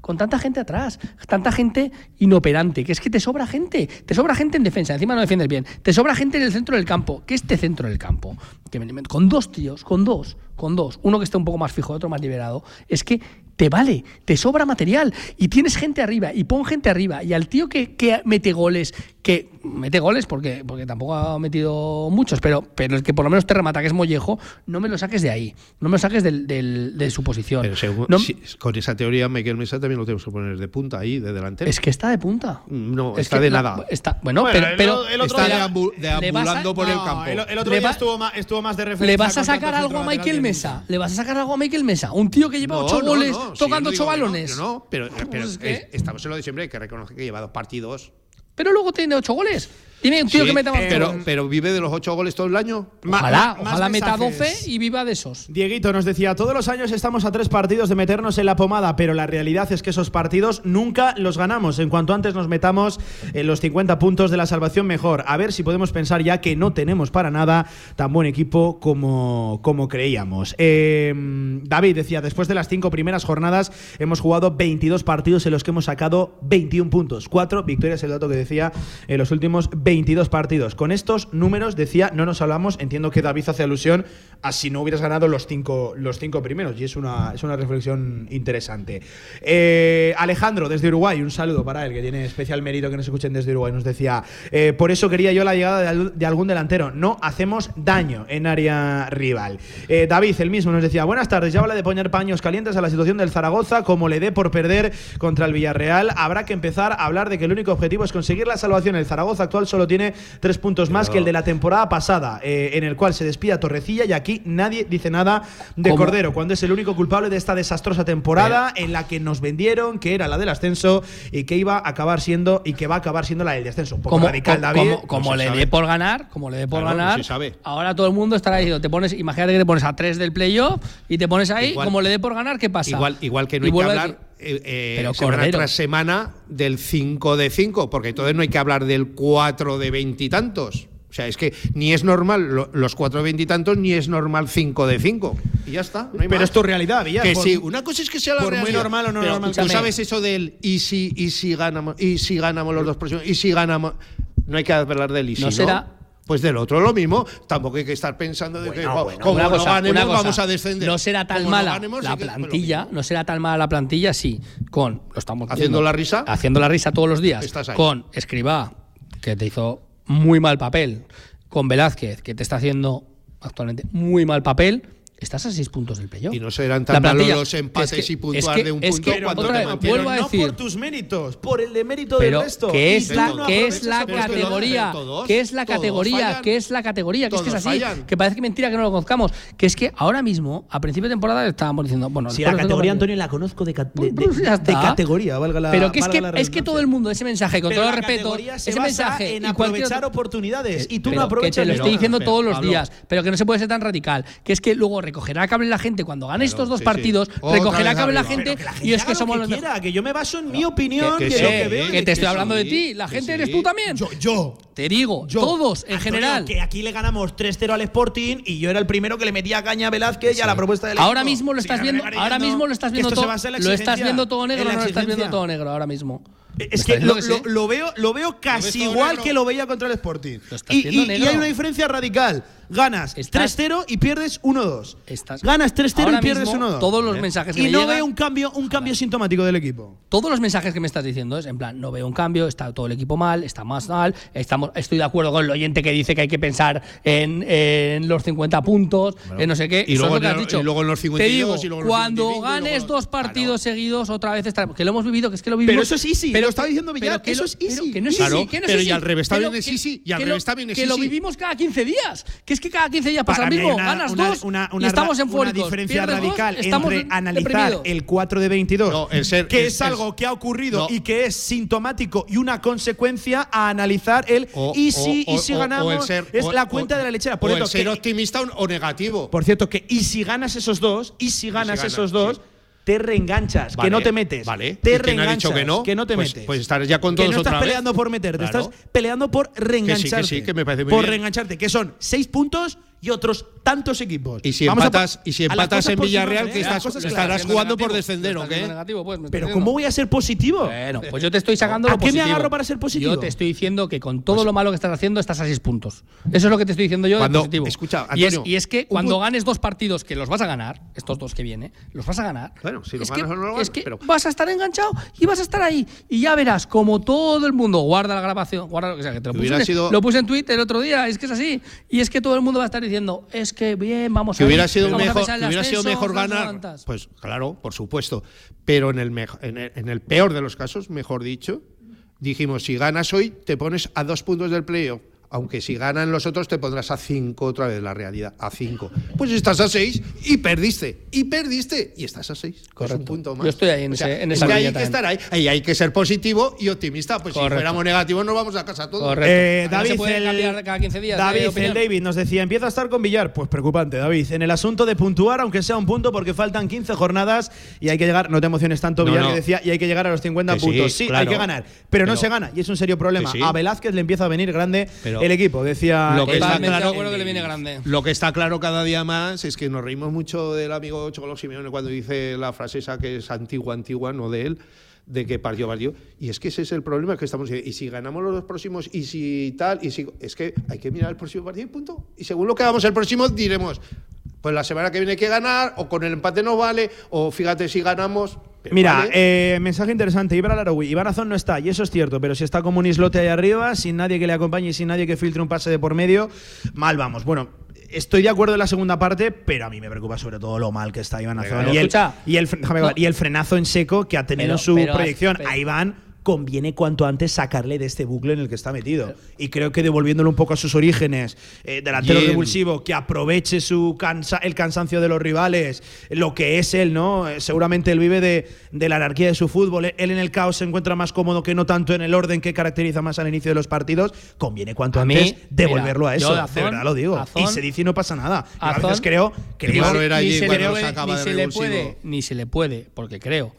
Speaker 3: con tanta gente atrás, tanta gente inoperante, que es que te sobra gente, te sobra gente en defensa, encima no defiendes bien, te sobra gente en el centro del campo, que este centro del campo, que con dos tíos, con dos, con dos, uno que esté un poco más fijo, otro más liberado, es que te vale, te sobra material y tienes gente arriba y pon gente arriba y al tío que, que mete goles, que mete goles porque, porque tampoco ha metido muchos, pero, pero el que por lo menos te remata, que es Mollejo, no me lo saques de ahí, no me lo saques del- del- de su posición.
Speaker 4: Pero según-
Speaker 3: No-
Speaker 4: si- con esa teoría, Michael Mesa también lo tenemos que poner de punta ahí, de delantero.
Speaker 3: es que está de punta.
Speaker 4: no,
Speaker 3: Es
Speaker 4: está
Speaker 3: que
Speaker 4: de
Speaker 3: no,
Speaker 4: nada.
Speaker 3: Está, bueno,
Speaker 1: Bueno,
Speaker 3: pero,
Speaker 1: el-
Speaker 3: pero
Speaker 1: el otro
Speaker 4: está
Speaker 1: día-
Speaker 4: deambu-
Speaker 3: le vas a-
Speaker 4: deambulando por el
Speaker 1: No,
Speaker 4: campo.
Speaker 1: El, el otro día
Speaker 3: va-
Speaker 1: estuvo, más, estuvo más de referencia.
Speaker 3: ¿Le vas a sacar algo a Michael Mesa? ¿Le vas a sacar algo a Michael Mesa? Un tío que lleva
Speaker 4: No,
Speaker 3: ocho
Speaker 4: no,
Speaker 3: goles
Speaker 4: no, si
Speaker 3: tocando
Speaker 4: no
Speaker 3: ocho
Speaker 4: no,
Speaker 3: balones.
Speaker 4: no, pero, pero
Speaker 3: es que-
Speaker 4: es- estamos en lo de siempre, hay que reconocer que lleva dos partidos.
Speaker 3: Pero luego tiene ocho goles. Dime un tío
Speaker 4: Sí,
Speaker 3: que meta más
Speaker 4: pero,
Speaker 3: goles.
Speaker 4: pero vive de los ocho goles todo el año.
Speaker 3: Ojalá,
Speaker 1: más
Speaker 3: ojalá meta
Speaker 1: mensajes.
Speaker 3: 12 y viva de esos.
Speaker 1: Dieguito nos decía, todos los años estamos a tres partidos de meternos en la pomada, pero la realidad es que esos partidos nunca los ganamos. En cuanto antes nos metamos en los 50 puntos de la salvación, mejor. A ver si podemos pensar ya que no tenemos para nada tan buen equipo como, como creíamos. Eh, David decía, después de las cinco primeras jornadas hemos jugado 22 partidos en los que hemos sacado 21 puntos. Cuatro victorias, el dato que decía, en los últimos 22 partidos. Con estos números, decía, no nos hablamos, entiendo que David hace alusión a si no hubieras ganado los cinco, los cinco primeros, y es una, es una reflexión interesante. Eh, Alejandro, desde Uruguay, un saludo para él, que tiene especial mérito que nos escuchen desde Uruguay, nos decía, eh, por eso quería yo la llegada de, al- de algún delantero, no hacemos daño en área rival. Eh, David, el mismo, nos decía, buenas tardes, ya habla de poner paños calientes a la situación del Zaragoza, como le dé por perder contra el Villarreal, habrá que empezar a hablar de que el único objetivo es conseguir la salvación. El Zaragoza actual solo solo tiene tres puntos más que el de la temporada pasada, eh, en el cual se despide a Torrecilla y aquí nadie dice nada de
Speaker 3: ¿Cómo?
Speaker 1: Cordero, cuando es el único culpable de esta desastrosa temporada en la que nos vendieron que era la del ascenso y que iba a acabar siendo y que va a acabar siendo la del descenso.
Speaker 3: Como,
Speaker 1: radical,
Speaker 3: co-
Speaker 1: David.
Speaker 3: como, como
Speaker 4: se
Speaker 3: le dé por ganar, como le dé por
Speaker 4: Claro,
Speaker 3: ganar,
Speaker 4: sabe.
Speaker 3: ahora todo el mundo estará diciendo, te pones, imagínate que te pones a 3 del playoff y te pones ahí,
Speaker 4: Igual-
Speaker 3: como le dé por ganar, ¿qué pasa?
Speaker 4: Igual, igual que no hay que hablar eh, eh,
Speaker 3: Pero
Speaker 4: semana
Speaker 3: Cordero.
Speaker 4: tras semana del 5 de 5, porque entonces no hay que hablar del 4 de veintitantos. O sea, es que ni es normal lo- los 4 de veintitantos, ni es normal 5 de 5. Y ya está. no hay
Speaker 1: Pero
Speaker 4: más.
Speaker 1: es tu realidad, Villar.
Speaker 4: Que
Speaker 1: por-
Speaker 4: sí, una cosa es que sea la
Speaker 1: por muy
Speaker 4: realidad,
Speaker 1: normal o no
Speaker 4: pero
Speaker 1: normal
Speaker 4: Tú sabes eso del y si, y si ganamos, y si ganamos los dos próximos, y si ganamos. No hay que hablar del y si
Speaker 3: No será-
Speaker 4: Pues del otro lo mismo. Tampoco hay que estar pensando de que
Speaker 1: Bueno,
Speaker 4: como no
Speaker 3: cosa,
Speaker 4: ganemos, vamos a descender.
Speaker 3: No será tan
Speaker 4: Como no
Speaker 3: mala
Speaker 4: ganemos,
Speaker 3: la plantilla, no será tan mala la plantilla, sí, con lo estamos
Speaker 4: Haciendo la risa.
Speaker 3: haciendo la risa todos los días,
Speaker 4: Estás ahí.
Speaker 3: con Escribá, que te hizo muy mal papel, con Velázquez, que te está haciendo actualmente muy mal papel. Estás a seis puntos del playoff.
Speaker 4: Y no serán tan malos los empates
Speaker 3: es que-
Speaker 4: y puntuar
Speaker 3: es que-
Speaker 4: de un
Speaker 3: es
Speaker 4: punto
Speaker 3: que,
Speaker 4: cuando
Speaker 3: otra
Speaker 4: te
Speaker 3: vez,
Speaker 4: mantienen.
Speaker 3: vuelvo a
Speaker 1: no por tus méritos, por el de mérito
Speaker 3: pero
Speaker 1: del resto.
Speaker 3: que es la,
Speaker 1: no
Speaker 3: que es la categoría,
Speaker 4: todos,
Speaker 3: que es la categoría,
Speaker 4: fallan.
Speaker 3: que es la categoría, que es que es así,
Speaker 4: fallan.
Speaker 3: que parece que mentira que no lo conozcamos, que es que ahora mismo, a principio de temporada, estábamos diciendo, bueno,
Speaker 1: Si la categoría, Antonio, la conozco de, ca- de, de-
Speaker 3: Pues
Speaker 1: de categoría, valga la
Speaker 3: Pero que es que, es que todo el mundo, ese mensaje, con todo el respeto, ese mensaje
Speaker 1: en aprovechar oportunidades y tú no aprovechas
Speaker 3: que te lo estoy diciendo todos los días, pero que no se puede ser tan radical. Que es que luego recogerá cable la gente cuando gane estos dos
Speaker 4: sí, sí.
Speaker 3: partidos,
Speaker 4: Otra
Speaker 3: recogerá cable la gente
Speaker 1: la gente
Speaker 3: y es que
Speaker 1: lo
Speaker 3: somos
Speaker 1: que
Speaker 3: los
Speaker 1: quiera, que yo me baso en mi opinión,
Speaker 4: que
Speaker 1: que,
Speaker 4: sí,
Speaker 3: Eh,
Speaker 1: que veo.
Speaker 3: te estoy
Speaker 4: sí,
Speaker 3: hablando de ti, la gente
Speaker 4: sí.
Speaker 3: eres tú también.
Speaker 1: Yo, yo.
Speaker 3: Te digo,
Speaker 1: Yo.
Speaker 3: todos en
Speaker 1: Antonio,
Speaker 3: general.
Speaker 1: Que aquí le ganamos 3-0 al Sporting y yo era el primero que le metía caña a Velázquez y a la propuesta del
Speaker 3: Ahora mismo lo
Speaker 1: Sí,
Speaker 3: estás
Speaker 1: no
Speaker 3: viendo, ahora mismo lo estás viendo todo, lo estás viendo todo negro, no lo estás viendo todo negro ahora mismo.
Speaker 1: Es
Speaker 3: ¿Me estás
Speaker 1: que lo, lo- lo veo, lo veo casi
Speaker 4: todo
Speaker 1: igual que lo veía contra el Sporting.
Speaker 3: Lo
Speaker 1: Y, y- y hay una diferencia radical. Ganas
Speaker 3: Estás-
Speaker 1: 3-0 y pierdes 1-2.
Speaker 3: Estás-
Speaker 1: Ganas 3-0 y pierdes
Speaker 3: mismo,
Speaker 1: 1-2.
Speaker 3: todos los mensajes que
Speaker 1: y
Speaker 3: me
Speaker 1: no
Speaker 3: llegan-
Speaker 1: veo un cambio, un cambio sintomático del equipo.
Speaker 3: Todos los mensajes que me estás diciendo es en plan, no veo un cambio, está todo el equipo mal, está más mal, estamos, estoy de acuerdo con el oyente que dice que hay que pensar en, en los 50 puntos, en no sé qué.
Speaker 4: Y luego
Speaker 3: es lo que
Speaker 4: en
Speaker 3: has dicho.
Speaker 4: y luego en los
Speaker 3: Te
Speaker 4: 52,
Speaker 3: digo,
Speaker 4: y luego en los
Speaker 3: cuando
Speaker 4: 25, y
Speaker 3: ganes
Speaker 4: luego-
Speaker 3: dos partidos
Speaker 4: Claro.
Speaker 3: seguidos, otra vez estaremos. Que lo hemos vivido, que es que lo vivimos.
Speaker 1: Pero eso es easy, lo estaba diciendo Villar,
Speaker 3: pero que
Speaker 1: eso es easy.
Speaker 3: pero que no es
Speaker 4: Claro,
Speaker 3: easy, que no es
Speaker 4: pero y
Speaker 3: easy.
Speaker 4: al revés también es
Speaker 3: que-
Speaker 4: easy, y al
Speaker 3: que
Speaker 4: revés también es
Speaker 3: Que lo vivimos cada 15 días. Que es que cada 15 días pasa lo mismo.
Speaker 1: una-
Speaker 3: ganas
Speaker 1: una-
Speaker 3: dos
Speaker 1: una,
Speaker 3: y estamos en
Speaker 1: una diferencia
Speaker 3: dos,
Speaker 1: radical
Speaker 3: estamos
Speaker 1: entre analizar
Speaker 3: deprimidos.
Speaker 1: el 4 de 22,
Speaker 4: No, el ser-
Speaker 1: que es
Speaker 4: el-
Speaker 1: algo que ha ocurrido
Speaker 4: no.
Speaker 1: y que es sintomático y una consecuencia a analizar el
Speaker 4: O-
Speaker 1: y si,
Speaker 4: o-
Speaker 1: y si
Speaker 4: o- o
Speaker 1: ganamos
Speaker 4: el ser-
Speaker 1: es la cuenta de la lechera. Por
Speaker 4: o
Speaker 1: cierto,
Speaker 4: el ser
Speaker 1: que-
Speaker 4: optimista o- negativo.
Speaker 1: por cierto, que y si ganas esos dos, y si ganas esos dos. Te reenganchas,
Speaker 4: Vale,
Speaker 1: que no te metes.
Speaker 4: Vale.
Speaker 1: Te
Speaker 4: ¿Y quién ha
Speaker 1: reenganchas,
Speaker 4: dicho que no?
Speaker 1: te
Speaker 4: Pues-
Speaker 1: metes.
Speaker 4: pues estarás ya con
Speaker 1: que
Speaker 4: todos
Speaker 1: no estás
Speaker 4: vez.
Speaker 1: peleando por meterte,
Speaker 4: Claro.
Speaker 1: estás peleando por reengancharte.
Speaker 4: sí, que me parece muy
Speaker 1: por
Speaker 4: bien.
Speaker 1: reengancharte, que son seis puntos y otros tantos equipos.
Speaker 4: Y si
Speaker 1: Vamos a
Speaker 4: empatas,
Speaker 1: pa-
Speaker 4: y si
Speaker 1: a
Speaker 4: empatas en Villarreal,
Speaker 1: nombre,
Speaker 4: que
Speaker 1: ¿eh?
Speaker 4: estás,
Speaker 1: cosas
Speaker 4: estarás jugando por descender, ¿o qué?
Speaker 3: negativo, pues,
Speaker 1: Pero. ¿cómo voy a ser positivo?
Speaker 3: Bueno, pues yo te estoy sacando
Speaker 1: ¿A
Speaker 3: lo
Speaker 1: qué me agarro para ser positivo?
Speaker 3: Yo te estoy diciendo que con todo lo malo que estás haciendo estás a seis puntos. Eso es lo que te estoy diciendo yo
Speaker 4: Cuando-
Speaker 3: de positivo.
Speaker 4: escucha,
Speaker 3: y, es,
Speaker 4: Antonio,
Speaker 3: y es que cuando ganes dos partidos, que los vas a ganar, estos dos que vienen, los vas a ganar.
Speaker 4: Bueno, si los
Speaker 3: es que,
Speaker 4: ganas no
Speaker 3: es que
Speaker 4: pero-
Speaker 3: vas a estar enganchado y vas a estar ahí. Y ya verás como todo el mundo guarda la grabación, guarda lo que sea, que te lo puse,
Speaker 4: sido-
Speaker 3: lo puse en Twitter el otro día, es que es así. Y es que todo el mundo va a estar diciendo, es que bien, vamos
Speaker 4: Que
Speaker 3: a
Speaker 4: hubiera
Speaker 3: ir,
Speaker 4: sido
Speaker 3: a
Speaker 4: que hubiera sido mejor ganar. Pues claro, por supuesto. Pero en el, mejo- en el, en el peor de los casos, mejor dicho, dijimos, si ganas hoy, te pones a dos puntos del playoff. Aunque si ganan los otros, te pondrás a cinco otra vez la realidad, a cinco. Pues estás a seis y perdiste. Y perdiste. Y estás a seis. Es
Speaker 3: Correcto.
Speaker 4: un punto más.
Speaker 3: Yo estoy ahí en
Speaker 4: O sea,
Speaker 3: ese- en
Speaker 4: es
Speaker 3: esa
Speaker 4: hay que estar ahí. Y hay que ser positivo y optimista. Pues
Speaker 3: Correcto.
Speaker 4: si fuéramos negativos, nos vamos a casa todos.
Speaker 3: Correcto.
Speaker 1: Eh,
Speaker 3: Ahí
Speaker 1: David,
Speaker 3: se
Speaker 1: el,
Speaker 3: cambiar cada 15 días. de
Speaker 1: David,
Speaker 3: opinión.
Speaker 1: el David nos decía, empieza a estar con Villar. Pues preocupante, David. En el asunto de puntuar, aunque sea un punto, porque faltan 15 jornadas y hay que llegar, no te emociones tanto,
Speaker 4: No,
Speaker 1: Villar,
Speaker 4: no.
Speaker 1: que decía, y hay que llegar a los 50
Speaker 4: Que sí,
Speaker 1: puntos. Sí, hay
Speaker 4: claro.
Speaker 1: que ganar, pero, no se gana y es un serio problema.
Speaker 4: Sí.
Speaker 1: A Velázquez le empieza a venir grande
Speaker 4: Pero-
Speaker 1: el equipo, decía.
Speaker 4: Lo que está claro-
Speaker 3: que le viene grande.
Speaker 4: Lo que está claro cada día más es que nos reímos mucho del amigo Cholo Simeone cuando dice la frase esa que es antigua, antigua, no de él, de que partió, partió. Y es que ese es el problema que estamos diciendo. Y si ganamos los dos próximos, y si tal, y si. Es que hay que mirar el próximo partido y punto. Y según lo que hagamos el próximo, diremos. Pues la semana que viene hay que ganar, o con el empate no vale, o fíjate si ganamos.
Speaker 1: Mira,
Speaker 4: vale.
Speaker 1: eh, mensaje interesante. Ibra Laraui. Iván Azón no está, y eso es cierto, pero si está como un islote ahí arriba, sin nadie que le acompañe y sin nadie que filtre un pase de por medio, mal vamos. Bueno, estoy de acuerdo en la segunda parte, pero a mí me preocupa sobre todo lo mal que está Iván Azón. Y el, y, el,
Speaker 3: no.
Speaker 1: y el frenazo en seco que ha tenido
Speaker 3: Pero-
Speaker 1: su
Speaker 3: pero-
Speaker 1: proyección.
Speaker 3: pero-
Speaker 1: a Iván conviene cuanto antes sacarle de este bucle en el que está metido. Y creo que devolviéndolo un poco a sus orígenes, eh, delantero
Speaker 4: Bien.
Speaker 1: revulsivo, que aproveche su cansa el cansancio de los rivales, lo que es él, ¿no? Eh, Seguramente él vive de, de la anarquía de su fútbol. Él en el caos se encuentra más cómodo que no tanto en el orden que caracteriza más al inicio de los partidos. Conviene cuanto
Speaker 3: A mí,
Speaker 1: antes devolverlo
Speaker 3: mira,
Speaker 1: a
Speaker 3: yo
Speaker 1: eso.
Speaker 3: de
Speaker 1: de
Speaker 3: Azón-
Speaker 1: verdad lo digo.
Speaker 3: Azón-
Speaker 1: y se dice y no pasa nada. A veces creo,
Speaker 4: era
Speaker 3: ni se le puede, ni se le puede, porque creo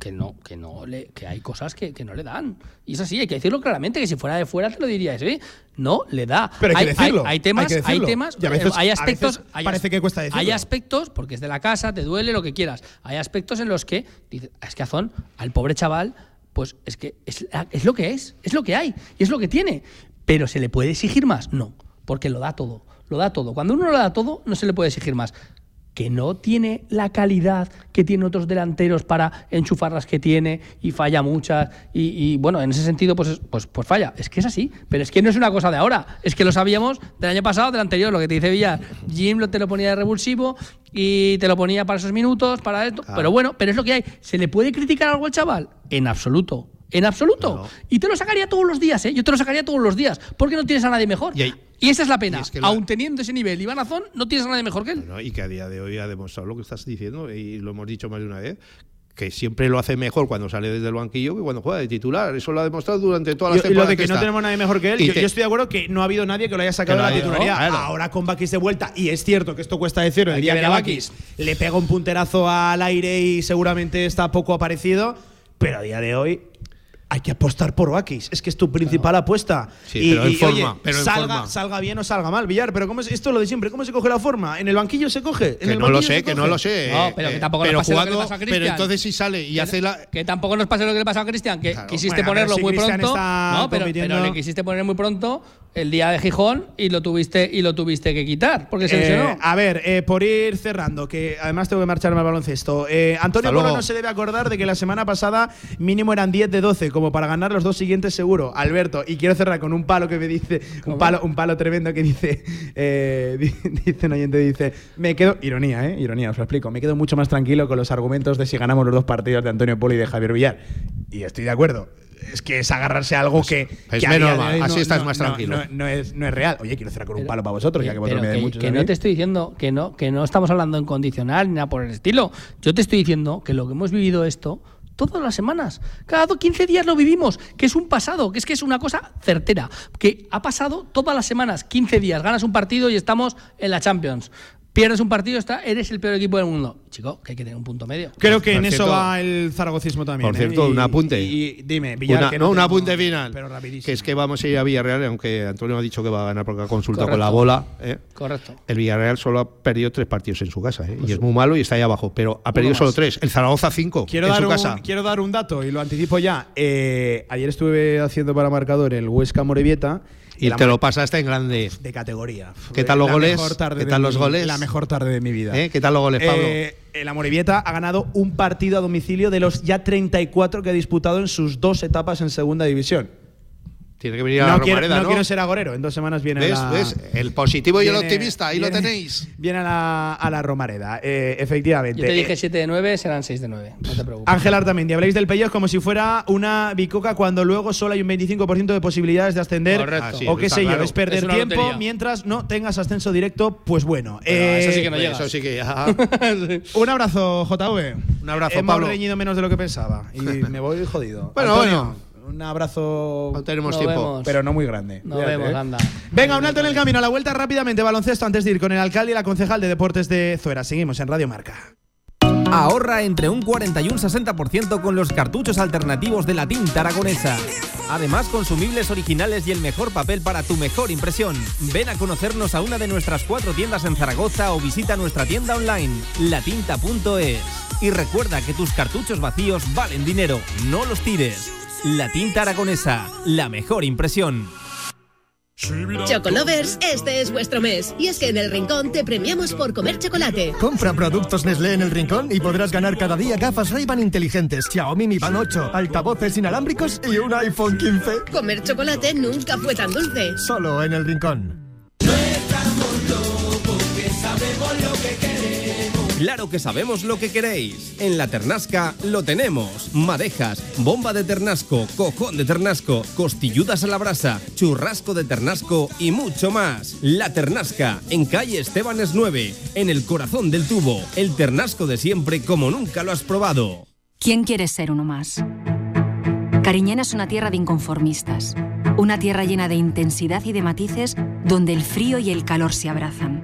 Speaker 3: que no, que no le, que hay cosas que, que no le dan. Y es así, hay que decirlo claramente, que si fuera de fuera te lo dirías, ¿eh? No le da.
Speaker 1: Pero hay que decirlo,
Speaker 3: Hay, temas,
Speaker 1: hay
Speaker 3: temas,
Speaker 1: Y a veces-
Speaker 3: hay
Speaker 1: a
Speaker 3: aspectos.
Speaker 1: veces
Speaker 3: hay
Speaker 1: parece que cuesta decirlo.
Speaker 3: Hay aspectos, porque es de la casa, te duele, lo que quieras. Hay aspectos en los que dices, es que Azón, al pobre chaval, pues es que es, es lo que es, es lo que hay, y es lo que tiene. Pero ¿se le puede exigir más? No, porque lo da todo, lo da todo. Cuando uno lo da todo, no se le puede exigir más. Que no tiene la calidad que tiene otros delanteros para enchufar las que tiene y falla muchas. Y, y, bueno, en ese sentido, pues, es- pues, pues falla. Es que es así. Pero es que no es una cosa de ahora. Es que lo sabíamos del año pasado, del anterior, lo que te dice Villar. Jim lo, te lo ponía de revulsivo y te lo ponía para esos minutos, para esto. Pero bueno, pero es lo que hay. ¿Se le puede criticar algo al chaval? En absoluto. En absoluto. Y te lo sacaría todos los días, ¿eh? Yo te lo sacaría todos los días. Porque no tienes a nadie mejor.
Speaker 4: Y
Speaker 3: esa es la pena.
Speaker 4: es que la-
Speaker 3: Aún teniendo ese nivel, Iván Azón, no tienes a nadie mejor que él.
Speaker 4: ¿no? Y que a día de hoy ha demostrado lo que estás diciendo, y lo hemos dicho más de una vez, que siempre lo hace mejor cuando sale desde el banquillo que cuando juega de titular. Eso lo ha demostrado durante todas las
Speaker 1: y lo
Speaker 4: temporadas.
Speaker 1: de que, no
Speaker 4: está.
Speaker 1: tenemos nadie mejor que él,
Speaker 4: Y
Speaker 1: yo,
Speaker 4: te-
Speaker 1: yo estoy de acuerdo que no ha habido nadie que lo haya sacado de la titularidad.
Speaker 4: claro.
Speaker 1: Ahora con Bakis de vuelta, y es cierto que esto cuesta decirlo, el día
Speaker 3: que
Speaker 1: Bakis le pega un punterazo al aire y seguramente está poco aparecido, pero a día de hoy hay que apostar por Bakis. Es que es tu principal apuesta.
Speaker 4: Sí,
Speaker 1: y,
Speaker 4: pero en
Speaker 1: y,
Speaker 4: forma,
Speaker 1: oye,
Speaker 4: pero en
Speaker 1: salga,
Speaker 4: forma.
Speaker 1: salga bien o salga mal, Villar. Pero ¿cómo es, esto es lo de siempre, ¿cómo se coge la forma? ¿En el banquillo se coge? ¿En
Speaker 4: Que
Speaker 1: el
Speaker 4: no lo sé, que
Speaker 1: coge?
Speaker 4: no lo sé.
Speaker 3: No,
Speaker 4: eh,
Speaker 3: pero que
Speaker 4: eh,
Speaker 3: tampoco
Speaker 4: pero
Speaker 3: pase lo que le pasó a
Speaker 4: Pero
Speaker 3: Cristian.
Speaker 4: entonces si sale y hace la.
Speaker 3: Que tampoco nos pase lo que le pasó a Cristian, que
Speaker 4: Claro.
Speaker 3: quisiste
Speaker 1: Bueno, pero
Speaker 3: ponerlo
Speaker 1: si
Speaker 3: muy pronto. No, pero, pero le quisiste poner muy pronto el día de Gijón y lo tuviste y lo tuviste que quitar porque se
Speaker 1: Eh,
Speaker 3: lesionó.
Speaker 1: a ver, eh, por ir cerrando, que además tengo que marcharme al baloncesto. Eh, Antonio
Speaker 4: luego.
Speaker 1: no se debe acordar de que la semana pasada mínimo eran 10 de 12, como para ganar los dos siguientes seguro. Alberto, y quiero cerrar con un palo que me dice, un palo, un palo tremendo que dice, eh, di- dice un oyente, dice, me quedo, ironía, eh, ironía, os lo explico, me quedo mucho más tranquilo con los argumentos de si ganamos los dos partidos de Antonio Polo y de Javier Villar. Y estoy de acuerdo. Es que es agarrarse a algo que,
Speaker 4: es
Speaker 1: que
Speaker 4: menos así estás más tranquilo.
Speaker 1: No, no es, no es real. Oye, quiero cerrar con un palo para vosotros, ya que vosotros me dais
Speaker 3: que, no
Speaker 1: mí.
Speaker 3: te estoy diciendo que no, que no estamos hablando en condicional ni nada por el estilo. Yo te estoy diciendo que lo que hemos vivido esto todas las semanas. Cada do- 15 días lo vivimos, que es un pasado, que es que es una cosa certera, que ha pasado todas las semanas, 15 días, ganas un partido y estamos en la Champions. Pierdes un partido, está, eres el peor equipo del mundo. Chico, que hay que tener un punto medio.
Speaker 1: Creo que
Speaker 4: Por
Speaker 1: en eso va el zaragocismo también.
Speaker 4: Por
Speaker 1: ¿eh?
Speaker 4: cierto,
Speaker 1: Y-
Speaker 4: un apunte.
Speaker 1: Y, y dime, Villar,
Speaker 4: Una-
Speaker 1: que
Speaker 4: no, un
Speaker 1: tengo-
Speaker 4: apunte final.
Speaker 1: Pero rapidísimo.
Speaker 4: Que es que vamos a ir a Villarreal, aunque Antonio ha dicho que va a ganar porque ha consultado con la bola. ¿eh?
Speaker 3: Correcto.
Speaker 4: El Villarreal solo ha perdido tres partidos en su casa, ¿eh? y es muy malo y está ahí abajo, pero ha perdido
Speaker 3: más.
Speaker 4: solo tres. El Zaragoza cinco
Speaker 1: Quiero
Speaker 4: en
Speaker 1: dar,
Speaker 4: su
Speaker 1: un,
Speaker 4: casa.
Speaker 1: quiero dar un dato y lo anticipo ya. Eh, ayer estuve haciendo para marcador el Huesca Morevieta
Speaker 4: Y te lo pasaste en grande.
Speaker 1: de categoría.
Speaker 4: ¿Qué tal los
Speaker 1: La
Speaker 4: goles? ¿Qué tal los
Speaker 1: mi-
Speaker 4: goles?
Speaker 1: La mejor tarde de mi vida.
Speaker 4: ¿Eh? ¿Qué tal los goles, Pablo?
Speaker 1: Eh, el Amorebieta ha ganado un partido a domicilio de los ya 34 que ha disputado en sus dos etapas en segunda división.
Speaker 4: Tiene que venir a
Speaker 1: no
Speaker 4: la
Speaker 1: quiero,
Speaker 4: Romareda,
Speaker 1: no
Speaker 4: ¿no?
Speaker 1: quiero ser agorero. En dos semanas viene
Speaker 4: ¿Ves?
Speaker 1: la,
Speaker 4: ¿Ves? El positivo y el
Speaker 1: viene-
Speaker 4: optimista, ahí lo
Speaker 1: viene-
Speaker 4: tenéis.
Speaker 1: Viene a la, a la Romareda, eh, efectivamente.
Speaker 3: Yo te
Speaker 1: Eh,
Speaker 3: dije 7 de 9, serán 6 de 9. No te preocupes.
Speaker 1: Ángel Artamendi, habláis del Pellos como si fuera una bicoca cuando luego solo hay un 25% de posibilidades de ascender.
Speaker 3: Correcto.
Speaker 4: Ah, sí,
Speaker 1: o qué sé yo, es perder
Speaker 3: Es
Speaker 1: tiempo
Speaker 3: lotería.
Speaker 1: mientras no tengas ascenso directo, pues bueno. Eh,
Speaker 3: eso sí que no
Speaker 4: Pues
Speaker 3: llegas.
Speaker 4: Eso sí que ya.
Speaker 1: Un abrazo, JV.
Speaker 4: Un abrazo,
Speaker 1: Hemos
Speaker 4: Pablo.
Speaker 1: reñido menos de lo que pensaba y me voy jodido.
Speaker 4: Bueno,
Speaker 1: Antonio, Un abrazo,
Speaker 4: No tenemos
Speaker 3: Nos
Speaker 4: tiempo.
Speaker 3: vemos.
Speaker 1: pero no muy grande.
Speaker 3: Nos
Speaker 1: Cuídate,
Speaker 3: vemos,
Speaker 1: eh.
Speaker 3: anda.
Speaker 1: Venga, un alto en el camino. A la vuelta rápidamente, baloncesto antes de ir con el alcalde y la concejal de deportes de Zuera. Seguimos en Radio Marca.
Speaker 6: Ahorra entre un 40 y un 60% con los cartuchos alternativos de la tinta aragonesa. Además, consumibles originales y el mejor papel para tu mejor impresión. Ven a conocernos a una de nuestras cuatro tiendas en Zaragoza o visita nuestra tienda online, latinta.es. Y recuerda que tus cartuchos vacíos valen dinero, no los tires. La tinta aragonesa, la mejor impresión.
Speaker 9: Chocolovers, este es vuestro mes. Y es que en el Rincón te premiamos por comer chocolate.
Speaker 10: Compra productos Nestlé en el rincón y podrás ganar cada día gafas Ray-Ban inteligentes, Xiaomi Mi Band 8, altavoces inalámbricos y un iPhone 15.
Speaker 9: Comer chocolate nunca fue tan dulce.
Speaker 10: Solo en el rincón.
Speaker 6: Claro que sabemos lo que queréis. En la Ternasca lo tenemos. Madejas, bomba de ternasco, cojón de ternasco, costilludas a la brasa, churrasco de ternasco y mucho más. La Ternasca, en calle Estebanes 9, en el corazón del tubo. El ternasco de siempre como nunca lo has probado.
Speaker 11: ¿Quién quiere ser uno más? Cariñena es una tierra de inconformistas. Una tierra llena de intensidad y de matices donde el frío y el calor se abrazan.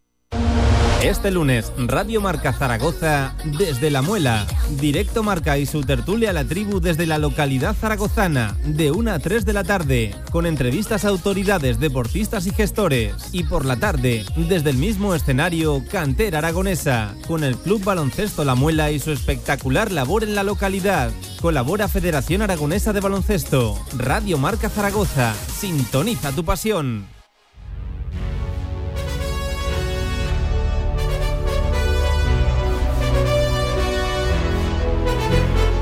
Speaker 6: Este lunes, Radio Marca Zaragoza desde La Muela. Directo Marca y su tertulia a la tribu desde la localidad zaragozana, de 1 a 3 de la tarde, con entrevistas a autoridades, deportistas y gestores. Y por la tarde, desde el mismo escenario, Cantera Aragonesa, con el Club Baloncesto La Muela y su espectacular labor en la localidad. Colabora Federación Aragonesa de Baloncesto. Radio Marca Zaragoza. Sintoniza tu pasión.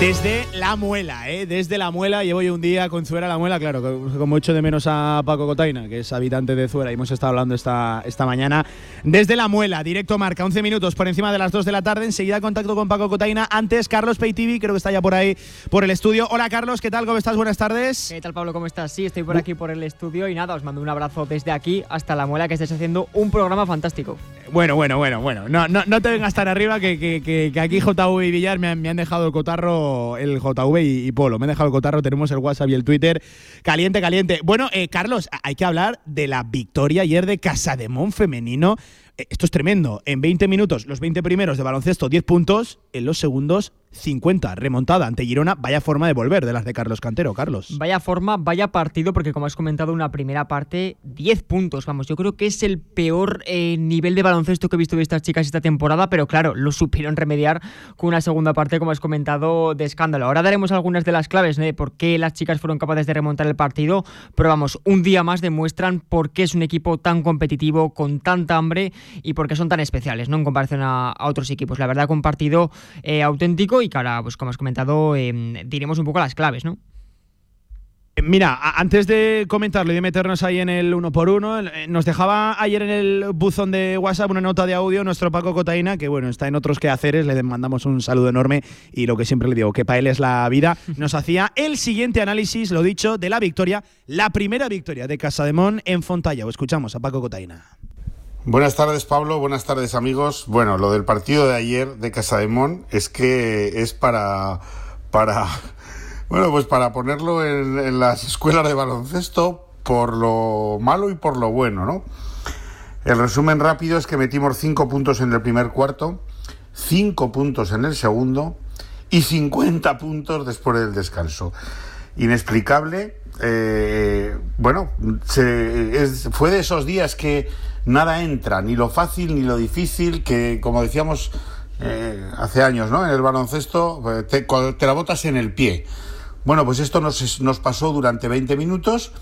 Speaker 1: Desde la muela, ¿eh? Desde la muela. Llevo yo un día con Zuera la muela, claro, como echo de menos a Paco Cotaina, que es habitante de Zuera, y hemos estado hablando esta, esta mañana. Desde la muela, directo marca, 11 minutos por encima de las 2 de la tarde. Enseguida contacto con Paco Cotaina. Antes, Carlos Paytv, creo que está ya por ahí, por el estudio. Hola, Carlos, ¿qué tal? ¿Cómo estás? Buenas tardes.
Speaker 12: ¿Qué tal, Pablo? ¿Cómo estás? Sí, estoy por aquí por el estudio y nada, os mando un abrazo desde aquí hasta la muela, que estés haciendo un programa fantástico.
Speaker 1: Bueno, bueno, bueno, bueno. No, no, no te vengas tan arriba que, que, que, aquí JV y Villar me han, me han dejado el cotarro, el JV y, Polo. Me han dejado el cotarro, tenemos el WhatsApp y el Twitter. Caliente, caliente. Bueno, eh, Carlos, hay que hablar de la victoria ayer de Casademón femenino. Eh, esto es tremendo. En 20 minutos, los 20 primeros de baloncesto, 10 puntos. En los segundos, 50. Remontada ante Girona. Vaya forma de volver de las de Carlos Cantero, Carlos.
Speaker 12: Vaya forma, vaya partido, porque como has comentado, una primera parte, 10 puntos. Vamos, yo creo que es el peor eh, nivel de baloncesto que he visto de estas chicas esta temporada, pero claro, lo supieron remediar con una segunda parte, como has comentado, de escándalo. Ahora daremos algunas de las claves de por qué las chicas fueron capaces de remontar el partido, pero vamos, un día más demuestran por qué es un equipo tan competitivo, con tanta hambre y por qué son tan especiales, ¿no? En comparación a, otros equipos. La verdad, un partido eh, auténtico y que ahora, pues como has comentado, em, diremos un poco las claves, ¿no?
Speaker 1: Eh, mira, antes de comentarlo y de meternos ahí en el uno por uno, eh, nos dejaba ayer en el buzón de WhatsApp una nota de audio nuestro Paco Cotaina, que bueno, está en otros quehaceres, le mandamos un saludo enorme y lo que siempre le digo, que para él es la vida, nos hacía el siguiente análisis, lo dicho, de la victoria, la primera victoria de Casademón en Fontalla. O escuchamos a Paco Cotaina.
Speaker 13: Buenas tardes, Pablo. Buenas tardes, amigos. Bueno, lo del partido de ayer de Casademón es que es para. para. Bueno, pues para ponerlo en, las escuelas de baloncesto por lo malo y por lo bueno, ¿no? El resumen rápido es que metimos 5 puntos en el primer cuarto, 5 puntos en el segundo y 50 puntos después del descanso. Inexplicable. Eh, bueno, fue de esos días que nada entra, ni lo fácil ni lo difícil, que como decíamos eh, hace años, ¿no? En el baloncesto eh, te, te, la botas en el pie. Bueno, pues esto nos, nos pasó durante 20 minutos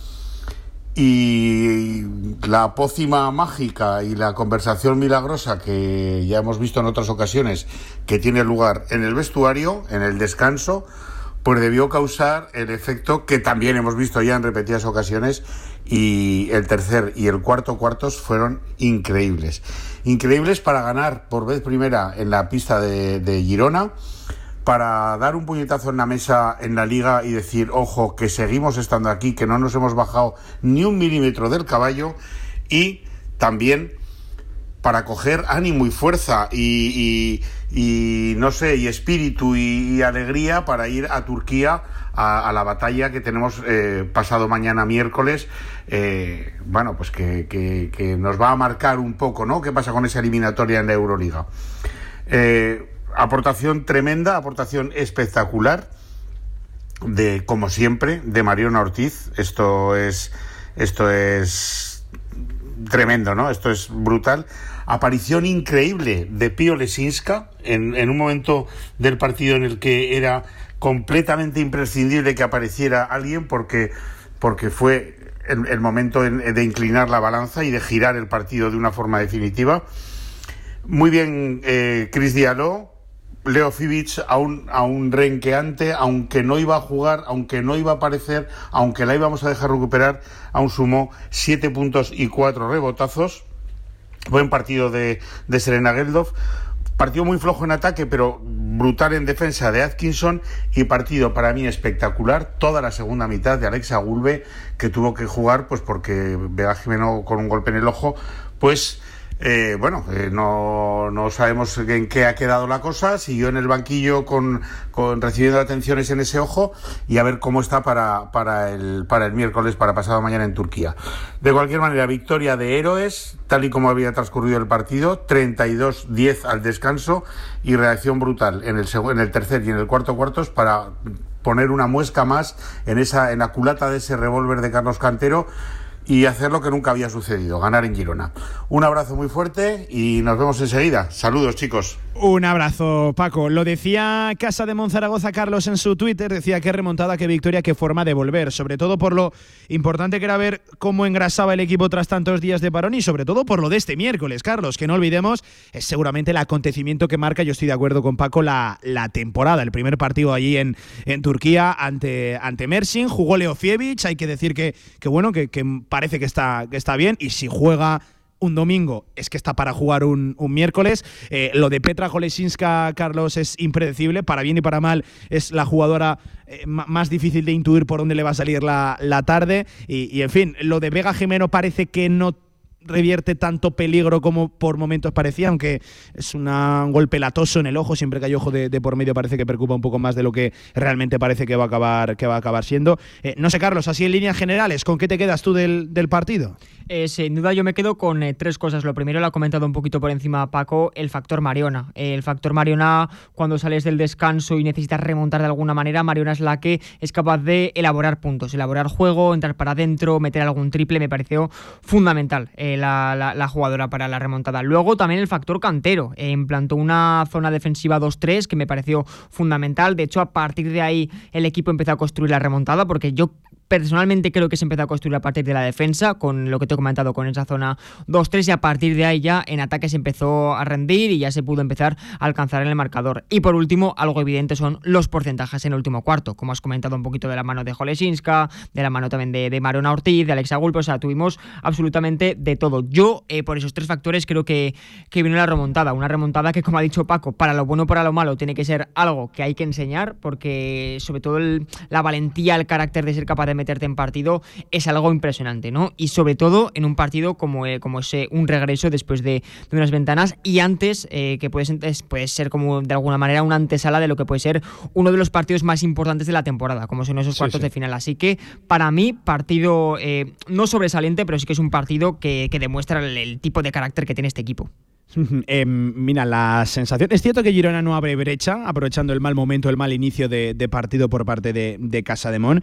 Speaker 13: y la pócima mágica y la conversación milagrosa que ya hemos visto en otras ocasiones que tiene lugar en el vestuario, en el descanso, pues debió causar el efecto que también hemos visto ya en repetidas ocasiones y el tercer y el cuarto cuartos fueron increíbles. Increíbles para ganar por vez primera en la pista de, Girona, para dar un puñetazo en la mesa en la liga y decir, ojo, que seguimos estando aquí, que no nos hemos bajado ni un milímetro del caballo y también para coger ánimo y fuerza y, no sé, y espíritu y, alegría para ir a Turquía a, la batalla que tenemos eh, pasado mañana miércoles. Eh, bueno, pues que, nos va a marcar un poco, ¿no? ¿Qué pasa con esa eliminatoria en la Euroliga? Eh, aportación tremenda, aportación espectacular de, como siempre, de Mariona Ortiz. Esto es, esto es tremendo, ¿no? Esto es brutal aparición increíble de Pío Lesinska en, en un momento del partido en el que era completamente imprescindible que apareciera alguien porque, porque fue el, el momento en- de inclinar la balanza y de girar el partido de una forma definitiva. Muy bien, eh, Chris Diallo, Leo Fibic a un, a un renqueante, aunque no iba a jugar, aunque no iba a aparecer, aunque la íbamos a dejar recuperar, aún sumó siete puntos y cuatro rebotazos. Buen partido de, de Serena Geldof. Partido muy flojo en ataque, pero brutal en defensa de Atkinson. Y partido para mí espectacular. Toda la segunda mitad de Alexa Gulbe, que tuvo que jugar, pues porque Vega Jimeno con un golpe en el ojo, pues. Eh, bueno, eh, no, no sabemos en qué ha quedado la cosa. Siguió en el banquillo con, con recibiendo atenciones en ese ojo y a ver cómo está para, para, el, para el miércoles, para pasado mañana en Turquía. De cualquier manera, victoria de héroes, tal y como había transcurrido el partido, 32-10 al descanso y reacción brutal en el, en el tercer y en el cuarto cuartos para poner una muesca más en esa en la culata de ese revólver de Carlos Cantero y hacer lo que nunca había sucedido, ganar en Girona. Un abrazo muy fuerte y nos vemos enseguida. Saludos, chicos.
Speaker 1: Un abrazo, Paco. Lo decía Casa de Monzaragoza Carlos en su Twitter, decía qué remontada, qué victoria, qué forma de volver, sobre todo por lo importante que era ver cómo engrasaba el equipo tras tantos días de parón y sobre todo por lo de este miércoles, Carlos, que no olvidemos, es seguramente el acontecimiento que marca, yo estoy de acuerdo con Paco, la, temporada, el primer partido allí en, en Turquía ante, ante Mersin, jugó Leo Fievich, hay que decir que, que bueno, que, que parece que está, que está bien y si juega un domingo es que está para jugar un, un miércoles. Eh, lo de Petra Golesinska, Carlos, es impredecible. Para bien y para mal, es la jugadora eh, más difícil de intuir por dónde le va a salir la, la tarde. Y, y, en fin, lo de Vega Jimeno parece que no revierte tanto peligro como por momentos parecía, aunque es un golpe latoso en el ojo, siempre que hay ojo de, de por medio parece que preocupa un poco más de lo que realmente parece que va a acabar, que va a acabar siendo. Eh, no sé, Carlos, así en líneas generales, ¿con qué te quedas tú del, del partido?
Speaker 12: Eh, sin duda yo me quedo con eh, tres cosas. Lo primero lo ha comentado un poquito por encima Paco, el factor Mariona. Eh, el factor Mariona, cuando sales del descanso y necesitas remontar de alguna manera, Mariona es la que es capaz de elaborar puntos, elaborar juego, entrar para adentro, meter algún triple. Me pareció fundamental eh, la, la- jugadora para la remontada. Luego también el factor cantero. Eh, implantó una zona defensiva 2-3 que me pareció fundamental. De hecho, a partir de ahí el equipo empezó a construir la remontada porque yo Personalmente creo que se empezó a construir a partir de la defensa, con lo que te he comentado, con esa zona 2-3 y a partir de ahí ya en ataque se empezó a rendir y ya se pudo empezar a alcanzar en el marcador. Y por último, algo evidente son los porcentajes en el último cuarto, como has comentado un poquito de la mano de Jolesinska, de la mano también de, de Marona Ortiz, de Alexa Gulpe, o sea, tuvimos absolutamente de todo. Yo, eh, por esos tres factores, creo que, que vino la remontada, una remontada que, como ha dicho Paco, para lo bueno para lo malo, tiene que ser algo que hay que enseñar, porque sobre todo la valentía, el carácter de ser capaz de meterte en partido es algo impresionante, ¿no? Y sobre todo en un partido como, eh, como ese, un regreso después de, de unas ventanas y antes, eh, que puede ser, es- puede ser como de alguna manera una antesala de lo que puede ser uno de los partidos más importantes de la temporada, como son esos
Speaker 1: Sí,
Speaker 12: cuartos
Speaker 1: sí.
Speaker 12: de final. Así que para mí, partido eh, no sobresaliente, pero sí que es un partido que, que demuestra el, el tipo de carácter que tiene este equipo.
Speaker 1: Eh, mira, la sensación. Es cierto que Girona no abre brecha, aprovechando el mal momento, el mal inicio de, de partido por parte de, de Casa de Mon.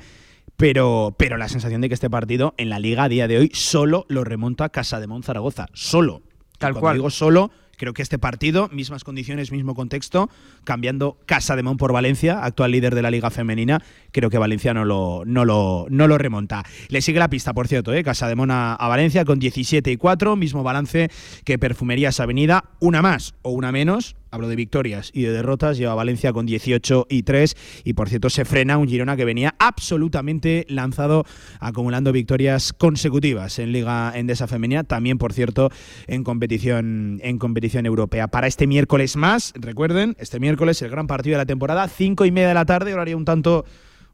Speaker 1: Pero, pero la sensación de que este partido en la liga a día de hoy solo lo remonta Casa de Mon Zaragoza. Solo.
Speaker 12: Tal
Speaker 1: cuando
Speaker 12: cual.
Speaker 1: digo solo, creo que este partido, mismas condiciones, mismo contexto, cambiando Casa de Mon por Valencia, actual líder de la liga femenina, creo que Valencia no lo, no lo, no lo remonta. Le sigue la pista, por cierto, ¿eh? Casa de Mon a, a Valencia con 17 y 4, mismo balance que Perfumerías Avenida, una más o una menos. Hablo de victorias y de derrotas, lleva Valencia con 18 y 3 y por cierto se frena un Girona que venía absolutamente lanzado acumulando victorias consecutivas en Liga Endesa Femenina, también por cierto en competición en competición europea. Para este miércoles más, recuerden, este miércoles el gran partido de la temporada, 5 y media de la tarde, horario un tanto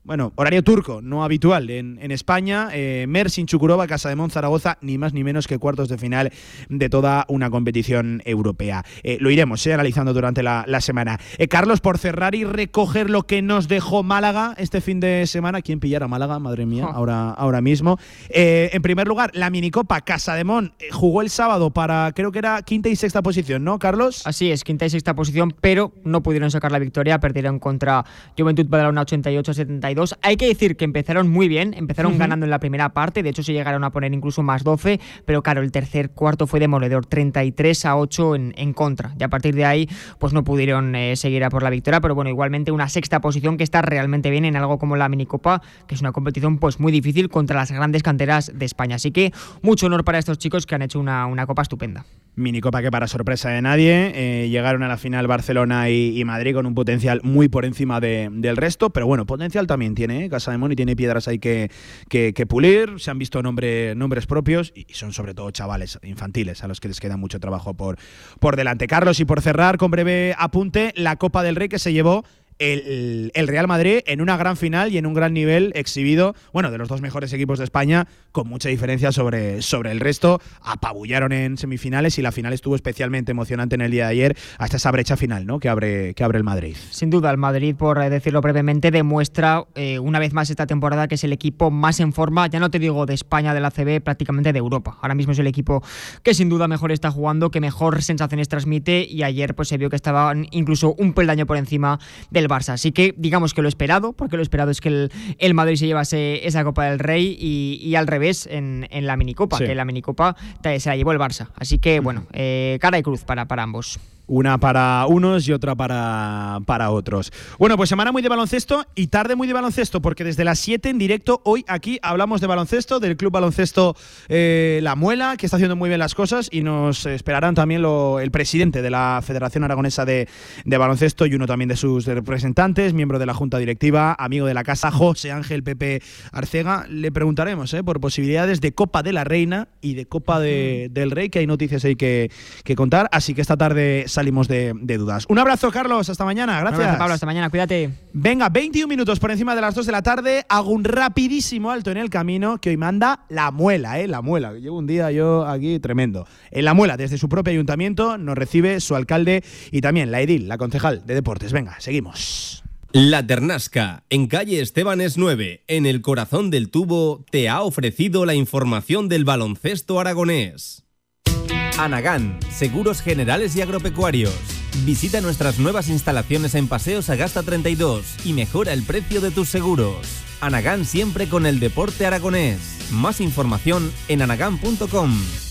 Speaker 1: bueno, horario turco, no habitual en, en España. Eh, Mersin Chukurova, Casa de Mon Zaragoza, ni más ni menos que cuartos de final de toda una competición europea. Eh, lo iremos eh, analizando durante la, la semana. Eh, Carlos, por cerrar y recoger lo que nos dejó Málaga este fin de semana. ¿Quién pillara Málaga? Madre mía, ahora, ahora mismo. En primer lugar, la minicopa Casa de Mon jugó el sábado para, creo que era quinta y sexta posición, ¿no, Carlos?
Speaker 12: Así es, quinta y sexta posición, pero no pudieron sacar la victoria, perdieron contra Juventud Badalona 88-71 32. Hay que decir que empezaron muy bien, empezaron ganando en la primera parte, de hecho se llegaron a poner incluso más 12, pero claro, el tercer cuarto fue demoledor, 33 a 8 en, en contra. Y a partir de ahí, pues no pudieron eh, seguir a por la victoria, pero bueno, igualmente una sexta posición que está realmente bien en algo como la minicopa, que es una competición pues muy difícil contra las grandes canteras de España. Así que mucho honor para estos chicos que han hecho una, una copa estupenda.
Speaker 1: Minicopa que para sorpresa de nadie eh, llegaron a la final Barcelona y, y Madrid con un potencial muy por encima de- del resto, pero bueno, potencial también tiene, ¿eh? Casa de Moni tiene piedras ahí que, que- que pulir, se han visto nombre- nombres propios y son sobre todo chavales infantiles a los que les queda mucho trabajo por, por delante. Carlos, y por cerrar con breve apunte, la Copa del Rey que se llevó el, Real Madrid en una gran final y en un gran nivel exhibido, bueno, de los dos mejores equipos de España, con mucha diferencia sobre, sobre el resto. Apabullaron en semifinales y la final estuvo especialmente emocionante en el día de ayer, hasta esa brecha final ¿no? que, abre, que abre el Madrid.
Speaker 12: Sin duda, el Madrid, por eh, decirlo brevemente, demuestra eh, una vez más esta temporada que es el equipo más en forma, ya no te digo de España, de la CB, prácticamente de Europa. Ahora mismo es el equipo que sin duda mejor está jugando, que mejor sensaciones transmite y ayer pues se vio que estaban incluso un peldaño por encima del Barça. Así que digamos que lo esperado, porque lo esperado es que el, el Madrid se llevase esa Copa del Rey y, y al revés en, en la minicopa,
Speaker 1: Sí.
Speaker 12: que la minicopa se la llevó el Barça. Así que bueno, eh, cara y cruz para, para ambos.
Speaker 1: Una para unos y otra para, para otros. Bueno, pues semana muy de baloncesto y tarde muy de baloncesto, porque desde las 7 en directo, hoy aquí hablamos de baloncesto, del Club Baloncesto eh, La Muela, que está haciendo muy bien las cosas, y nos esperarán también lo- el presidente de la Federación Aragonesa de, de Baloncesto y uno también de sus representantes, miembro de la Junta Directiva, amigo de la casa, José Ángel Pepe Arcega. Le preguntaremos eh, por posibilidades de Copa de la Reina y de Copa de- del Rey, que hay noticias ahí que, que contar, así que esta tarde salimos de, de dudas. Un abrazo, Carlos, hasta mañana,
Speaker 12: Un
Speaker 1: gracias.
Speaker 12: abrazo, Pablo, hasta mañana, cuídate.
Speaker 1: Venga, 21 minutos por encima de las 2 de la tarde. Hago un rapidísimo alto en el camino que hoy manda la muela, ¿eh? La muela. Llevo un día yo aquí tremendo. En la muela, desde su propio ayuntamiento, nos recibe su alcalde y también la edil, la concejal de deportes. Venga, seguimos.
Speaker 6: La Ternasca, en calle Estebanes 9, en el corazón del tubo, te ha ofrecido la información del baloncesto aragonés. Anagán, Seguros Generales y Agropecuarios. Visita nuestras nuevas instalaciones en Paseo Sagasta 32 y mejora el precio de tus seguros. Anagán siempre con el deporte aragonés. Más información en anagán.com.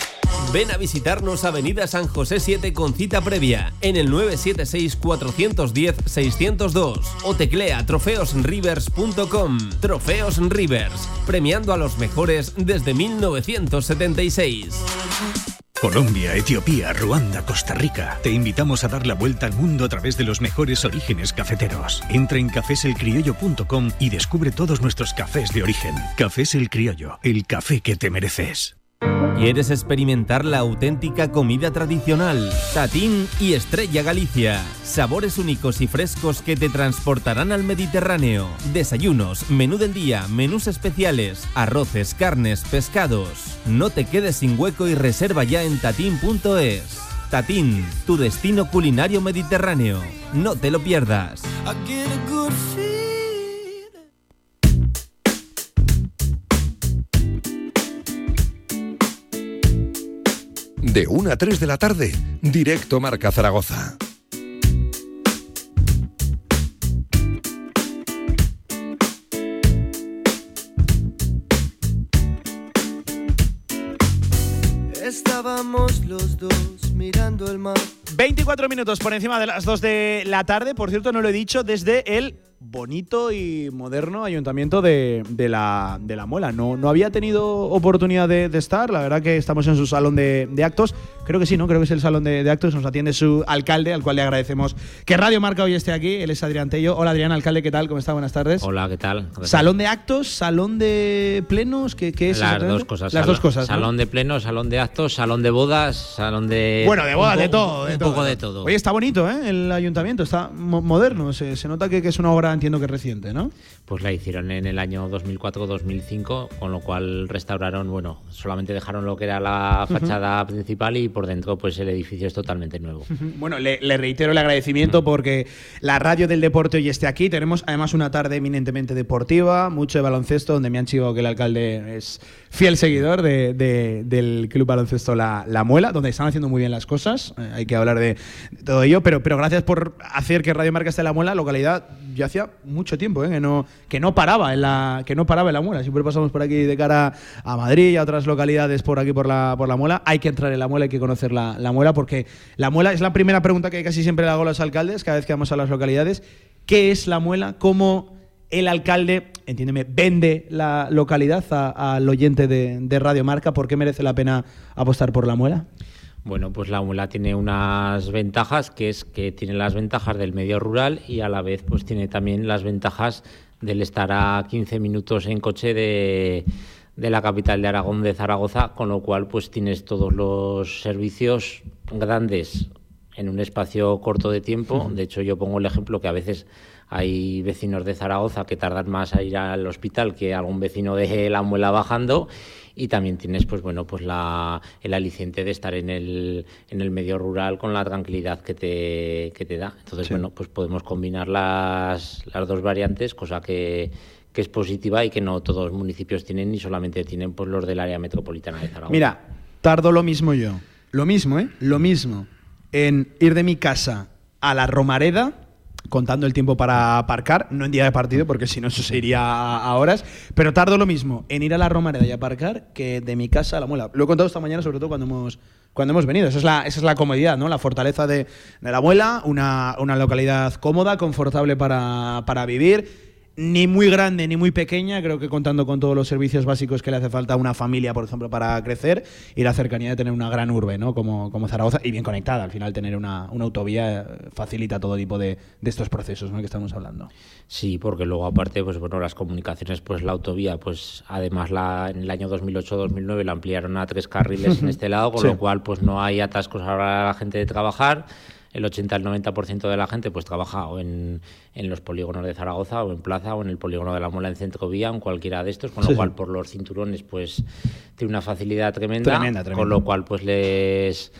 Speaker 6: Ven a visitarnos Avenida San José 7 con cita previa en el 976-410-602 o teclea trofeosrivers.com. Trofeos Rivers, premiando a los mejores desde 1976.
Speaker 14: Colombia, Etiopía, Ruanda, Costa Rica. Te invitamos a dar la vuelta al mundo a través de los mejores orígenes cafeteros. Entra en cafeselcriollo.com y descubre todos nuestros cafés de origen. Cafés El Criollo, el café que te mereces.
Speaker 6: ¿Quieres experimentar la auténtica comida tradicional? Tatín y Estrella Galicia. Sabores únicos y frescos que te transportarán al Mediterráneo. Desayunos, menú del día, menús especiales, arroces, carnes, pescados. No te quedes sin hueco y reserva ya en tatín.es. Tatín, tu destino culinario mediterráneo. No te lo pierdas.
Speaker 8: De 1 a 3 de la tarde, directo Marca Zaragoza.
Speaker 15: Estábamos los dos mirando el mar.
Speaker 1: 24 minutos por encima de las 2 de la tarde. Por cierto, no lo he dicho, desde el bonito y moderno ayuntamiento de, de la, de la Muela. No, no había tenido oportunidad de, estar. La verdad que estamos en su salón de, de actos. Creo que sí, ¿no? Creo que es el salón de, de actos. Nos atiende su alcalde, al cual le agradecemos que Radio Marca hoy esté aquí. Él es Adrián Tello. Hola, Adrián, alcalde, ¿qué tal? ¿Cómo está? Buenas tardes.
Speaker 16: Hola, ¿qué tal?
Speaker 1: ¿Salón de actos? ¿Salón de plenos? ¿Qué, qué es?
Speaker 16: Las dos cosas.
Speaker 1: Las dos cosas. ¿no?
Speaker 16: Salón de plenos, salón de actos, salón de bodas, salón de.
Speaker 1: Bueno, de bodas,
Speaker 16: un
Speaker 1: de todo.
Speaker 16: Un
Speaker 1: de
Speaker 16: poco
Speaker 1: todo.
Speaker 16: de todo.
Speaker 1: Oye, está bonito, ¿eh? El ayuntamiento, está mo- moderno. Se, se nota que, que es una obra, entiendo que reciente, ¿no?
Speaker 16: Pues la hicieron en el año 2004-2005, con lo cual restauraron, bueno, solamente dejaron lo que era la fachada principal y por dentro, pues el edificio es totalmente nuevo.
Speaker 1: Bueno, le, le reitero el agradecimiento porque la radio del deporte hoy esté aquí. Tenemos además una tarde eminentemente deportiva, mucho de baloncesto, donde me han chivado que el alcalde es fiel seguidor de- de- del club baloncesto la, La Muela, donde están haciendo muy bien las cosas. Eh, hay que hablar de, todo ello, pero, pero gracias por hacer que Radio Marca esté en La Muela, localidad ya hacía mucho tiempo eh, que, no, que no paraba en la que no paraba en La Muela. Siempre pasamos por aquí de cara a Madrid y a otras localidades por aquí por la, por la Muela. Hay que entrar en La Muela, hay que conocer la Muela, porque La Muela es la primera pregunta que casi siempre le hago a los alcaldes cada vez que vamos a las localidades. ¿Qué es La Muela? ¿Cómo el alcalde, entiéndeme, vende la localidad al oyente de, de Radio Marca? ¿Por qué merece la pena apostar por La Muela?
Speaker 16: Bueno, pues la muela tiene unas ventajas, que es que tiene las ventajas del medio rural y a la vez pues tiene también las ventajas del estar a 15 minutos en coche de, de la capital de Aragón, de Zaragoza, con lo cual pues tienes todos los servicios grandes en un espacio corto de tiempo. De hecho, yo pongo el ejemplo que a veces hay vecinos de Zaragoza que tardan más a ir al hospital que algún vecino de la muela bajando y también tienes pues bueno pues la, el aliciente de estar en el, en el medio rural con la tranquilidad que te, que te da. Entonces,
Speaker 1: Sí.
Speaker 16: bueno, pues podemos combinar las, las dos variantes, cosa que, que es positiva y que no todos los municipios tienen ni solamente tienen pues los del área metropolitana de Zaragoza.
Speaker 1: Mira, tardo lo mismo yo. Lo mismo, ¿eh? Lo mismo. En ir de mi casa a la Romareda, contando el tiempo para aparcar, no en día de partido, porque si no eso se iría a, horas, pero tardo lo mismo en ir a la Romareda y aparcar que de mi casa a la muela. Lo he contado esta mañana, sobre todo cuando hemos, cuando hemos venido. Esa es la, esa es la comodidad, ¿no? La fortaleza de, de la muela, una, una localidad cómoda, confortable para, para vivir ni muy grande ni muy pequeña, creo que contando con todos los servicios básicos que le hace falta a una familia, por ejemplo, para crecer, y la cercanía de tener una gran urbe, ¿no? Como, como Zaragoza, y bien conectada. Al final, tener una, una autovía eh, facilita todo tipo de, de estos procesos ¿no? que estamos hablando.
Speaker 16: Sí, porque luego aparte, pues bueno, las comunicaciones, pues la autovía, pues además la, en el año 2008-2009 la ampliaron a tres carriles en este lado, con
Speaker 1: Sí.
Speaker 16: lo cual pues no hay atascos ahora a la gente de trabajar. El 80 al 90% de la gente pues trabaja o en, en los polígonos de Zaragoza o en Plaza o en el polígono de la Mola en Centrovía, en cualquiera de estos, con
Speaker 1: Sí,
Speaker 16: lo cual por los cinturones pues tiene una facilidad tremenda,
Speaker 1: Tremenda, tremenda.
Speaker 16: con lo cual pues les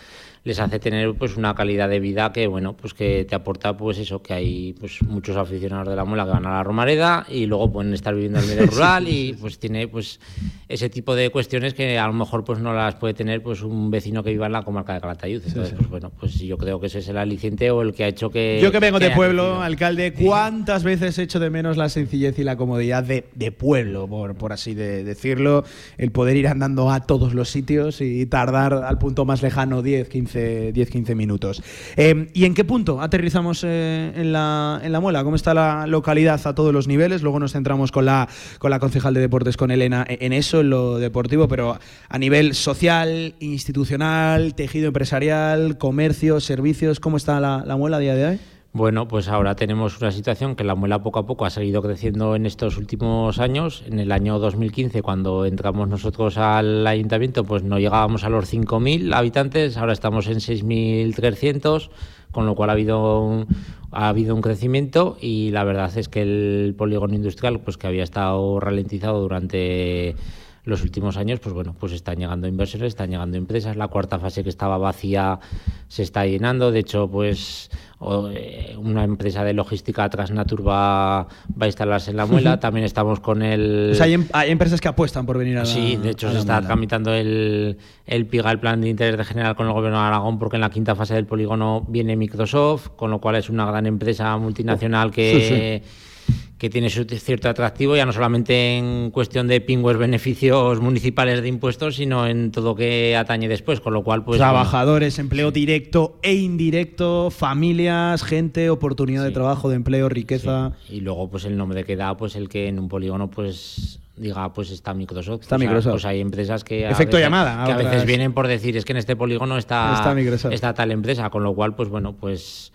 Speaker 16: les hace tener pues una calidad de vida que bueno pues que te aporta pues eso que hay pues muchos aficionados de la muela que van a la Romareda y luego pueden estar viviendo en el medio rural y pues tiene pues ese tipo de cuestiones que a lo mejor pues no las puede tener pues un vecino que viva en la comarca de Calatayud entonces pues bueno pues yo creo que ese es el aliciente o el que ha hecho que
Speaker 1: Yo que vengo de pueblo,
Speaker 16: crecido.
Speaker 1: alcalde, ¿cuántas veces he hecho de menos la sencillez y la comodidad de, de pueblo, por, por así de decirlo? El poder ir andando a todos los sitios y tardar al punto más lejano 10, 15, 10, 15 minutos. Eh, ¿Y en qué punto aterrizamos eh, en, la, en la muela? ¿Cómo está la localidad a todos los niveles? Luego nos centramos con la, con la concejal de deportes, con Elena, e, en eso, en lo deportivo, pero a nivel social, institucional, tejido empresarial, comercio, servicios, ¿cómo está la, la muela a día de hoy?
Speaker 16: Bueno, pues ahora tenemos una situación que la muela poco a poco ha seguido creciendo en estos últimos años. En el año 2015, cuando entramos nosotros al ayuntamiento, pues no llegábamos a los 5.000 habitantes, ahora estamos en 6.300, con lo cual ha habido un, ha habido un crecimiento y la verdad es que el polígono industrial, pues que había estado ralentizado durante los últimos años, pues bueno, pues están llegando inversiones, están llegando empresas. La cuarta fase que estaba vacía se está llenando. De hecho, pues o, eh, una empresa de logística Transnatur va, va a instalarse en la muela. También estamos con el.
Speaker 1: O sea, hay, em- hay empresas que apuestan por venir a la
Speaker 16: Sí, de hecho se está
Speaker 1: muela.
Speaker 16: tramitando el, el PIGA, el Plan de Interés de General con el Gobierno de Aragón, porque en la quinta fase del polígono viene Microsoft, con lo cual es una gran empresa multinacional que, que tiene su cierto atractivo, ya no solamente en cuestión de pingües beneficios municipales de impuestos, sino en todo que atañe después, con lo cual pues... bueno,
Speaker 1: Trabajadores, empleo directo e indirecto, familias, gente, oportunidad de trabajo, de empleo, riqueza.
Speaker 16: Y luego, pues el nombre que da, pues el que en un polígono, pues diga pues está Microsoft.
Speaker 1: Está Microsoft.
Speaker 16: Pues hay empresas que, a veces,
Speaker 1: Efecto
Speaker 16: veces,
Speaker 1: llamada,
Speaker 16: que a veces vienen por decir es que en este polígono está,
Speaker 1: está
Speaker 16: tal empresa, con lo cual pues bueno pues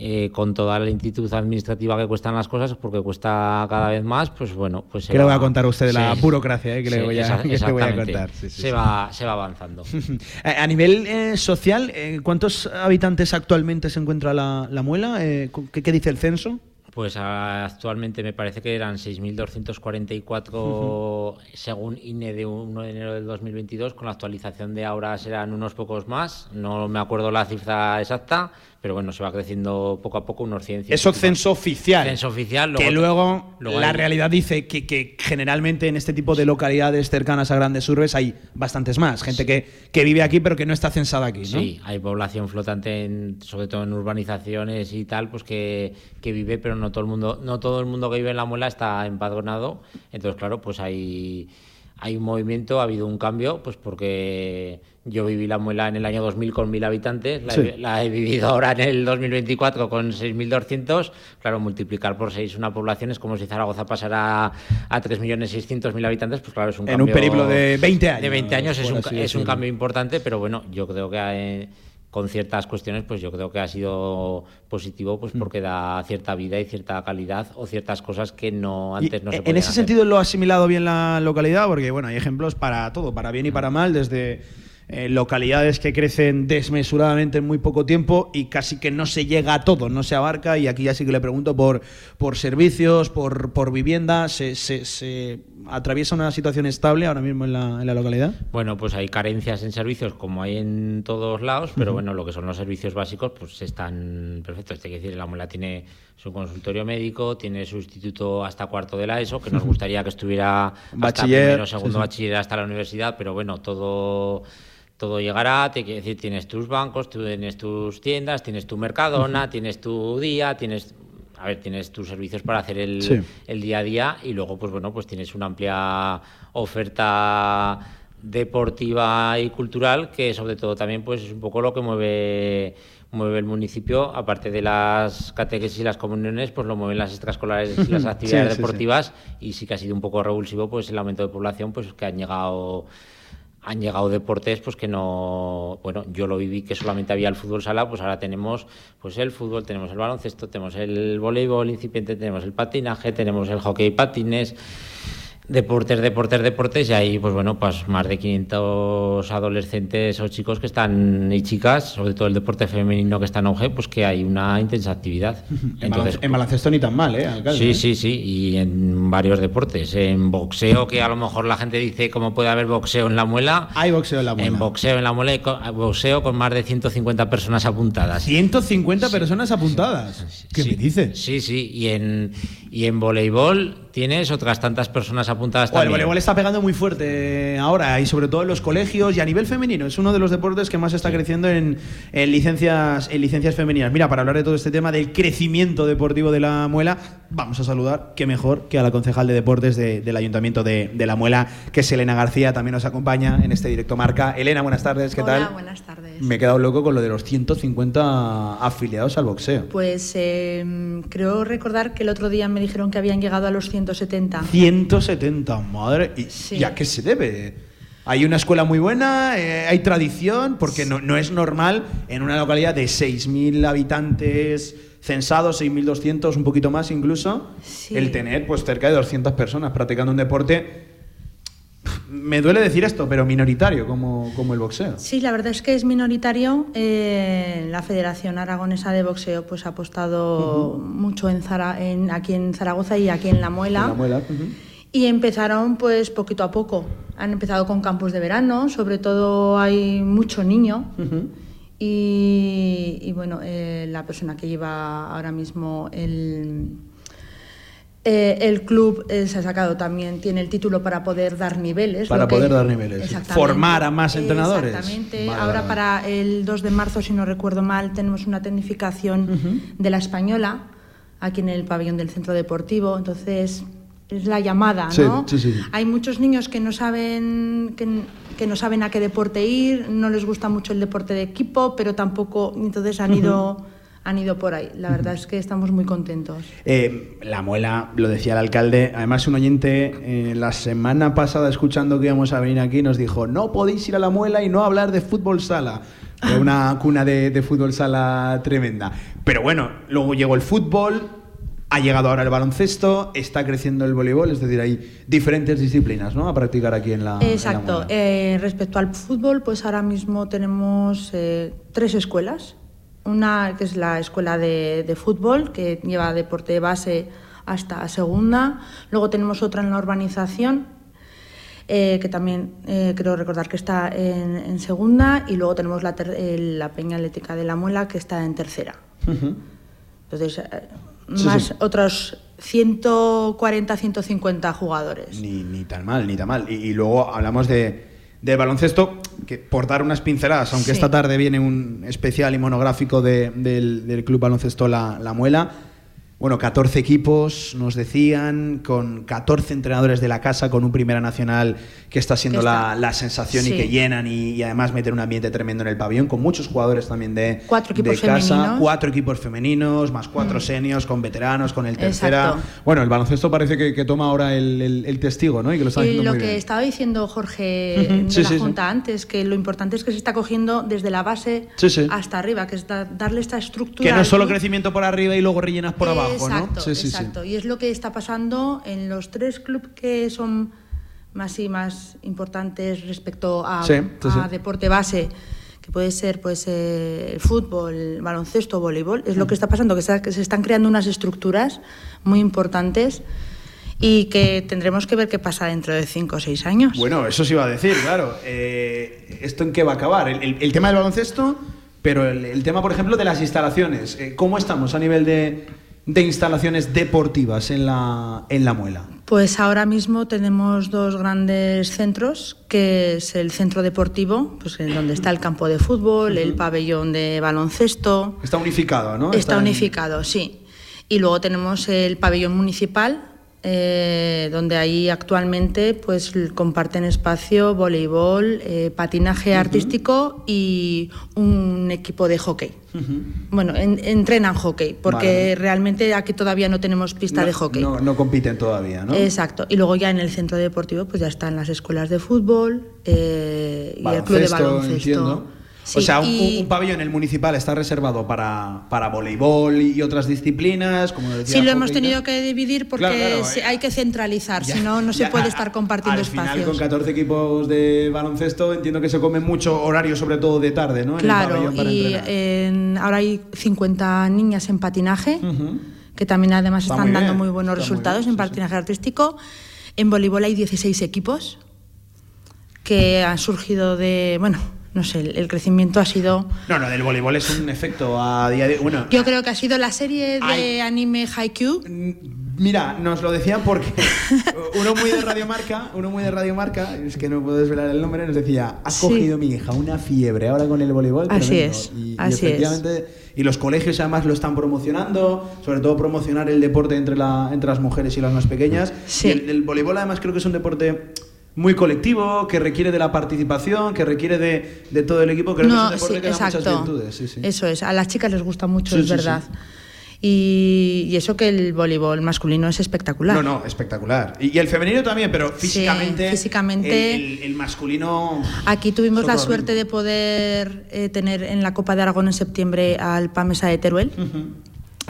Speaker 16: eh, con toda la lentitud administrativa que cuestan las cosas, porque cuesta cada vez más, pues bueno, pues se
Speaker 1: ¿Qué le voy
Speaker 16: va-
Speaker 1: a contar a usted de la
Speaker 16: Sí.
Speaker 1: burocracia, eh, que le
Speaker 16: Sí,
Speaker 1: voy a- que le voy a contar? Sí,
Speaker 16: se. Va, se va avanzando.
Speaker 1: A nivel eh, social, eh, ¿cuántos habitantes actualmente se encuentra la, la muela? Eh, ¿qué, qué dice el censo?
Speaker 16: Pues actualmente me parece que eran 6.244 según INE de 1 de enero del 2022. Con la actualización de ahora serán unos pocos más. No me acuerdo la cifra exacta, pero bueno, se va creciendo poco a poco unos 100. 100
Speaker 1: Eso censo oficial.
Speaker 16: Censo oficial.
Speaker 1: que luego,
Speaker 16: luego
Speaker 1: la
Speaker 16: hay-
Speaker 1: realidad dice que, que generalmente en este tipo de localidades cercanas a grandes urbes hay bastantes más. Gente que, que vive aquí pero que no está censada aquí, ¿no?
Speaker 16: Sí, hay población flotante, en- sobre todo en urbanizaciones y tal, pues que, que vive, pero no todo el mundo, no todo el mundo que vive en la muela está empadronado. Entonces, claro, pues hay, hay un movimiento, ha habido un cambio, pues porque yo viví la muela en el año 2000 con 1.000 habitantes, la,
Speaker 1: Sí.
Speaker 16: he, la he vivido ahora en el 2024 con 6.200. Claro, multiplicar por 6 una población es como si Zaragoza pasara a 3.600.000 habitantes, pues claro, es un
Speaker 1: En un
Speaker 16: cambio...
Speaker 1: periplo de 20 años,
Speaker 16: De 20 años es un, es un cambio importante, pero bueno, yo creo que eh, con ciertas cuestiones, pues yo creo que ha sido positivo,
Speaker 1: Mm.
Speaker 16: pues porque da cierta vida y cierta calidad o ciertas cosas que no
Speaker 1: Y,
Speaker 16: antes no se
Speaker 1: en
Speaker 16: podían
Speaker 1: ese
Speaker 16: hacer.
Speaker 1: sentido lo ha asimilado bien la localidad, porque bueno, hay ejemplos para todo, para bien y para mal, desde eh, localidades que crecen desmesuradamente en muy poco tiempo y casi que no se llega a todo, no se abarca. Y aquí ya sí que le pregunto por, por servicios, por, por vivienda, ¿se, se- se atraviesa una situación estable ahora mismo en la, en la localidad?
Speaker 16: Bueno, pues hay carencias en servicios como hay en todos lados, pero bueno, lo que son los servicios básicos, pues están perfectos. Hay que decir, la muela tiene su consultorio médico, tiene su instituto hasta cuarto de la ESO, que nos gustaría que estuviera hasta
Speaker 1: Bachiller,
Speaker 16: primero,
Speaker 1: sí,
Speaker 16: segundo
Speaker 1: sí.
Speaker 16: bachiller hasta la universidad, pero bueno, todo todo llegará, te quiere decir, tienes tus bancos, tienes tus tiendas, tienes tu Mercadona, tienes tu día, tienes a ver, tienes tus servicios para hacer el,
Speaker 1: Sí.
Speaker 16: el día a día y luego, pues bueno, pues tienes una amplia oferta deportiva y cultural que sobre todo también pues es un poco lo que mueve mueve el municipio aparte de las catequesis y las comuniones pues lo mueven las extraescolares y las actividades
Speaker 1: sí, sí.
Speaker 16: deportivas y sí que ha sido un poco revulsivo pues el aumento de población pues que han llegado han llegado deportes pues que no bueno yo lo viví que solamente había el fútbol sala pues ahora tenemos pues el fútbol tenemos el baloncesto tenemos el voleibol incipiente tenemos el patinaje tenemos el hockey patines deportes deportes deportes y ahí pues bueno pues más de 500 adolescentes o chicos que están y chicas sobre todo el deporte femenino que está en auge pues que hay una intensa actividad
Speaker 1: En, baloncesto, en baloncesto ni tan mal, ¿eh, alcalde?
Speaker 16: Sí, sí, sí, y en varios deportes. En boxeo, que a lo mejor la gente dice cómo puede haber boxeo en la muela.
Speaker 1: Hay boxeo en la muela.
Speaker 16: En boxeo en la muela hay co- boxeo con más de 150 personas apuntadas.
Speaker 1: 150 personas apuntadas. ¿Qué me dices?
Speaker 16: Sí, sí, y en, y en voleibol tienes otras tantas personas apuntadas
Speaker 1: Bueno, el
Speaker 16: también.
Speaker 1: voleibol está pegando muy fuerte ahora y sobre todo en los colegios y a nivel femenino. Es uno de los deportes que más está creciendo en, en licencias, en licencias femeninas. Mira, para hablar de todo este tema del crecimiento deportivo de la Muela, vamos a saludar, qué mejor que a la concejal de deportes de- del Ayuntamiento de, de la Muela, que es Elena García, también nos acompaña en este directo marca. Elena, buenas tardes, ¿qué
Speaker 17: Hola,
Speaker 1: tal?
Speaker 17: buenas tardes.
Speaker 1: Me he quedado loco con lo de los 150 afiliados al boxeo.
Speaker 17: Pues eh, creo recordar que el otro día me dijeron que habían llegado a los 170.
Speaker 1: 170, madre. ¿Y,
Speaker 17: Sí.
Speaker 1: ¿y a qué se debe? Hay una escuela muy buena, eh, hay tradición, porque no, no es normal en una localidad de 6.000 habitantes censados, 6.200, un poquito más incluso, el tener pues cerca de 200 personas practicando un deporte, me duele decir esto, pero minoritario como, como el boxeo.
Speaker 17: Sí, la verdad es que es minoritario. Eh, la Federación Aragonesa de Boxeo pues ha apostado mucho en, Zara- en- aquí en Zaragoza y aquí en La Muela.
Speaker 1: En la muela.
Speaker 17: Y empezaron pues poquito a poco. Han empezado con campos de verano, sobre todo hay mucho niño. Y, y, bueno, eh, la persona que lleva ahora mismo el, eh, el club eh, se ha sacado también, tiene el título para poder dar niveles.
Speaker 1: Para
Speaker 17: que-
Speaker 1: poder dar niveles. Formar a más entrenadores.
Speaker 17: Exactamente.
Speaker 1: Vale,
Speaker 17: Ahora
Speaker 1: vale.
Speaker 17: para el 2 de marzo, si no recuerdo mal, tenemos una tecnificación de la española aquí en el pabellón del centro deportivo. Entonces, es la llamada,
Speaker 1: Sí,
Speaker 17: ¿no?
Speaker 1: sí, sí.
Speaker 17: Hay muchos niños que no saben que, que no saben a qué deporte ir, no les gusta mucho el deporte de equipo, pero tampoco entonces han ido han ido por ahí. La verdad es que estamos muy contentos.
Speaker 1: Eh, la muela, lo decía el alcalde, además un oyente eh, la semana pasada escuchando que íbamos a venir aquí nos dijo, no podéis ir a la muela y no hablar de fútbol sala. Era una cuna de, de fútbol sala tremenda. Pero bueno, luego llegó el fútbol, ha llegado ahora el baloncesto, está creciendo el voleibol, es decir, hay diferentes disciplinas ¿no? a practicar aquí en la. en la
Speaker 17: Exacto. Eh, respecto al fútbol, pues ahora mismo tenemos eh, tres escuelas. Una que es la escuela de, de fútbol, que lleva deporte de base hasta segunda. Luego tenemos otra en la urbanización, eh, que también eh, creo recordar que está en, en segunda. Y luego tenemos la, ter- eh, la Peña Atlética de la Muela, que está en tercera. Entonces, eh,
Speaker 1: Sí,
Speaker 17: más
Speaker 1: sí.
Speaker 17: otros 140, 150 jugadores.
Speaker 1: Ni, ni tan mal, ni tan mal. Y, y luego hablamos de, de baloncesto, que por dar unas pinceladas, aunque
Speaker 17: Sí.
Speaker 1: esta tarde viene un especial y monográfico de- del, del Club Baloncesto La, La Muela. Bueno, 14 equipos, nos decían, con 14 entrenadores de la casa, con un Primera Nacional que está siendo
Speaker 17: Que
Speaker 1: la,
Speaker 17: está-
Speaker 1: la sensación y
Speaker 17: sí.
Speaker 1: que llenan y, y además meten un ambiente tremendo en el pabellón, con muchos jugadores también de,
Speaker 17: Cuatro equipos
Speaker 1: de casa,
Speaker 17: femeninos.
Speaker 1: cuatro equipos femeninos, más cuatro
Speaker 17: Mm.
Speaker 1: seniors, con veteranos, con el tercera.
Speaker 17: Exacto.
Speaker 1: Bueno, el baloncesto parece que, que toma ahora el, el- el testigo, ¿no? Y que lo está
Speaker 17: Y lo
Speaker 1: muy
Speaker 17: que
Speaker 1: bien.
Speaker 17: estaba diciendo Jorge
Speaker 1: Ujú,
Speaker 17: de
Speaker 1: sí,
Speaker 17: la
Speaker 1: sí.
Speaker 17: Junta antes, que lo importante es que se está cogiendo desde la base hasta arriba, que es da- darle esta estructura.
Speaker 1: Que no es solo crecimiento por arriba y luego rellenas por abajo,
Speaker 17: exacto,
Speaker 1: ¿no? Sí, sí, sí.
Speaker 17: exacto. Y es lo que está pasando en los tres clubes que son más y más importantes respecto a,
Speaker 1: Sí, sí,
Speaker 17: a
Speaker 1: sí.
Speaker 17: deporte base que puede ser pues eh, el fútbol, el baloncesto, voleibol, es lo que está pasando, que, está- que se están creando unas estructuras muy importantes y que tendremos que ver qué pasa dentro de cinco o seis años.
Speaker 1: Bueno, eso sí iba a decir, claro. Eh, ¿Esto en qué va a acabar? El, el- el tema del baloncesto, pero el, el tema, por ejemplo, de las instalaciones. Eh, ¿Cómo estamos a nivel de, de instalaciones deportivas en la, en la muela?
Speaker 17: Pues ahora mismo tenemos dos grandes centros, que es el centro deportivo, pues en donde está el campo de fútbol, el pabellón de baloncesto.
Speaker 1: Está unificado, ¿no?
Speaker 17: Está unificado, sí. Y luego tenemos el pabellón municipal, eh, donde ahí actualmente pues comparten espacio voleibol, eh, patinaje artístico y un equipo de hockey. Bueno, en- entrenan hockey, porque
Speaker 1: Vale.
Speaker 17: realmente aquí todavía no tenemos pista
Speaker 1: no,
Speaker 17: de hockey.
Speaker 1: No, no compiten todavía, ¿no?
Speaker 17: Exacto. Y luego ya en el centro deportivo pues ya están las escuelas de fútbol eh, y el club de baloncesto.
Speaker 1: entiendo.
Speaker 17: Sí,
Speaker 1: o sea, un,
Speaker 17: y-
Speaker 1: un pabellón el municipal está reservado para, para voleibol y otras disciplinas, como decía.
Speaker 17: Sí, lo hemos tenido que dividir porque
Speaker 1: Claro, claro,
Speaker 17: se-
Speaker 1: eh,
Speaker 17: hay que centralizar, si no, no se
Speaker 1: ya,
Speaker 17: puede
Speaker 1: a-
Speaker 17: estar compartiendo
Speaker 1: Al final,
Speaker 17: espacios.
Speaker 1: con 14 equipos de baloncesto, entiendo que se come mucho horario, sobre todo de tarde, ¿no?
Speaker 17: Claro,
Speaker 1: para
Speaker 17: y en- ahora hay 50 niñas en patinaje, que también además
Speaker 1: Está
Speaker 17: están
Speaker 1: muy
Speaker 17: dando
Speaker 1: bien,
Speaker 17: muy buenos
Speaker 1: muy
Speaker 17: resultados
Speaker 1: bien,
Speaker 17: en patinaje artístico. En voleibol hay 16 equipos que han surgido de, bueno, no sé, el, el crecimiento ha sido...
Speaker 1: No, no, del voleibol es un efecto a día de. Bueno,
Speaker 17: Yo creo que ha sido la serie de anime Haikyuu.
Speaker 1: Mira, nos lo decían porque uno muy de Radiomarca, uno muy de Radiomarca, es que no puedo desvelar el nombre, nos decía, ha
Speaker 17: Sí.
Speaker 1: cogido mi hija una fiebre ahora con el voleibol.
Speaker 17: Así
Speaker 1: tremendo".
Speaker 17: es,
Speaker 1: Y, y
Speaker 17: así es.
Speaker 1: efectivamente, y los colegios además lo están promocionando, sobre todo promocionar el deporte entre, la, entre las mujeres y las más pequeñas.
Speaker 17: Sí.
Speaker 1: Y el, el voleibol además creo que es un deporte muy colectivo, que requiere de la participación, que requiere de, de todo el equipo, creo que es un
Speaker 17: No,
Speaker 1: deporte
Speaker 17: sí,
Speaker 1: que da muchas virtudes. Sí, sí.
Speaker 17: Eso es, a las chicas les gusta mucho, es verdad. Y, y eso que el voleibol masculino es espectacular.
Speaker 1: No, no, espectacular. Y, y el femenino también, pero físicamente.
Speaker 17: físicamente-
Speaker 1: El, el- el masculino.
Speaker 17: Aquí tuvimos la suerte de poder eh, tener en la Copa de Aragón en septiembre al PAMESA de Teruel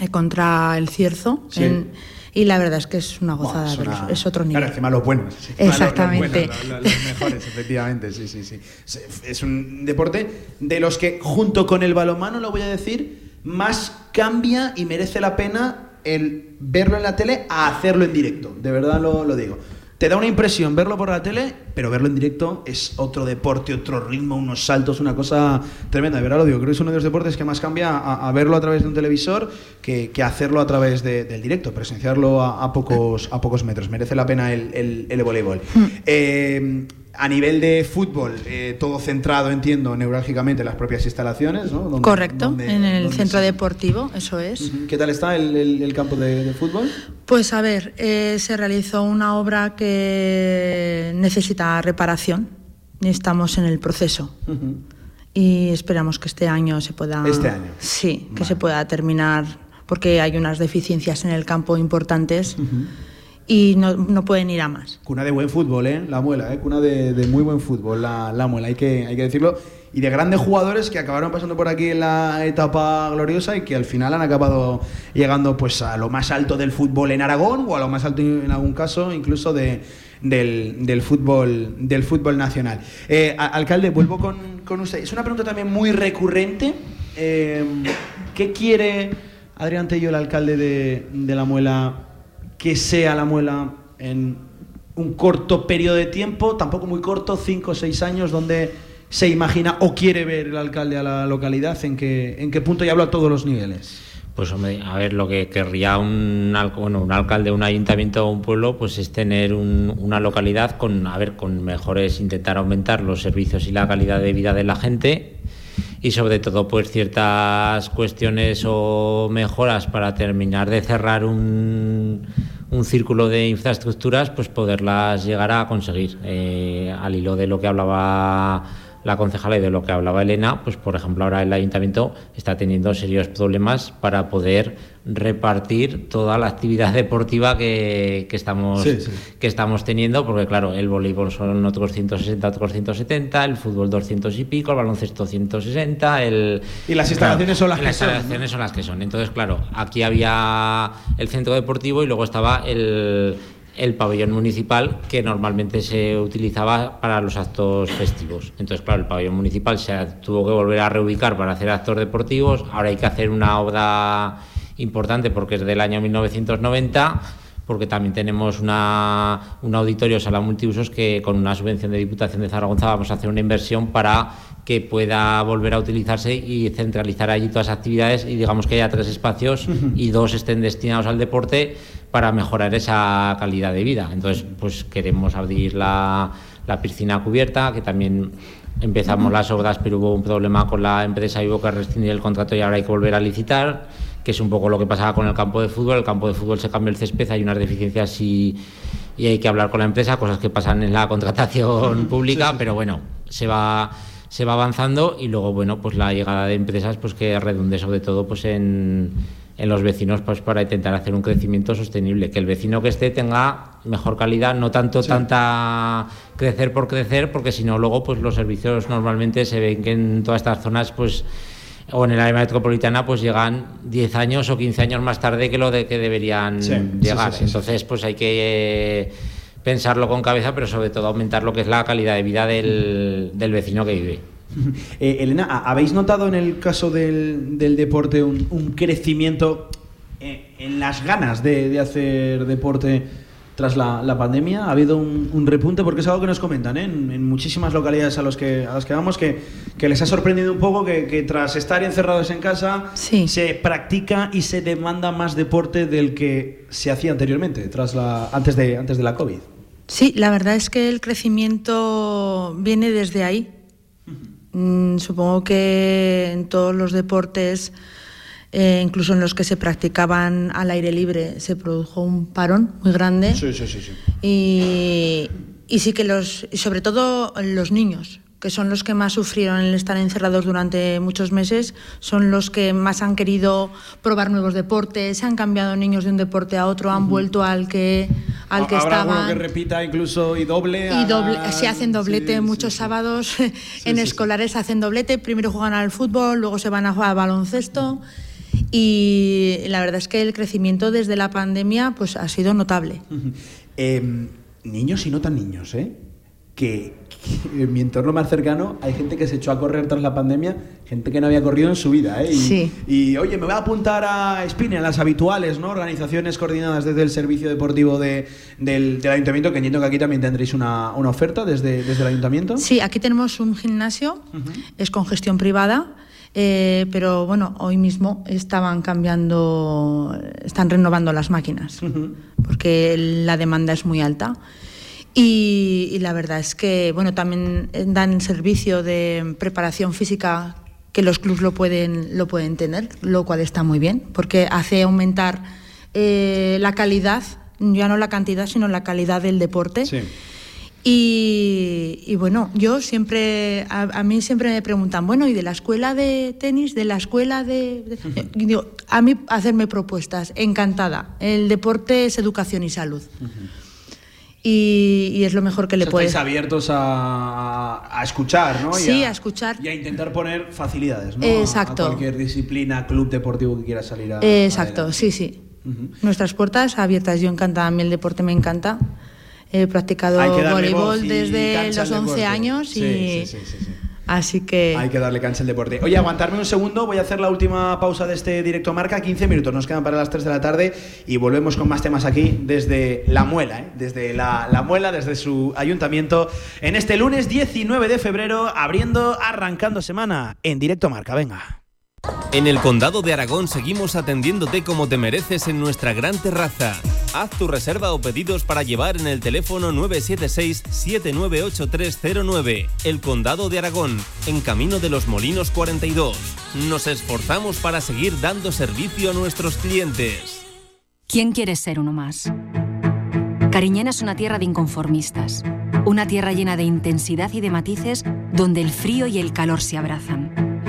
Speaker 17: eh, contra el Cierzo.
Speaker 1: Sí.
Speaker 17: en- y la verdad es que es una gozada,
Speaker 1: es una-
Speaker 17: verlos, es otro nivel.
Speaker 1: Claro, encima los buenos. sí.
Speaker 17: Exactamente.
Speaker 1: Los, buenos, los- los mejores, efectivamente, sí, sí, sí. Es- Es un deporte de los que, junto con el balonmano, lo voy a decir, más cambia y merece la pena el verlo en la tele a hacerlo en directo. De verdad lo, lo digo. Te da una impresión verlo por la tele, pero verlo en directo es otro deporte, otro ritmo, unos saltos, una cosa tremenda. De verdad lo digo, creo que es uno de los deportes que más cambia a, a verlo a través de un televisor que, que hacerlo a través de- del directo, presenciarlo a, a pocos, a pocos metros. Merece la pena el, el, el voleibol. Eh, a nivel de fútbol, eh, todo centrado, entiendo, neurálgicamente en las propias instalaciones, ¿no? Donde-
Speaker 17: Correcto,
Speaker 1: donde-
Speaker 17: en el centro
Speaker 1: se-
Speaker 17: deportivo, eso es.
Speaker 1: ¿Qué tal está el, el- el campo de, de fútbol?
Speaker 17: Pues a ver, eh, se realizó una obra que necesita reparación y estamos en el proceso. y esperamos que este año se pueda...
Speaker 1: Este año.
Speaker 17: Sí, que se pueda terminar porque hay unas deficiencias en el campo importantes y no, no pueden ir a más.
Speaker 1: Cuna de buen fútbol, ¿eh? La muela, ¿eh? Cuna de, muy buen fútbol, la, la muela, hay que, hay que decirlo. Y de grandes jugadores que acabaron pasando por aquí en la etapa gloriosa y que al final han acabado llegando pues a lo más alto del fútbol en Aragón o a lo más alto en algún caso incluso de, del, del fútbol del fútbol nacional. Eh, alcalde, vuelvo con, con usted. Es una pregunta también muy recurrente. Eh, ¿Qué quiere Adrián Tello, el alcalde de, de La Muela, que sea La Muela en un corto periodo de tiempo, tampoco muy corto, cinco o seis años, donde se imagina o quiere ver el alcalde a la localidad? ¿En qué, en qué punto? Y hablo a todos los niveles.
Speaker 16: Pues hombre, a ver, lo que querría un, bueno, un alcalde, un ayuntamiento o un pueblo, pues es tener un- una localidad con, a ver, con mejores, intentar aumentar los servicios y la calidad de vida de la gente y sobre todo pues ciertas cuestiones o mejoras para terminar de cerrar un, un círculo de infraestructuras, pues poderlas llegar a conseguir. Eh, al hilo de lo que hablaba la concejala y de lo que hablaba Elena, pues por ejemplo ahora el ayuntamiento está teniendo serios problemas para poder repartir toda la actividad deportiva que, que estamos
Speaker 1: Sí, sí.
Speaker 16: que estamos teniendo, porque claro, el voleibol son otros 160, otros 170, el fútbol 200 y pico, el baloncesto 160, el...
Speaker 1: Y las instalaciones son las
Speaker 16: las
Speaker 1: que son, ¿no?
Speaker 16: instalaciones son las que son. Entonces, claro, aquí había el centro deportivo y luego estaba el, el pabellón municipal que normalmente se utilizaba para los actos festivos. Entonces, claro, el pabellón municipal se tuvo que volver a reubicar para hacer actos deportivos. Ahora hay que hacer una obra importante porque es del año 1990 porque también tenemos una, un auditorio sala multiusos que con una subvención de Diputación de Zaragoza vamos a hacer una inversión para que pueda volver a utilizarse y centralizar allí todas las actividades y digamos que haya tres espacios y dos estén destinados al deporte para mejorar esa calidad de vida. Entonces, pues queremos abrir la, la piscina cubierta, que también empezamos las obras, pero hubo un problema con la empresa y hubo que rescindir el contrato y ahora hay que volver a licitar que es un poco lo que pasaba con el campo de fútbol. El campo de fútbol se cambió el césped, hay unas deficiencias y, y hay que hablar con la empresa, cosas que pasan en la contratación pública, pero bueno, se va se va avanzando y luego bueno pues la llegada de empresas pues que redunde sobre todo pues en, en los vecinos pues para intentar hacer un crecimiento sostenible. Que el vecino que esté tenga mejor calidad no tanto tanta crecer por crecer porque si no luego pues los servicios normalmente se ven que en todas estas zonas pues o en el área metropolitana pues llegan 10 años o 15 años más tarde que lo de que deberían
Speaker 1: Sí,
Speaker 16: llegar.
Speaker 1: sí, sí, sí.
Speaker 16: Entonces pues hay que eh, pensarlo con cabeza, pero sobre todo aumentar lo que es la calidad de vida del, del vecino que vive.
Speaker 1: Eh, Elena, ¿ha- ¿habéis notado en el caso del, del deporte un, un crecimiento eh, en las ganas de, de hacer deporte tras la, la pandemia? ¿Ha habido un, un repunte? Porque es algo que nos comentan ¿eh? en, en muchísimas localidades a, los que, a las que vamos que, que les ha sorprendido un poco que, que tras estar encerrados en casa se practica y se demanda más deporte del que se hacía anteriormente, tras la, antes, de, antes de la COVID.
Speaker 17: Sí, la verdad es que el crecimiento viene desde ahí. Mm, supongo que en todos los deportes, eh, incluso en los que se practicaban al aire libre, se produjo un parón muy grande.
Speaker 1: Sí, sí, sí. sí.
Speaker 17: Y, y sí que los, y sobre todo los niños, que son los que más sufrieron el estar encerrados durante muchos meses, son los que más han querido probar nuevos deportes, se han cambiado niños de un deporte a otro, han vuelto al que, al que
Speaker 1: Habrá
Speaker 17: estaban.
Speaker 1: que repita incluso y doble.
Speaker 17: Y doble, se hacen doblete muchos sábados en escolares hacen doblete, primero juegan al fútbol, luego se van a jugar al baloncesto y la verdad es que el crecimiento desde la pandemia pues ha sido notable.
Speaker 1: Eh, niños y no tan niños, ¿eh? Que, que en mi entorno más cercano hay gente que se echó a correr tras la pandemia, gente que no había corrido en su vida, ¿eh? Y,
Speaker 17: Sí.
Speaker 1: y, oye, me voy a apuntar a Spinning, a las habituales, ¿no? Organizaciones coordinadas desde el servicio deportivo de- del, del ayuntamiento, que entiendo que aquí también tendréis una, una oferta desde, desde el ayuntamiento.
Speaker 17: Sí, aquí tenemos un gimnasio, es con gestión privada, eh, pero bueno, hoy mismo estaban cambiando, están renovando las máquinas, porque la demanda es muy alta. Y, y la verdad es que bueno, también dan servicio de preparación física que los clubs lo pueden, lo pueden tener, lo cual está muy bien, porque hace aumentar eh, la calidad, ya no la cantidad, sino la calidad del deporte. Y, y bueno, yo siempre, a, a mí siempre me preguntan, bueno, ¿y de la escuela de tenis, de la escuela de...? de-?" Y digo, a mí hacerme propuestas, encantada. El deporte es educación y salud. Y, y es lo mejor que le
Speaker 1: O sea,
Speaker 17: puedes...
Speaker 1: estáis abiertos a, a escuchar, ¿no? Y
Speaker 17: Sí, a escuchar.
Speaker 1: Y a intentar poner facilidades, ¿no?
Speaker 17: Exacto.
Speaker 1: A cualquier disciplina, club deportivo que quiera salir a.
Speaker 17: Exacto, sí, sí. Nuestras puertas abiertas. Yo encantada, a mí el deporte me encanta. He practicado voleibol
Speaker 1: y
Speaker 17: desde los
Speaker 1: al
Speaker 17: 11
Speaker 1: deporte.
Speaker 17: años
Speaker 1: Sí,
Speaker 17: y
Speaker 1: sí, sí, sí, sí.
Speaker 17: así que
Speaker 1: Hay que darle cancha al deporte. Oye, aguantarme un segundo, voy a hacer la última pausa de este directo marca, 15 minutos, nos quedan para las 3 de la tarde y volvemos con más temas aquí desde La Muela, ¿eh? desde la, la Muela, desde su ayuntamiento, en este lunes 19 de febrero, abriendo, arrancando semana en directo marca, venga.
Speaker 6: En el Condado de Aragón seguimos atendiéndote como te mereces en nuestra gran terraza. Haz tu reserva o pedidos para llevar en el teléfono 976-798309. El Condado de Aragón, en Camino de los Molinos 42. Nos esforzamos para seguir dando servicio a nuestros clientes.
Speaker 11: ¿Quién quiere ser uno más? Cariñena es una tierra de inconformistas, una tierra llena de intensidad y de matices donde el frío y el calor se abrazan.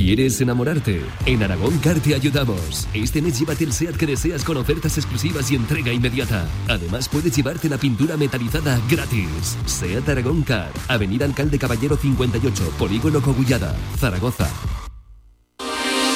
Speaker 18: ¿Quieres enamorarte? En Aragón Car te ayudamos. Este mes llévate el SEAT que deseas con ofertas exclusivas y entrega inmediata. Además puedes llevarte la pintura metalizada gratis. SEAT Aragón Car, Avenida Alcalde Caballero 58, Polígono Cogullada, Zaragoza.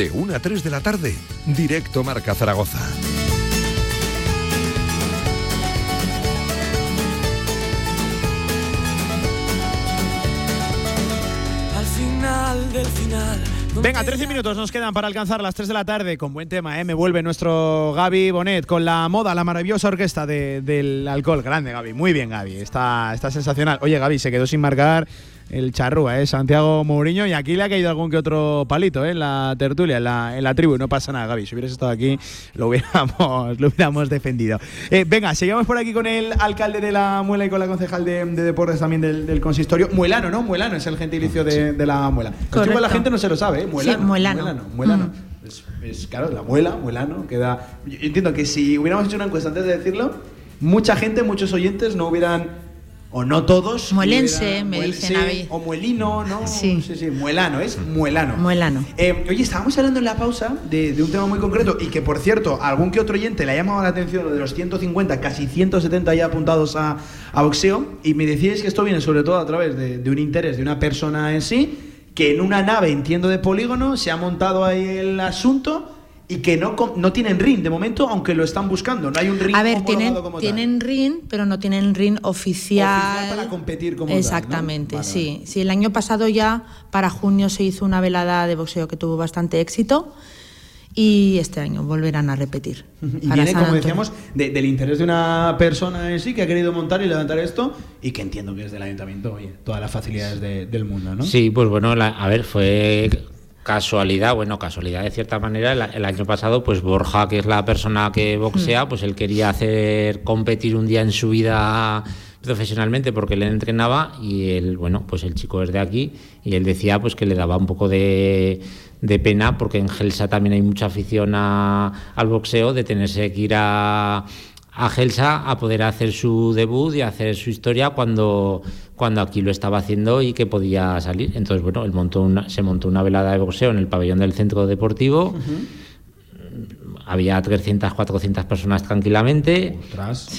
Speaker 8: De 1 a 3 de la tarde, directo Marca Zaragoza.
Speaker 15: Al final del final.
Speaker 1: Venga, 13 minutos nos quedan para alcanzar las 3 de la tarde con buen tema, ¿eh? Me vuelve nuestro Gaby Bonet con la moda, la maravillosa orquesta de- del alcohol. Grande, Gaby. Muy bien, Gaby. Está, está sensacional. Oye, Gaby, se quedó sin marcar el charrúa, ¿eh? Santiago Mourinho. Y aquí le ha caído algún que otro palito, ¿eh? En la tertulia, en la, en la tribu. No pasa nada, Gaby. Si hubieras estado aquí, lo hubiéramos, lo hubiéramos defendido. Eh, venga, seguimos por aquí con el alcalde de la Muela y con la concejal de, de deportes también del, del consistorio. Muelano, ¿no? Muelano es el gentilicio de, de la Muela. La gente no se lo sabe, ¿eh? Muelano.
Speaker 17: Sí, muelano.
Speaker 1: Muelano. muelano.
Speaker 17: Mm.
Speaker 1: Es, es, claro, la muela, muelano, queda. Yo entiendo que si hubiéramos hecho una encuesta antes de decirlo, mucha gente, muchos oyentes no hubieran. O no todos.
Speaker 17: Muelense,
Speaker 1: hubieran-
Speaker 17: me
Speaker 1: muelse,
Speaker 17: dicen a mí.
Speaker 1: O muelino, ¿no? Sí, sí, muelano, es muelano.
Speaker 17: Muelano.
Speaker 1: Eh, oye, estábamos hablando en la pausa de, de un tema muy concreto y que, por cierto, a algún que otro oyente le ha llamado la atención lo de los 150, casi 170 ya apuntados a, a boxeo. Y me decíais que esto viene sobre todo a través de, de un interés de una persona en sí, que en una nave, entiendo, de polígono, se ha montado ahí el asunto y que no, com- no tienen ring de momento, aunque lo están buscando. No hay un ring
Speaker 17: A ver, tienen,
Speaker 1: como tal.
Speaker 17: tienen ring, pero no tienen ring oficial.
Speaker 1: Oficial para competir como tal, ¿no?
Speaker 17: Exactamente,
Speaker 1: Vale,
Speaker 17: sí. Sí, el año pasado ya, para junio, se hizo una velada de boxeo que tuvo bastante éxito y este año volverán a repetir.
Speaker 1: Y viene, como decíamos, de- del interés de una persona en sí que ha querido montar y levantar esto y que entiendo que es del ayuntamiento, oye, todas las facilidades de- del mundo, ¿no?
Speaker 16: Sí, pues bueno, la- a ver, fue casualidad, bueno, casualidad de cierta manera. El, el año pasado, pues Borja, que es la persona que boxea, pues él quería hacer competir un día en su vida profesionalmente porque él entrenaba y él, bueno, pues el chico es de aquí y él decía pues que le daba un poco de, de pena porque en Gelsa también hay mucha afición a- al boxeo, de tenerse que ir a a Gelsa a poder hacer su debut y hacer su historia cuando, cuando aquí lo estaba haciendo y que podía salir. Entonces, bueno, él montó una, se montó una velada de boxeo en el pabellón del centro deportivo. Había 300, 400 personas tranquilamente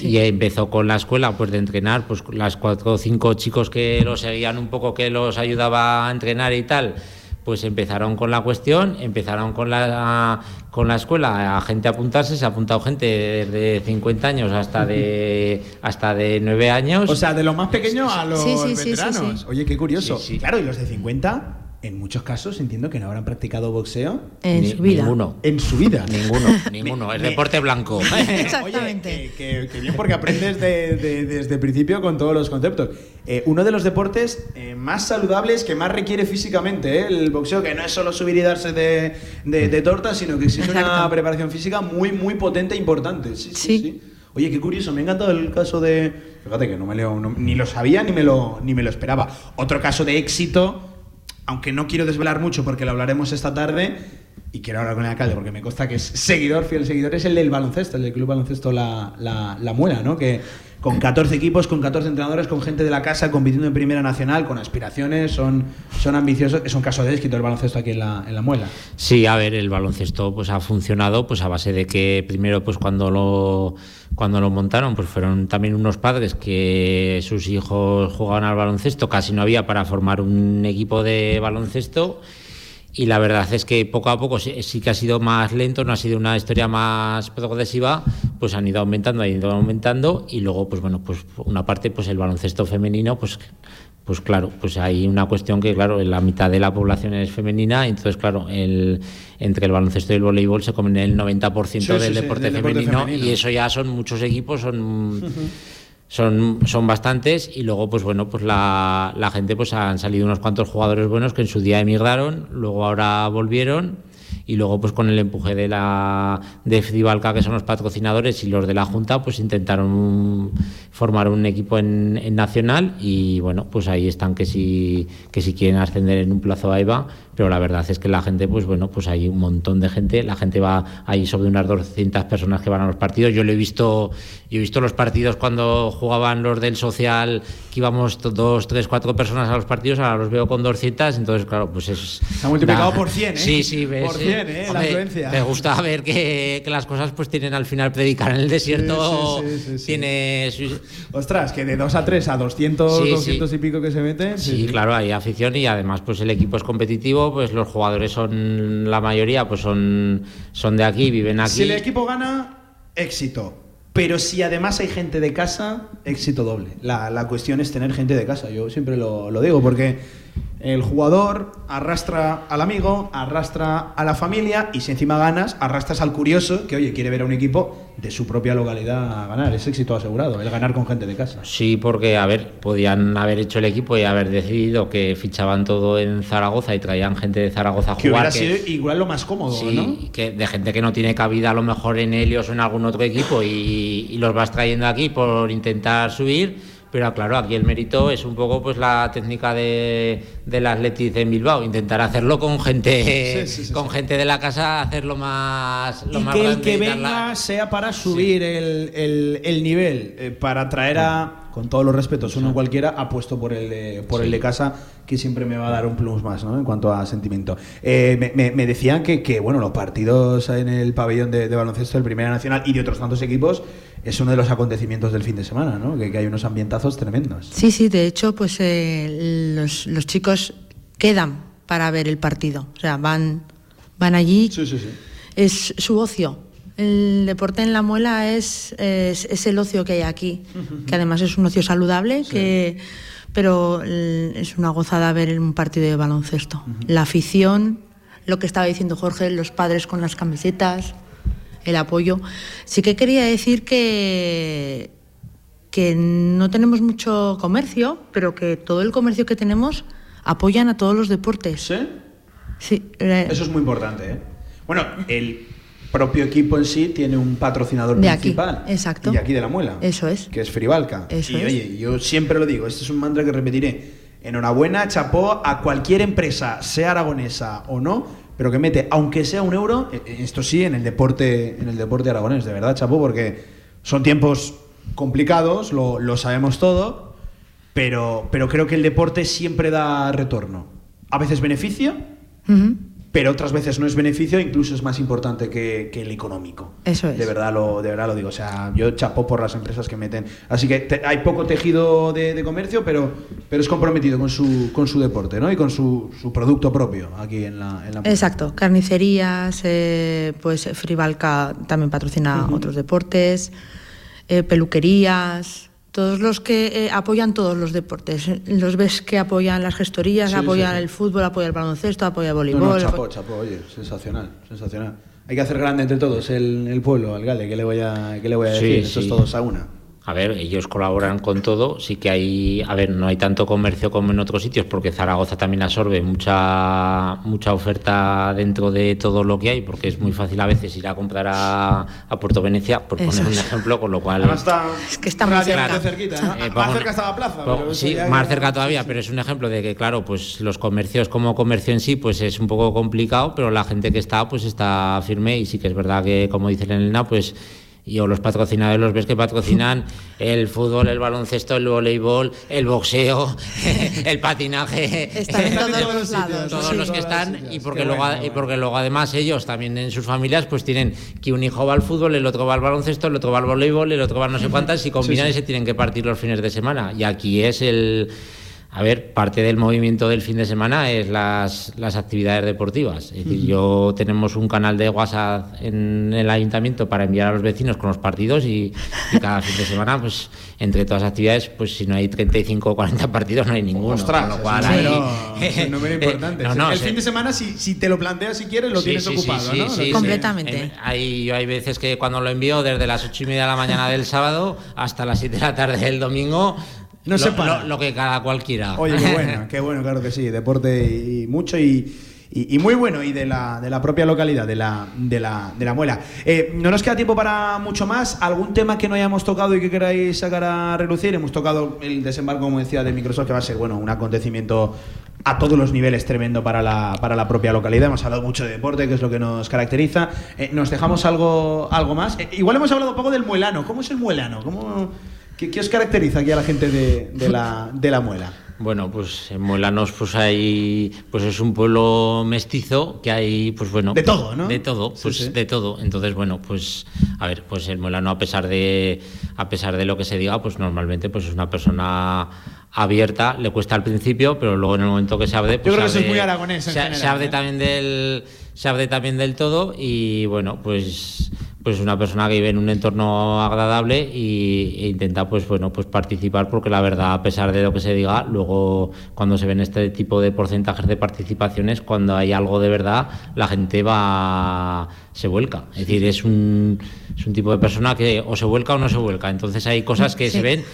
Speaker 16: y empezó con la escuela pues de entrenar, pues las cuatro o cinco chicos que lo seguían un poco, que los ayudaba a entrenar y tal, pues empezaron con la cuestión, empezaron con la, con la escuela a gente apuntarse, se ha apuntado gente desde 50 años hasta de hasta de 9 años.
Speaker 1: O sea, de los más pequeños a los
Speaker 16: Sí, sí, sí, sí,
Speaker 1: veteranos.
Speaker 16: sí.
Speaker 1: Oye, qué curioso.
Speaker 16: Sí, sí.
Speaker 1: Claro, y los de 50, en muchos casos entiendo que no habrán practicado boxeo.
Speaker 16: En Ni- su vida. ninguno.
Speaker 1: En su vida.
Speaker 16: Ninguno, ninguno, es deporte blanco.
Speaker 1: Oye, que, que bien porque aprendes de- de- desde el principio con todos los conceptos. Eh, uno de los deportes eh, más saludables que más requiere físicamente, ¿eh? el boxeo, que no es solo subir y darse de, de, de tortas, sino que exige una preparación física muy, muy potente e importante. Sí, sí, sí. Oye, qué curioso, me ha encantado el caso de... Fíjate que no me leo, no- ni lo sabía ni me lo, ni me lo esperaba. Otro caso de éxito, aunque no quiero desvelar mucho porque lo hablaremos esta tarde, y quiero hablar con el alcalde porque me consta que es seguidor, fiel seguidor, es el del baloncesto, el del Club Baloncesto La, la, La Muela, ¿no? Que con 14 equipos, con 14 entrenadores, con gente de la casa compitiendo en Primera Nacional, con aspiraciones, son, son ambiciosos. Es un caso de éxito el baloncesto aquí en La, en la Muela.
Speaker 16: Sí, a ver, el baloncesto pues ha funcionado pues a base de que primero pues cuando lo cuando lo montaron pues fueron también unos padres que sus hijos jugaban al baloncesto, casi no había para formar un equipo de baloncesto y la verdad es que poco a poco sí, sí que ha sido más lento, no ha sido una historia más progresiva, pues han ido aumentando, han ido aumentando y luego pues bueno, pues una parte pues el baloncesto femenino pues pues claro, pues hay una cuestión que, claro, la mitad de la población es femenina, entonces, claro, el, entre el baloncesto y el voleibol se comen el 90%
Speaker 1: Sí,
Speaker 16: del,
Speaker 1: sí,
Speaker 16: deporte
Speaker 1: del deporte
Speaker 16: femenino,
Speaker 1: femenino.
Speaker 16: y eso ya son muchos equipos, son son, son bastantes y luego pues bueno pues la, la gente pues han salido unos cuantos jugadores buenos que en su día emigraron luego ahora volvieron y luego pues con el empuje de la de Fribalca que son los patrocinadores y los de la junta pues intentaron formar un equipo en, en nacional y bueno pues ahí están que si que si quieren ascender en un plazo a EVA pero la verdad es que la gente pues bueno pues hay un montón de gente la gente va ahí sobre unas 200 personas que van a los partidos yo lo he visto yo he visto los partidos cuando jugaban los del social que íbamos dos tres cuatro personas a los partidos ahora los veo con 200 entonces claro pues es
Speaker 1: Se ha multiplicado
Speaker 16: da-
Speaker 1: por 100, ¿eh?
Speaker 16: sí sí ves,
Speaker 1: Por
Speaker 16: sí.
Speaker 1: 100, ¿eh? La
Speaker 16: Hombre,
Speaker 1: afluencia.
Speaker 16: me gusta ver que, que las cosas pues tienen al final predicar en el desierto
Speaker 1: Sí, sí, sí, sí, sí.
Speaker 16: tiene
Speaker 1: Ostras, que de 2 a 3 a 200,
Speaker 16: Sí, sí.
Speaker 1: 200 y pico que se meten.
Speaker 16: Sí, claro, hay afición y además pues el equipo es competitivo, pues los jugadores son la mayoría pues son son de aquí, viven aquí.
Speaker 1: Si el equipo gana, éxito. Pero si además hay gente de casa, éxito doble. La, la cuestión es tener gente de casa. Yo siempre lo, lo digo porque el jugador arrastra al amigo, arrastra a la familia y si encima ganas, arrastras al curioso que, oye, quiere ver a un equipo de su propia localidad ganar. Es éxito asegurado, el ganar con gente de casa.
Speaker 16: Sí, porque a ver, podían haber hecho el equipo y haber decidido que fichaban todo en Zaragoza y traían gente de Zaragoza a
Speaker 1: Que
Speaker 16: jugar.
Speaker 1: hubiera sido igual lo más cómodo,
Speaker 16: Sí,
Speaker 1: ¿no?
Speaker 16: que de gente que no tiene cabida a lo mejor en Helios o en algún otro equipo y, y los vas trayendo aquí por intentar subir. Pero claro, aquí el mérito es un poco pues la técnica de, del Athletic en Bilbao, intentar hacerlo con gente
Speaker 1: Sí, sí, sí,
Speaker 16: con gente de la casa, hacerlo más lo
Speaker 1: y
Speaker 16: más
Speaker 1: que el que venga sea para subir el, el- el nivel, eh, para traer a, con todos los respetos, uno cualquiera, apuesto por el, de, por el de casa, que siempre me va a dar un plus más, ¿no? En cuanto a sentimiento. Eh, me, me- me decían que, que, bueno, los partidos en el pabellón de, de baloncesto del Primera Nacional y de otros tantos equipos es uno de los acontecimientos del fin de semana, ¿no? Que, que hay unos ambientazos tremendos.
Speaker 17: Sí, sí, de hecho, pues eh, los, los chicos quedan para ver el partido. O sea, van, van allí. Es su ocio. El deporte en la muela es, es, es el ocio que hay aquí, que además es un ocio saludable, que, pero es una gozada ver un partido de baloncesto. La afición, lo que estaba diciendo Jorge, los padres con las camisetas, el apoyo. Sí que quería decir que, que no tenemos mucho comercio, pero que todo el comercio que tenemos apoyan a todos los deportes.
Speaker 1: ¿Sí?
Speaker 17: Sí. eh,
Speaker 1: Eso es muy importante, ¿eh? Bueno, el propio equipo en sí tiene un patrocinador
Speaker 17: De aquí,
Speaker 1: principal.
Speaker 17: exacto.
Speaker 1: Y aquí de la muela.
Speaker 17: Eso es.
Speaker 1: Que es Fribalca.
Speaker 17: Eso
Speaker 1: y
Speaker 17: es.
Speaker 1: oye, yo siempre lo digo, este es un mantra que repetiré. Enhorabuena, chapó a cualquier empresa, sea aragonesa o no, pero que mete, aunque sea un euro, eh, eh, esto sí, en el deporte, en el deporte aragonés, de verdad, chapó, porque Son tiempos complicados, lo, lo sabemos todo, pero, pero creo que el deporte siempre da retorno. A veces beneficio, pero otras veces no es beneficio, incluso es más importante que, que el económico.
Speaker 17: Eso es.
Speaker 1: De verdad lo, de verdad lo digo. O sea, yo chapo por las empresas que meten. Así que te- hay poco tejido de, de comercio, pero, pero es comprometido con su, con su deporte, ¿no? Y con su, su producto propio aquí en la, en la
Speaker 17: Exacto, carnicerías, eh, pues Fribalca también patrocina otros deportes, eh, peluquerías, todos los que eh, apoyan todos los deportes. Los ves que apoyan las gestorías,
Speaker 1: Sí,
Speaker 17: apoyan
Speaker 1: sí, sí.
Speaker 17: el fútbol, apoyan el baloncesto, apoyan el voleibol.
Speaker 1: no, chapo, chapo, oye, sensacional, sensacional. Hay que hacer grande entre todos el, el pueblo, alcalde, ¿qué le voy a, qué le voy a
Speaker 16: Sí,
Speaker 1: decir? Eso es todos a una.
Speaker 16: A ver, ellos colaboran con todo, sí que hay, a ver, no hay tanto comercio como en otros sitios, porque Zaragoza también absorbe mucha mucha oferta dentro de todo lo que hay, porque es muy fácil a veces ir a comprar a, a Puerto Venecia, por
Speaker 17: Eso
Speaker 16: poner un
Speaker 17: es.
Speaker 16: ejemplo, con lo cual...
Speaker 1: Está,
Speaker 17: Es que está muy cerca.
Speaker 1: cerquita, ¿no?
Speaker 16: Eh,
Speaker 1: más
Speaker 16: vamos-
Speaker 1: cerca estaba Plaza.
Speaker 16: Pues,
Speaker 1: pero
Speaker 16: sí, más cerca todavía, pero es un ejemplo de que, claro, pues los comercios como comercio en sí, pues es un poco complicado, pero la gente que está, pues está firme y sí que es verdad que, como dice Elena, pues y o los patrocinadores los ves que patrocinan el fútbol, el baloncesto, el voleibol, el boxeo, el patinaje,
Speaker 17: Están en todos los lados.
Speaker 16: todos
Speaker 17: sí.
Speaker 16: los que están y porque
Speaker 1: Qué
Speaker 16: luego
Speaker 1: bueno,
Speaker 16: y porque luego además ellos también en sus familias pues tienen que un hijo va al fútbol, el otro va al baloncesto, el otro va al voleibol, el otro va a no sé cuántas y combinan y se tienen que partir los fines de semana. Y aquí es el a ver, parte del movimiento del fin de semana es las, las actividades deportivas. Es decir, yo tenemos un canal de WhatsApp en el ayuntamiento para enviar a los vecinos con los partidos y, y cada fin de semana, pues entre todas las actividades, pues si no hay 35 o 40 partidos no hay ninguno.
Speaker 1: Ostras,
Speaker 16: con lo
Speaker 1: es
Speaker 16: cual
Speaker 1: un es un número importante.
Speaker 16: No, no,
Speaker 1: el fin de semana, si, si te lo planteas si quieres, lo
Speaker 16: Sí,
Speaker 1: tienes
Speaker 16: sí,
Speaker 1: ocupado,
Speaker 16: sí,
Speaker 1: ¿no?
Speaker 16: sí, sí.
Speaker 17: Completamente.
Speaker 16: En- hay, yo hay veces que cuando lo envío desde las ocho y media de la mañana del sábado hasta las 7 de la tarde del domingo,
Speaker 1: No
Speaker 16: lo,
Speaker 1: se para.
Speaker 16: lo- lo que cada cual quiera.
Speaker 1: Oye, qué bueno, qué bueno, claro que sí. Deporte y, y mucho y, y- y muy bueno. Y de la, de la propia localidad, de la, de la, de la muela. Eh, no nos queda tiempo para mucho más. ¿Algún tema que no hayamos tocado y que queráis sacar a relucir? Hemos tocado el desembarco, como decía, de Microsoft, que va a ser bueno, un acontecimiento a todos los niveles tremendo para la, para la propia localidad. Hemos hablado mucho de deporte, que es lo que nos caracteriza. Eh, ¿Nos dejamos algo, algo más? Eh, igual hemos hablado un poco del muelano. ¿Cómo es el muelano? ¿Cómo, qué, qué os caracteriza aquí a la gente de, de la, de la muela?
Speaker 16: Bueno, pues en Muelanos pues hay pues es un pueblo mestizo que hay pues bueno
Speaker 1: De todo, ¿no?
Speaker 16: De todo, pues
Speaker 1: sí.
Speaker 16: de todo. Entonces, bueno, pues a ver, pues el Muelano a pesar de a pesar de lo que se diga, pues normalmente pues es una persona abierta, le cuesta al principio, pero luego en el momento que se abre, pues
Speaker 1: creo que es muy aragonés en
Speaker 16: se,
Speaker 1: general,
Speaker 16: se abre
Speaker 1: ¿eh?
Speaker 16: también del se abre también del todo y bueno, pues pues una persona que vive en un entorno agradable y, e intenta pues bueno pues participar porque la verdad a pesar de lo que se diga luego cuando se ven este tipo de porcentajes de participaciones cuando hay algo de verdad la gente va se vuelca es decir es un es un tipo de persona que o se vuelca o no se vuelca entonces hay cosas que
Speaker 17: Sí.
Speaker 16: se ven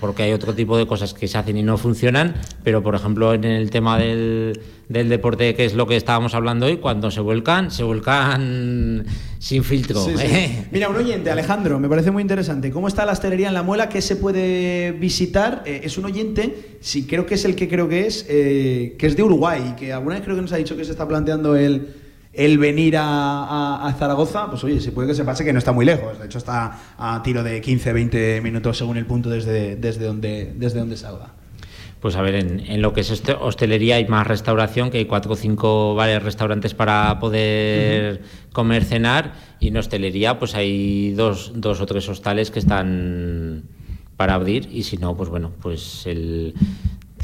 Speaker 16: porque hay otro tipo de cosas que se hacen y no funcionan, pero por ejemplo en el tema del, del deporte, que es lo que estábamos hablando hoy, cuando se vuelcan, se vuelcan sin filtro.
Speaker 1: Sí, sí.
Speaker 16: ¿eh?
Speaker 1: Mira, un oyente, Alejandro, me parece muy interesante. ¿Cómo está la hostelería en La Muela? ¿Qué se puede visitar? Eh, es un oyente, sí, creo que es el que creo que es, eh, que es de Uruguay, que alguna vez creo que nos ha dicho que se está planteando el, el venir a, a- a Zaragoza. Pues oye, se puede que se pase que no está muy lejos. De hecho, está a tiro de 15, 20 minutos según el punto desde, desde, donde, desde donde salga.
Speaker 16: Pues a ver, en, en lo que es hoste- hostelería hay más restauración, que hay cuatro o cinco varios restaurantes para poder comer, cenar, y en hostelería pues hay dos, dos o tres hostales que están para abrir, y si no, pues bueno, pues el,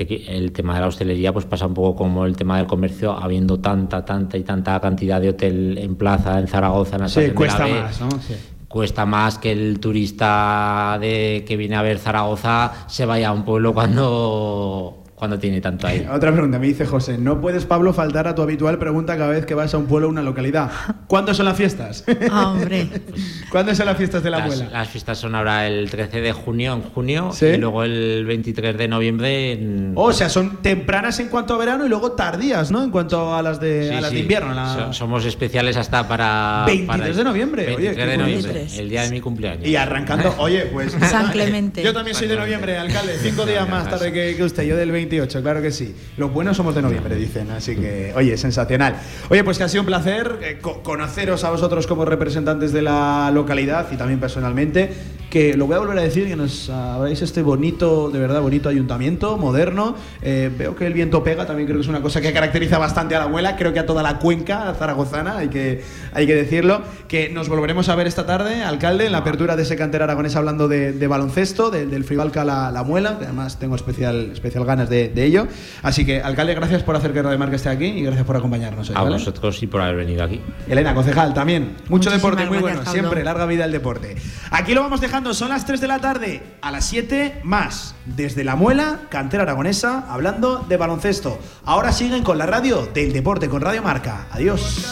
Speaker 16: el tema de la hostelería pues pasa un poco como el tema del comercio, habiendo tanta, tanta y tanta cantidad de hotel en plaza, en Zaragoza, en la
Speaker 1: Sí,
Speaker 16: estación de la
Speaker 1: cuesta
Speaker 16: B,
Speaker 1: más, ¿no? Sí.
Speaker 16: cuesta más que el turista de que viene a ver Zaragoza se vaya a un pueblo cuando cuando tiene tanto aire.
Speaker 1: Otra pregunta, me dice José, no puedes, Pablo, faltar a tu habitual pregunta cada vez que vas a un pueblo o una localidad. ¿Cuándo son las fiestas?
Speaker 17: Ah, hombre.
Speaker 1: ¿Cuándo son las fiestas de la
Speaker 16: Las,
Speaker 1: abuela?
Speaker 16: las fiestas son ahora el 13 de junio en junio
Speaker 1: ¿Sí?
Speaker 16: y luego el 23 de noviembre en...
Speaker 1: O sea, son tempranas en cuanto a verano y luego tardías, ¿no? En cuanto a las de,
Speaker 16: Sí,
Speaker 1: a las
Speaker 16: sí.
Speaker 1: de invierno. la-
Speaker 16: So- Somos especiales hasta para...
Speaker 1: 23
Speaker 16: para-
Speaker 1: de noviembre, oye,
Speaker 16: 23
Speaker 1: qué
Speaker 16: de noviembre,
Speaker 17: 23.
Speaker 16: el día de mi cumpleaños.
Speaker 1: Y arrancando, oye, pues.
Speaker 17: San Clemente.
Speaker 1: Yo también soy de noviembre, alcalde. Cinco días más tarde que, que usted. Yo del 28, claro que sí. Los buenos somos de noviembre, dicen. Así que, oye, sensacional. Oye, pues que ha sido un placer eh, co- conoceros a vosotros como representantes de la localidad y también personalmente. Que lo voy a volver a decir, que nos abráis este bonito, de verdad bonito ayuntamiento, moderno. Eh, veo que el viento pega, también creo que es una cosa que caracteriza bastante a la abuela, creo que a toda la cuenca zaragozana, hay que, hay que decirlo. Que nos volveremos a ver esta tarde, alcalde, en la apertura de ese cantera aragonés hablando de, baloncesto, del Fribalca la, la Muela, que además tengo especial, especial ganas de, ello. Así que, alcalde, gracias por hacer que Radio Marca esté aquí y gracias por acompañarnos.
Speaker 16: a vosotros y por haber venido aquí.
Speaker 1: Elena, concejal, también. Mucho deporte, muy bueno, siempre, larga vida el deporte. Aquí lo vamos dejando, son las 3 de la tarde, a las 7 más, desde La Muela, cantera aragonesa, hablando de baloncesto. Ahora siguen con la radio del deporte, con Radio Marca. Adiós.